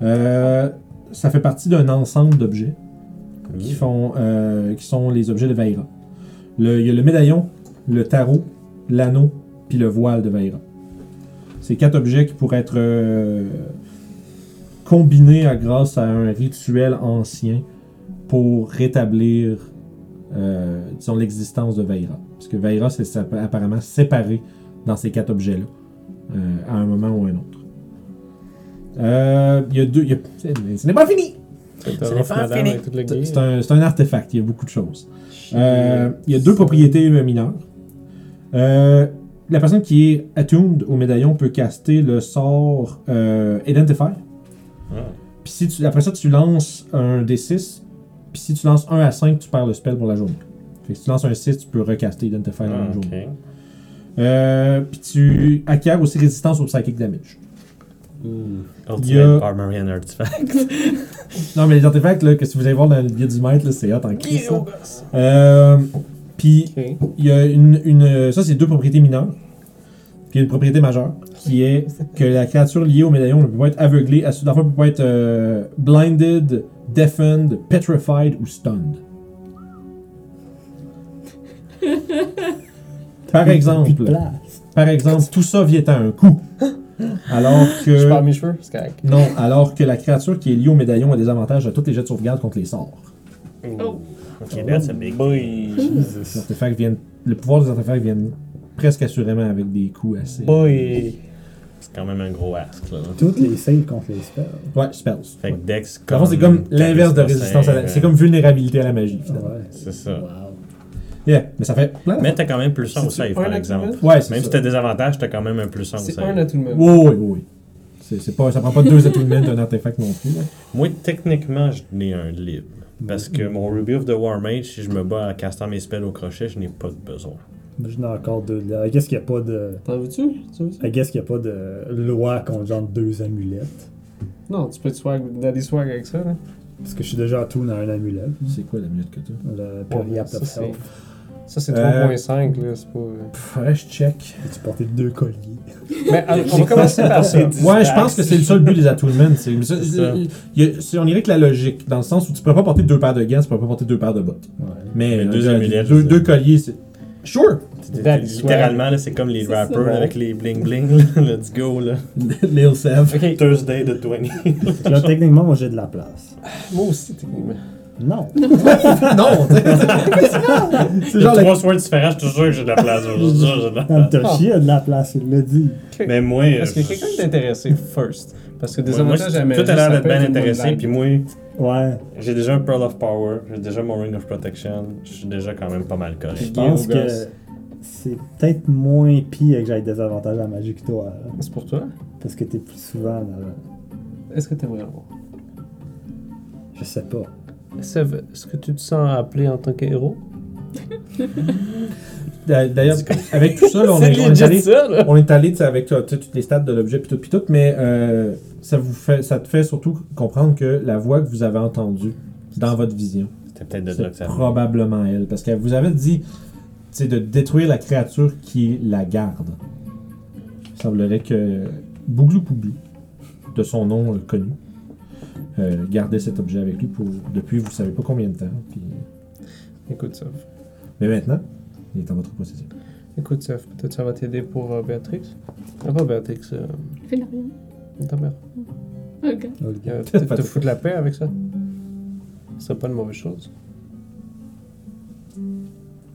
S1: Euh, ça fait partie d'un ensemble d'objets qui, font, euh, qui sont les objets de Vaira. Le- Il y a le médaillon, le tarot, l'anneau, puis le voile de Vaira. C'est quatre objets qui pourraient être euh, combinés à- grâce à un rituel ancien pour rétablir, euh, l'existence de Vaira. Parce que Vaira s'est apparemment séparé dans ces quatre objets-là, à un moment ou un autre. Il y a deux. ce n'est pas fini!
S2: C'est
S1: un, artefact, il y a beaucoup de choses. Euh, il y a deux propriétés euh, mineures. Euh, la personne qui est attuned au médaillon peut caster le sort euh, Identify.
S5: Ah.
S1: Puis si tu, après ça, tu lances un D6. Puis si tu lances 1 à 5, tu perds le spell pour la journée. Fait que si tu lances un 6, tu peux recaster Identify dans
S5: Ah,
S1: la journée. puis tu acquiers aussi résistance au psychic damage.
S5: Ultimate
S1: Il y a-
S5: Armory and Artifact.
S1: Non, mais les artefacts là, que si vous allez voir dans le guide du maître, là, c'est hot en crise. Euh, puis. Il y a une, une ça c'est deux propriétés mineures. Puis il y a une propriété majeure qui est que la créature liée au médaillon ne peut pas être aveuglée, à la fois peut pas être euh, blinded, deafened, petrified ou stunned. Par exemple, par exemple, tout ça vient à un coup. Alors
S2: Je
S1: que
S2: perds mes cheveux, c'est correct.
S1: non, alors que la créature qui est liée au médaillon a des avantages à tous les jets de sauvegarde contre les sorts.
S4: Oh.
S5: Ok, that's a big.
S2: Boy.
S1: Viennent, le pouvoir des artefacts viennent presque assurément avec des coups assez.
S2: Boy.
S5: C'est quand même un gros ask, là.
S3: Toutes les saves contre les spells.
S1: Ouais, spells.
S5: Fait que Dex,
S1: fond, c'est comme l'inverse de résistance à la... C'est comme vulnérabilité à la magie, finalement.
S3: Ouais.
S5: C'est ça.
S3: Wow.
S1: Yeah, mais ça fait plein de...
S5: Mais t'as quand même plus 100 au save,
S2: un
S5: par exemple.
S1: Ouais, c'est
S5: Même si t'as des avantages, t'as quand même un plus 100 au
S2: C'est
S5: save.
S2: un à tout le monde.
S1: Oui, oui, oui. C'est, c'est pas, ça prend pas deux attunements un artefact non plus. là.
S5: Moi, techniquement, je n'ai un libre. Parce que mon Ruby of the War Mage, si je me bats en castant mes spells au crochet, je n'ai pas de besoin.
S3: J'en ai encore deux. là. I guess qu'il n'y a pas de.
S2: T'en veux-tu? Tu veux-tu?
S3: I guess qu'il n'y a pas de loi contre genre deux amulettes.
S2: Non, tu peux te swag, daddy swag avec ça, là.
S3: Parce que je suis déjà à tout dans un amulette.
S1: C'est quoi la minute que tu
S3: Le Periapt
S2: ça, c'est-
S3: Health.
S2: Ça, c'est
S1: Euh,
S2: 3.5, là, c'est pas... euh.
S1: Que je check.
S3: Tu portais deux colliers?
S2: Mais euh, on va commencer par ça.
S1: Ouais, je pense que c'est le seul but des attunements. C'est, on irait que la logique, dans le sens où tu peux pas porter deux paires de gants, tu peux pas porter deux paires de bottes.
S3: Ouais.
S1: Mais,
S5: Mais deux amulettes,
S1: deux, colliers, c'est. Sure!
S5: Littéralement, là, c'est comme les rappers
S2: ça.
S5: avec les bling bling. là. Let's go, là.
S1: Lil Sev.
S2: Ok,
S5: Thursday de 20.
S3: Là, techniquement, moi, j'ai de la place.
S2: moi aussi, techniquement.
S3: Non.
S1: non! c'est genre
S5: trois soirs différents, je te jure que j'ai de la place.
S3: Antoshi a de la place, il l'a dit.
S5: Mais moi, euh,
S2: Est-ce que quelqu'un est intéressé first? Parce que des avantages à magie,
S5: t'as l'air
S2: ça
S5: d'être bien intéressé, puis moi,
S3: Ouais.
S5: j'ai déjà un Pearl of Power, j'ai déjà mon Ring of Protection, je suis déjà quand même pas mal correct.
S3: Je pense que c'est peut-être moins pire que j'aille des avantages à la magie que toi.
S2: C'est pour toi?
S3: parce que t'es plus souvent. dans-
S2: Est-ce que tu aimerais avoir
S3: Je sais pas.
S2: Sev, est-ce que tu te sens appelé en tant qu'héros?
S1: D'a- D'ailleurs, avec tout ça, là, on, est, on est
S2: legit
S1: allé,
S2: ça,
S1: on est allé avec tu sais, toutes les stats de l'objet puis tout, puis tout, mais euh, ça vous fait, ça te fait surtout comprendre que la voix que vous avez entendue dans votre vision,
S5: C'était peut-être que
S1: probablement elle, parce qu'elle vous avait dit, c'est de détruire la créature qui la garde. Il semblerait que Bouglou Pouglou, de son nom euh, connu, euh, gardait cet objet avec lui pour depuis vous savez pas combien de temps. puis-
S2: Écoute, Sev.
S1: Mais maintenant, il est en votre possession.
S2: Écoute, Sev, peut-être ça va t'aider pour euh, Béatrix? Ah, pas Béatrix, euh,
S4: Félarien.
S2: ta mère.
S4: Ok.
S2: Euh, Peut-être te foutre la paix avec ça. Ce serait pas une mauvaise chose.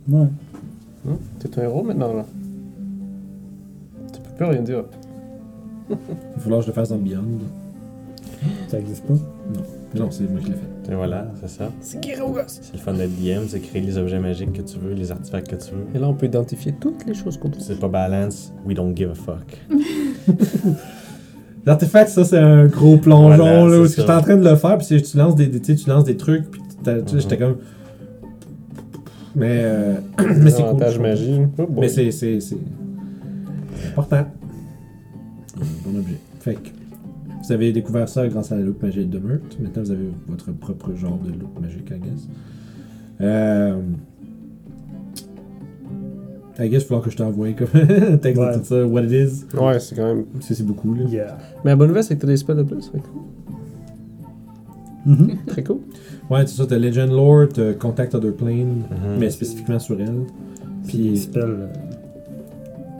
S3: Ouais.
S2: Hein? T'es un héros maintenant, là. Tu peux plus rien dire.
S1: Il va falloir que je le fasse dans Beyond.
S3: Ça existe pas?
S1: Non, c'est moi qui l'ai fait.
S5: Et voilà, c'est ça.
S2: C'est?
S5: C'est le fun d'être DM, c'est créer les objets magiques que tu veux, les artefacts que tu veux.
S2: Et là, on peut identifier toutes les choses qu'on trouve.
S5: C'est pas balance, we don't give a fuck.
S1: L'artefact, ça, c'est un gros plongeon,
S5: Voilà,
S1: là, où
S5: c'est
S1: tu es
S5: ça.
S1: en train de le faire, puis c'est- tu lances des, des- tu sais, tu lances des trucs, puis t'as- tu sais,
S5: Mhm.
S1: j'étais comme. Mais, euh, mais c'est cool.
S2: Avantage magie. Oh, boy.
S1: Mais c'est, c'est, c'est c'est important. Bon objet. Fait que vous avez découvert ça grâce à la loupe magique de Meurthe. Maintenant, vous avez votre propre genre de loupe magique, I guess. Euh... I guess, il va falloir que je t'envoie comme un texte
S3: Ouais.
S1: de tout ça, what it is.
S2: Ouais, c'est quand même.
S1: C'est beaucoup, là.
S3: Yeah.
S2: Mais la bonne nouvelle, c'est que t'as des spells de plus. fait que
S3: Mhm.
S2: Très cool.
S1: Ouais, c'est ça, t'as Legend Lore, t'as Contact Other Plane,
S5: Mhm.
S1: mais spécifiquement sur elle.
S3: Puis spells euh,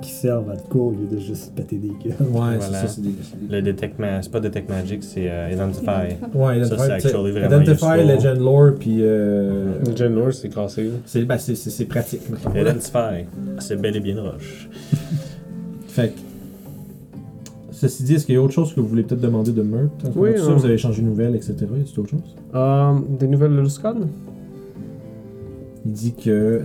S3: qui servent à te cours au lieu de juste péter des gueules.
S1: ouais, c'est
S5: Voilà.
S1: ça, c'est c'est des-
S5: Le detect ma- c'est pas detect magic, c'est euh, identify.
S1: Ouais,
S5: Ça, c'est
S1: Identify,
S5: actually
S1: t'sais,
S5: vraiment
S1: Identify,
S5: useful.
S1: Legend Lore, puis. Euh,
S2: Le Gen Lore, c'est cassé.
S1: c'est, ben, c'est, c'est, c'est pratique, mettons.
S5: Identify, c'est bel et bien roche.
S1: Fait que. Ceci dit, est-ce qu'il y a autre chose que vous voulez peut-être demander de Meurthe
S2: Oui,
S1: ça,
S2: euh,
S1: vous avez changé de nouvelle, etc. Y a autre chose?
S2: Euh, des nouvelles de Luskan
S1: Il dit que.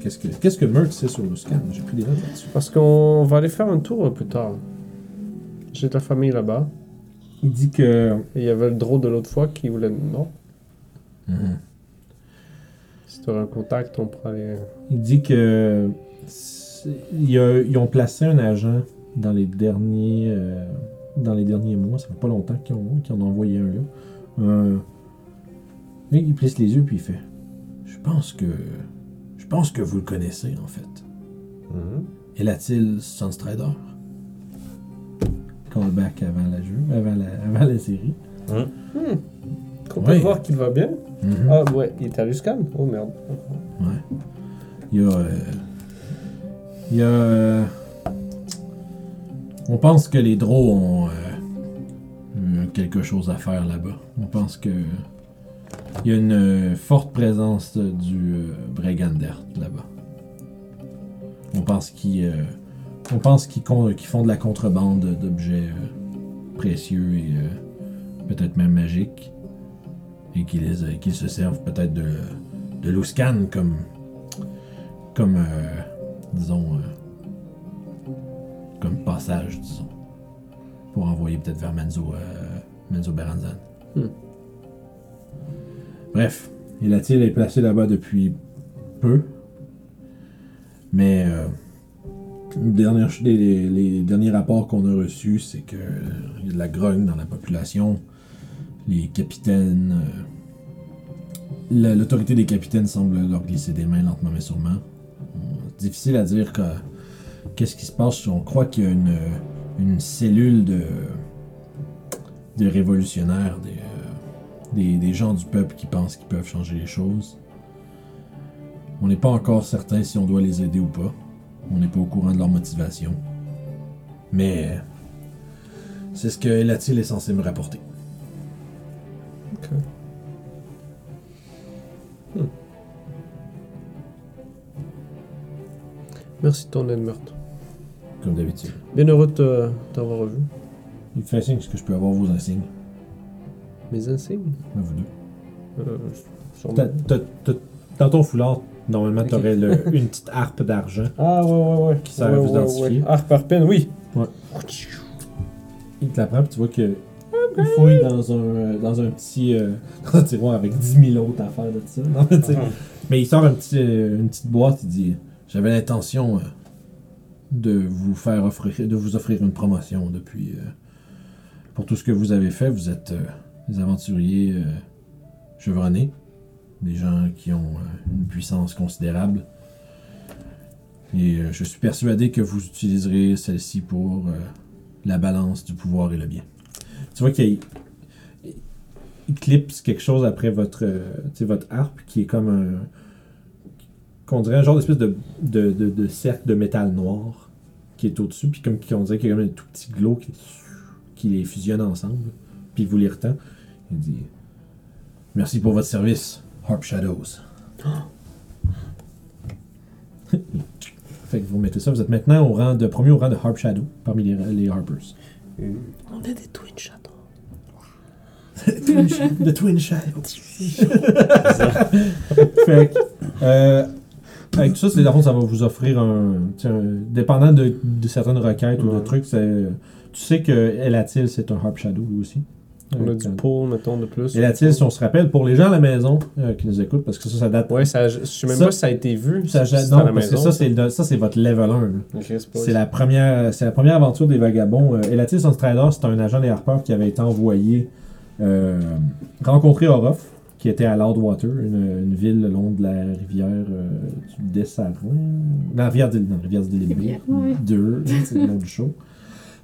S1: Qu'est-ce que, qu'est-ce que sait sur Luscan J'ai pris des notes là-dessus.
S2: Parce qu'on va aller faire un tour euh, plus tard. J'ai de la famille là-bas.
S1: Il dit que.
S2: Et il y avait le drôle de l'autre fois qui voulait. Non?
S1: Mhm.
S2: Si tu as un contact, on pourrait aller.
S1: Il dit que c'est- il y a- ils ont placé un agent dans les derniers euh, dans les derniers mois. Ça fait pas longtemps qu'ils ont- qu'ils en ont envoyé un là. Euh, là, il plisse les yeux puis il fait. Je pense que je pense que vous le connaissez en fait.
S5: Mhm.
S1: Et a-t-il Sunstrider Callback avant la jeu, avant la, avant la série.
S2: Hmm. Content
S1: Ouais.
S2: de voir qu'il va bien.
S1: Mhm.
S2: Ah ouais, il est à Luskan. Oh merde.
S1: Ouais. Il y a. euh, il y a. euh, on pense que les Drow ont euh, quelque chose à faire là-bas. On pense que. Il y a une euh, forte présence euh, du euh, là-bas. On pense qu'ils. euh, qu'ils font de la contrebande d'objets précieux et peut-être même magiques. Et qu'ils se servent peut-être de, Luscan comme. comme. disons. comme passage, disons. Pour envoyer peut-être vers Menzo. euh, Menzo Beranzan.
S2: Hmm.
S1: Bref, Elatil est placé là-bas depuis peu. Mais. euh, les, derniers rapports qu'on a reçus, c'est que il y a de la grogne dans la population. Les capitaines. euh, la- L'autorité des capitaines semble leur glisser des mains lentement mais sûrement. Difficile à dire que- qu'est-ce qui se passe. On croit qu'il y a une, une cellule de, de révolutionnaires, des, euh, des, des gens du peuple qui pensent qu'ils peuvent changer les choses. On n'est pas encore certain si on doit les aider ou pas. On n'est pas au courant de leur motivation. Mais c'est ce que Elatil est censé me rapporter.
S2: Ok. Merci de ton aide, meurtre.
S1: Comme d'habitude.
S2: Bien heureux de t'avoir revu.
S1: Il fait signe que je peux avoir vos insignes.
S2: Mes insignes.
S1: Vous deux.
S2: Euh, sûrement.
S1: T'as- t'as- t'as- Dans ton foulard, Normalement,
S2: Ok.
S1: tu aurais une petite harpe d'argent.
S2: Ah, ouais, ouais, ouais.
S1: Qui sert à
S2: Ouais,
S1: vous
S2: ouais,
S1: identifier.
S2: ouais. Harper Pin, oui.
S1: Il te la prend, puis tu vois que. Il fouille dans un, dans un petit euh, dans un tiroir avec 10 000 autres affaires de ça. Non, mais, tu sais, mais il sort un petit, euh, une petite boîte, il dit J'avais l'intention euh, de vous faire offrir de vous offrir une promotion depuis euh, pour tout ce que vous avez fait. Vous êtes euh, des aventuriers euh, chevronnés, des gens qui ont euh, une puissance considérable. Et euh, je suis persuadé que vous utiliserez celle-ci pour la balance du pouvoir et le bien. Tu vois qu'il il- il clipse quelque chose après votre, votre harpe qui est comme un. qu'on dirait un genre d'espèce de, de, de, cercle de métal noir qui est au-dessus, puis comme qu'on dirait qu'il y a comme un tout petit glow qui, qui les fusionne ensemble, puis vous les retend. Il dit Merci pour votre service, Harp Shadows. fait que vous mettez ça, vous êtes maintenant au rang de premier au rang de Harp Shadow parmi les, les Harpers.
S2: On est des Twin Shadows.
S1: Twin. The Twin Shadow. fait que, euh, avec tout ça, c'est ça va vous offrir un. un- dépendant de, de certaines requêtes ou de trucs, c'est- tu sais que Elatil, c'est un Harp Shadow lui aussi.
S2: On a
S1: Euh,
S2: du pull, mettons, de plus.
S1: Elatil, si on se rappelle, pour les gens à la maison euh, qui nous écoutent, parce que ça, ça date.
S2: Ouais, ça, je sais même
S1: Ça-
S2: pas si ça a été vu.
S1: ça,
S2: si
S1: non,
S2: à la
S1: parce que
S2: maison.
S1: ça, c'est le- ça, c'est votre level 1. là.
S2: Ok, c'est
S1: la première, c'est la première aventure des vagabonds. Euh, Elatis Strider, c'est un agent des Harpers qui avait été envoyé euh, rencontrer Orof, qui était à Loudwater, une, une ville le long de la rivière euh, du Dessaron. La rivière de, non, la rivière.
S4: Rivière, ouais.
S1: Deux, c'est le nom du show.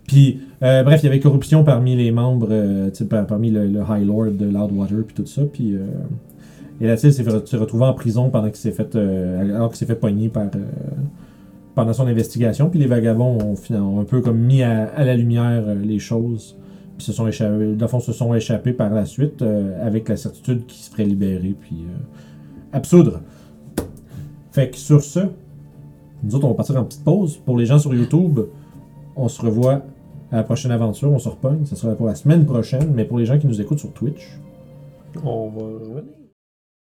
S1: Puis, euh, bref, il y avait corruption parmi les membres, euh, par- parmi le, High Lord de Loudwater, puis tout ça. Puis, euh, s'est fait- s'est retrouvé en prison pendant qu'il s'est fait, euh, alors qu'il s'est fait pogner par, euh, pendant son investigation. Puis les vagabonds ont, ont un peu comme mis à, la lumière les choses. Puis se sont échappés, dans fond, se sont échappés par la suite avec la certitude qu'ils se feraient libérer puis absoudre. Fait que sur ce, nous autres, on va partir en petite pause. Pour les gens sur YouTube, on se revoit à la prochaine aventure. On se repogne. Ce sera pour la semaine prochaine. Mais pour les gens qui nous écoutent sur Twitch,
S2: On va revenir.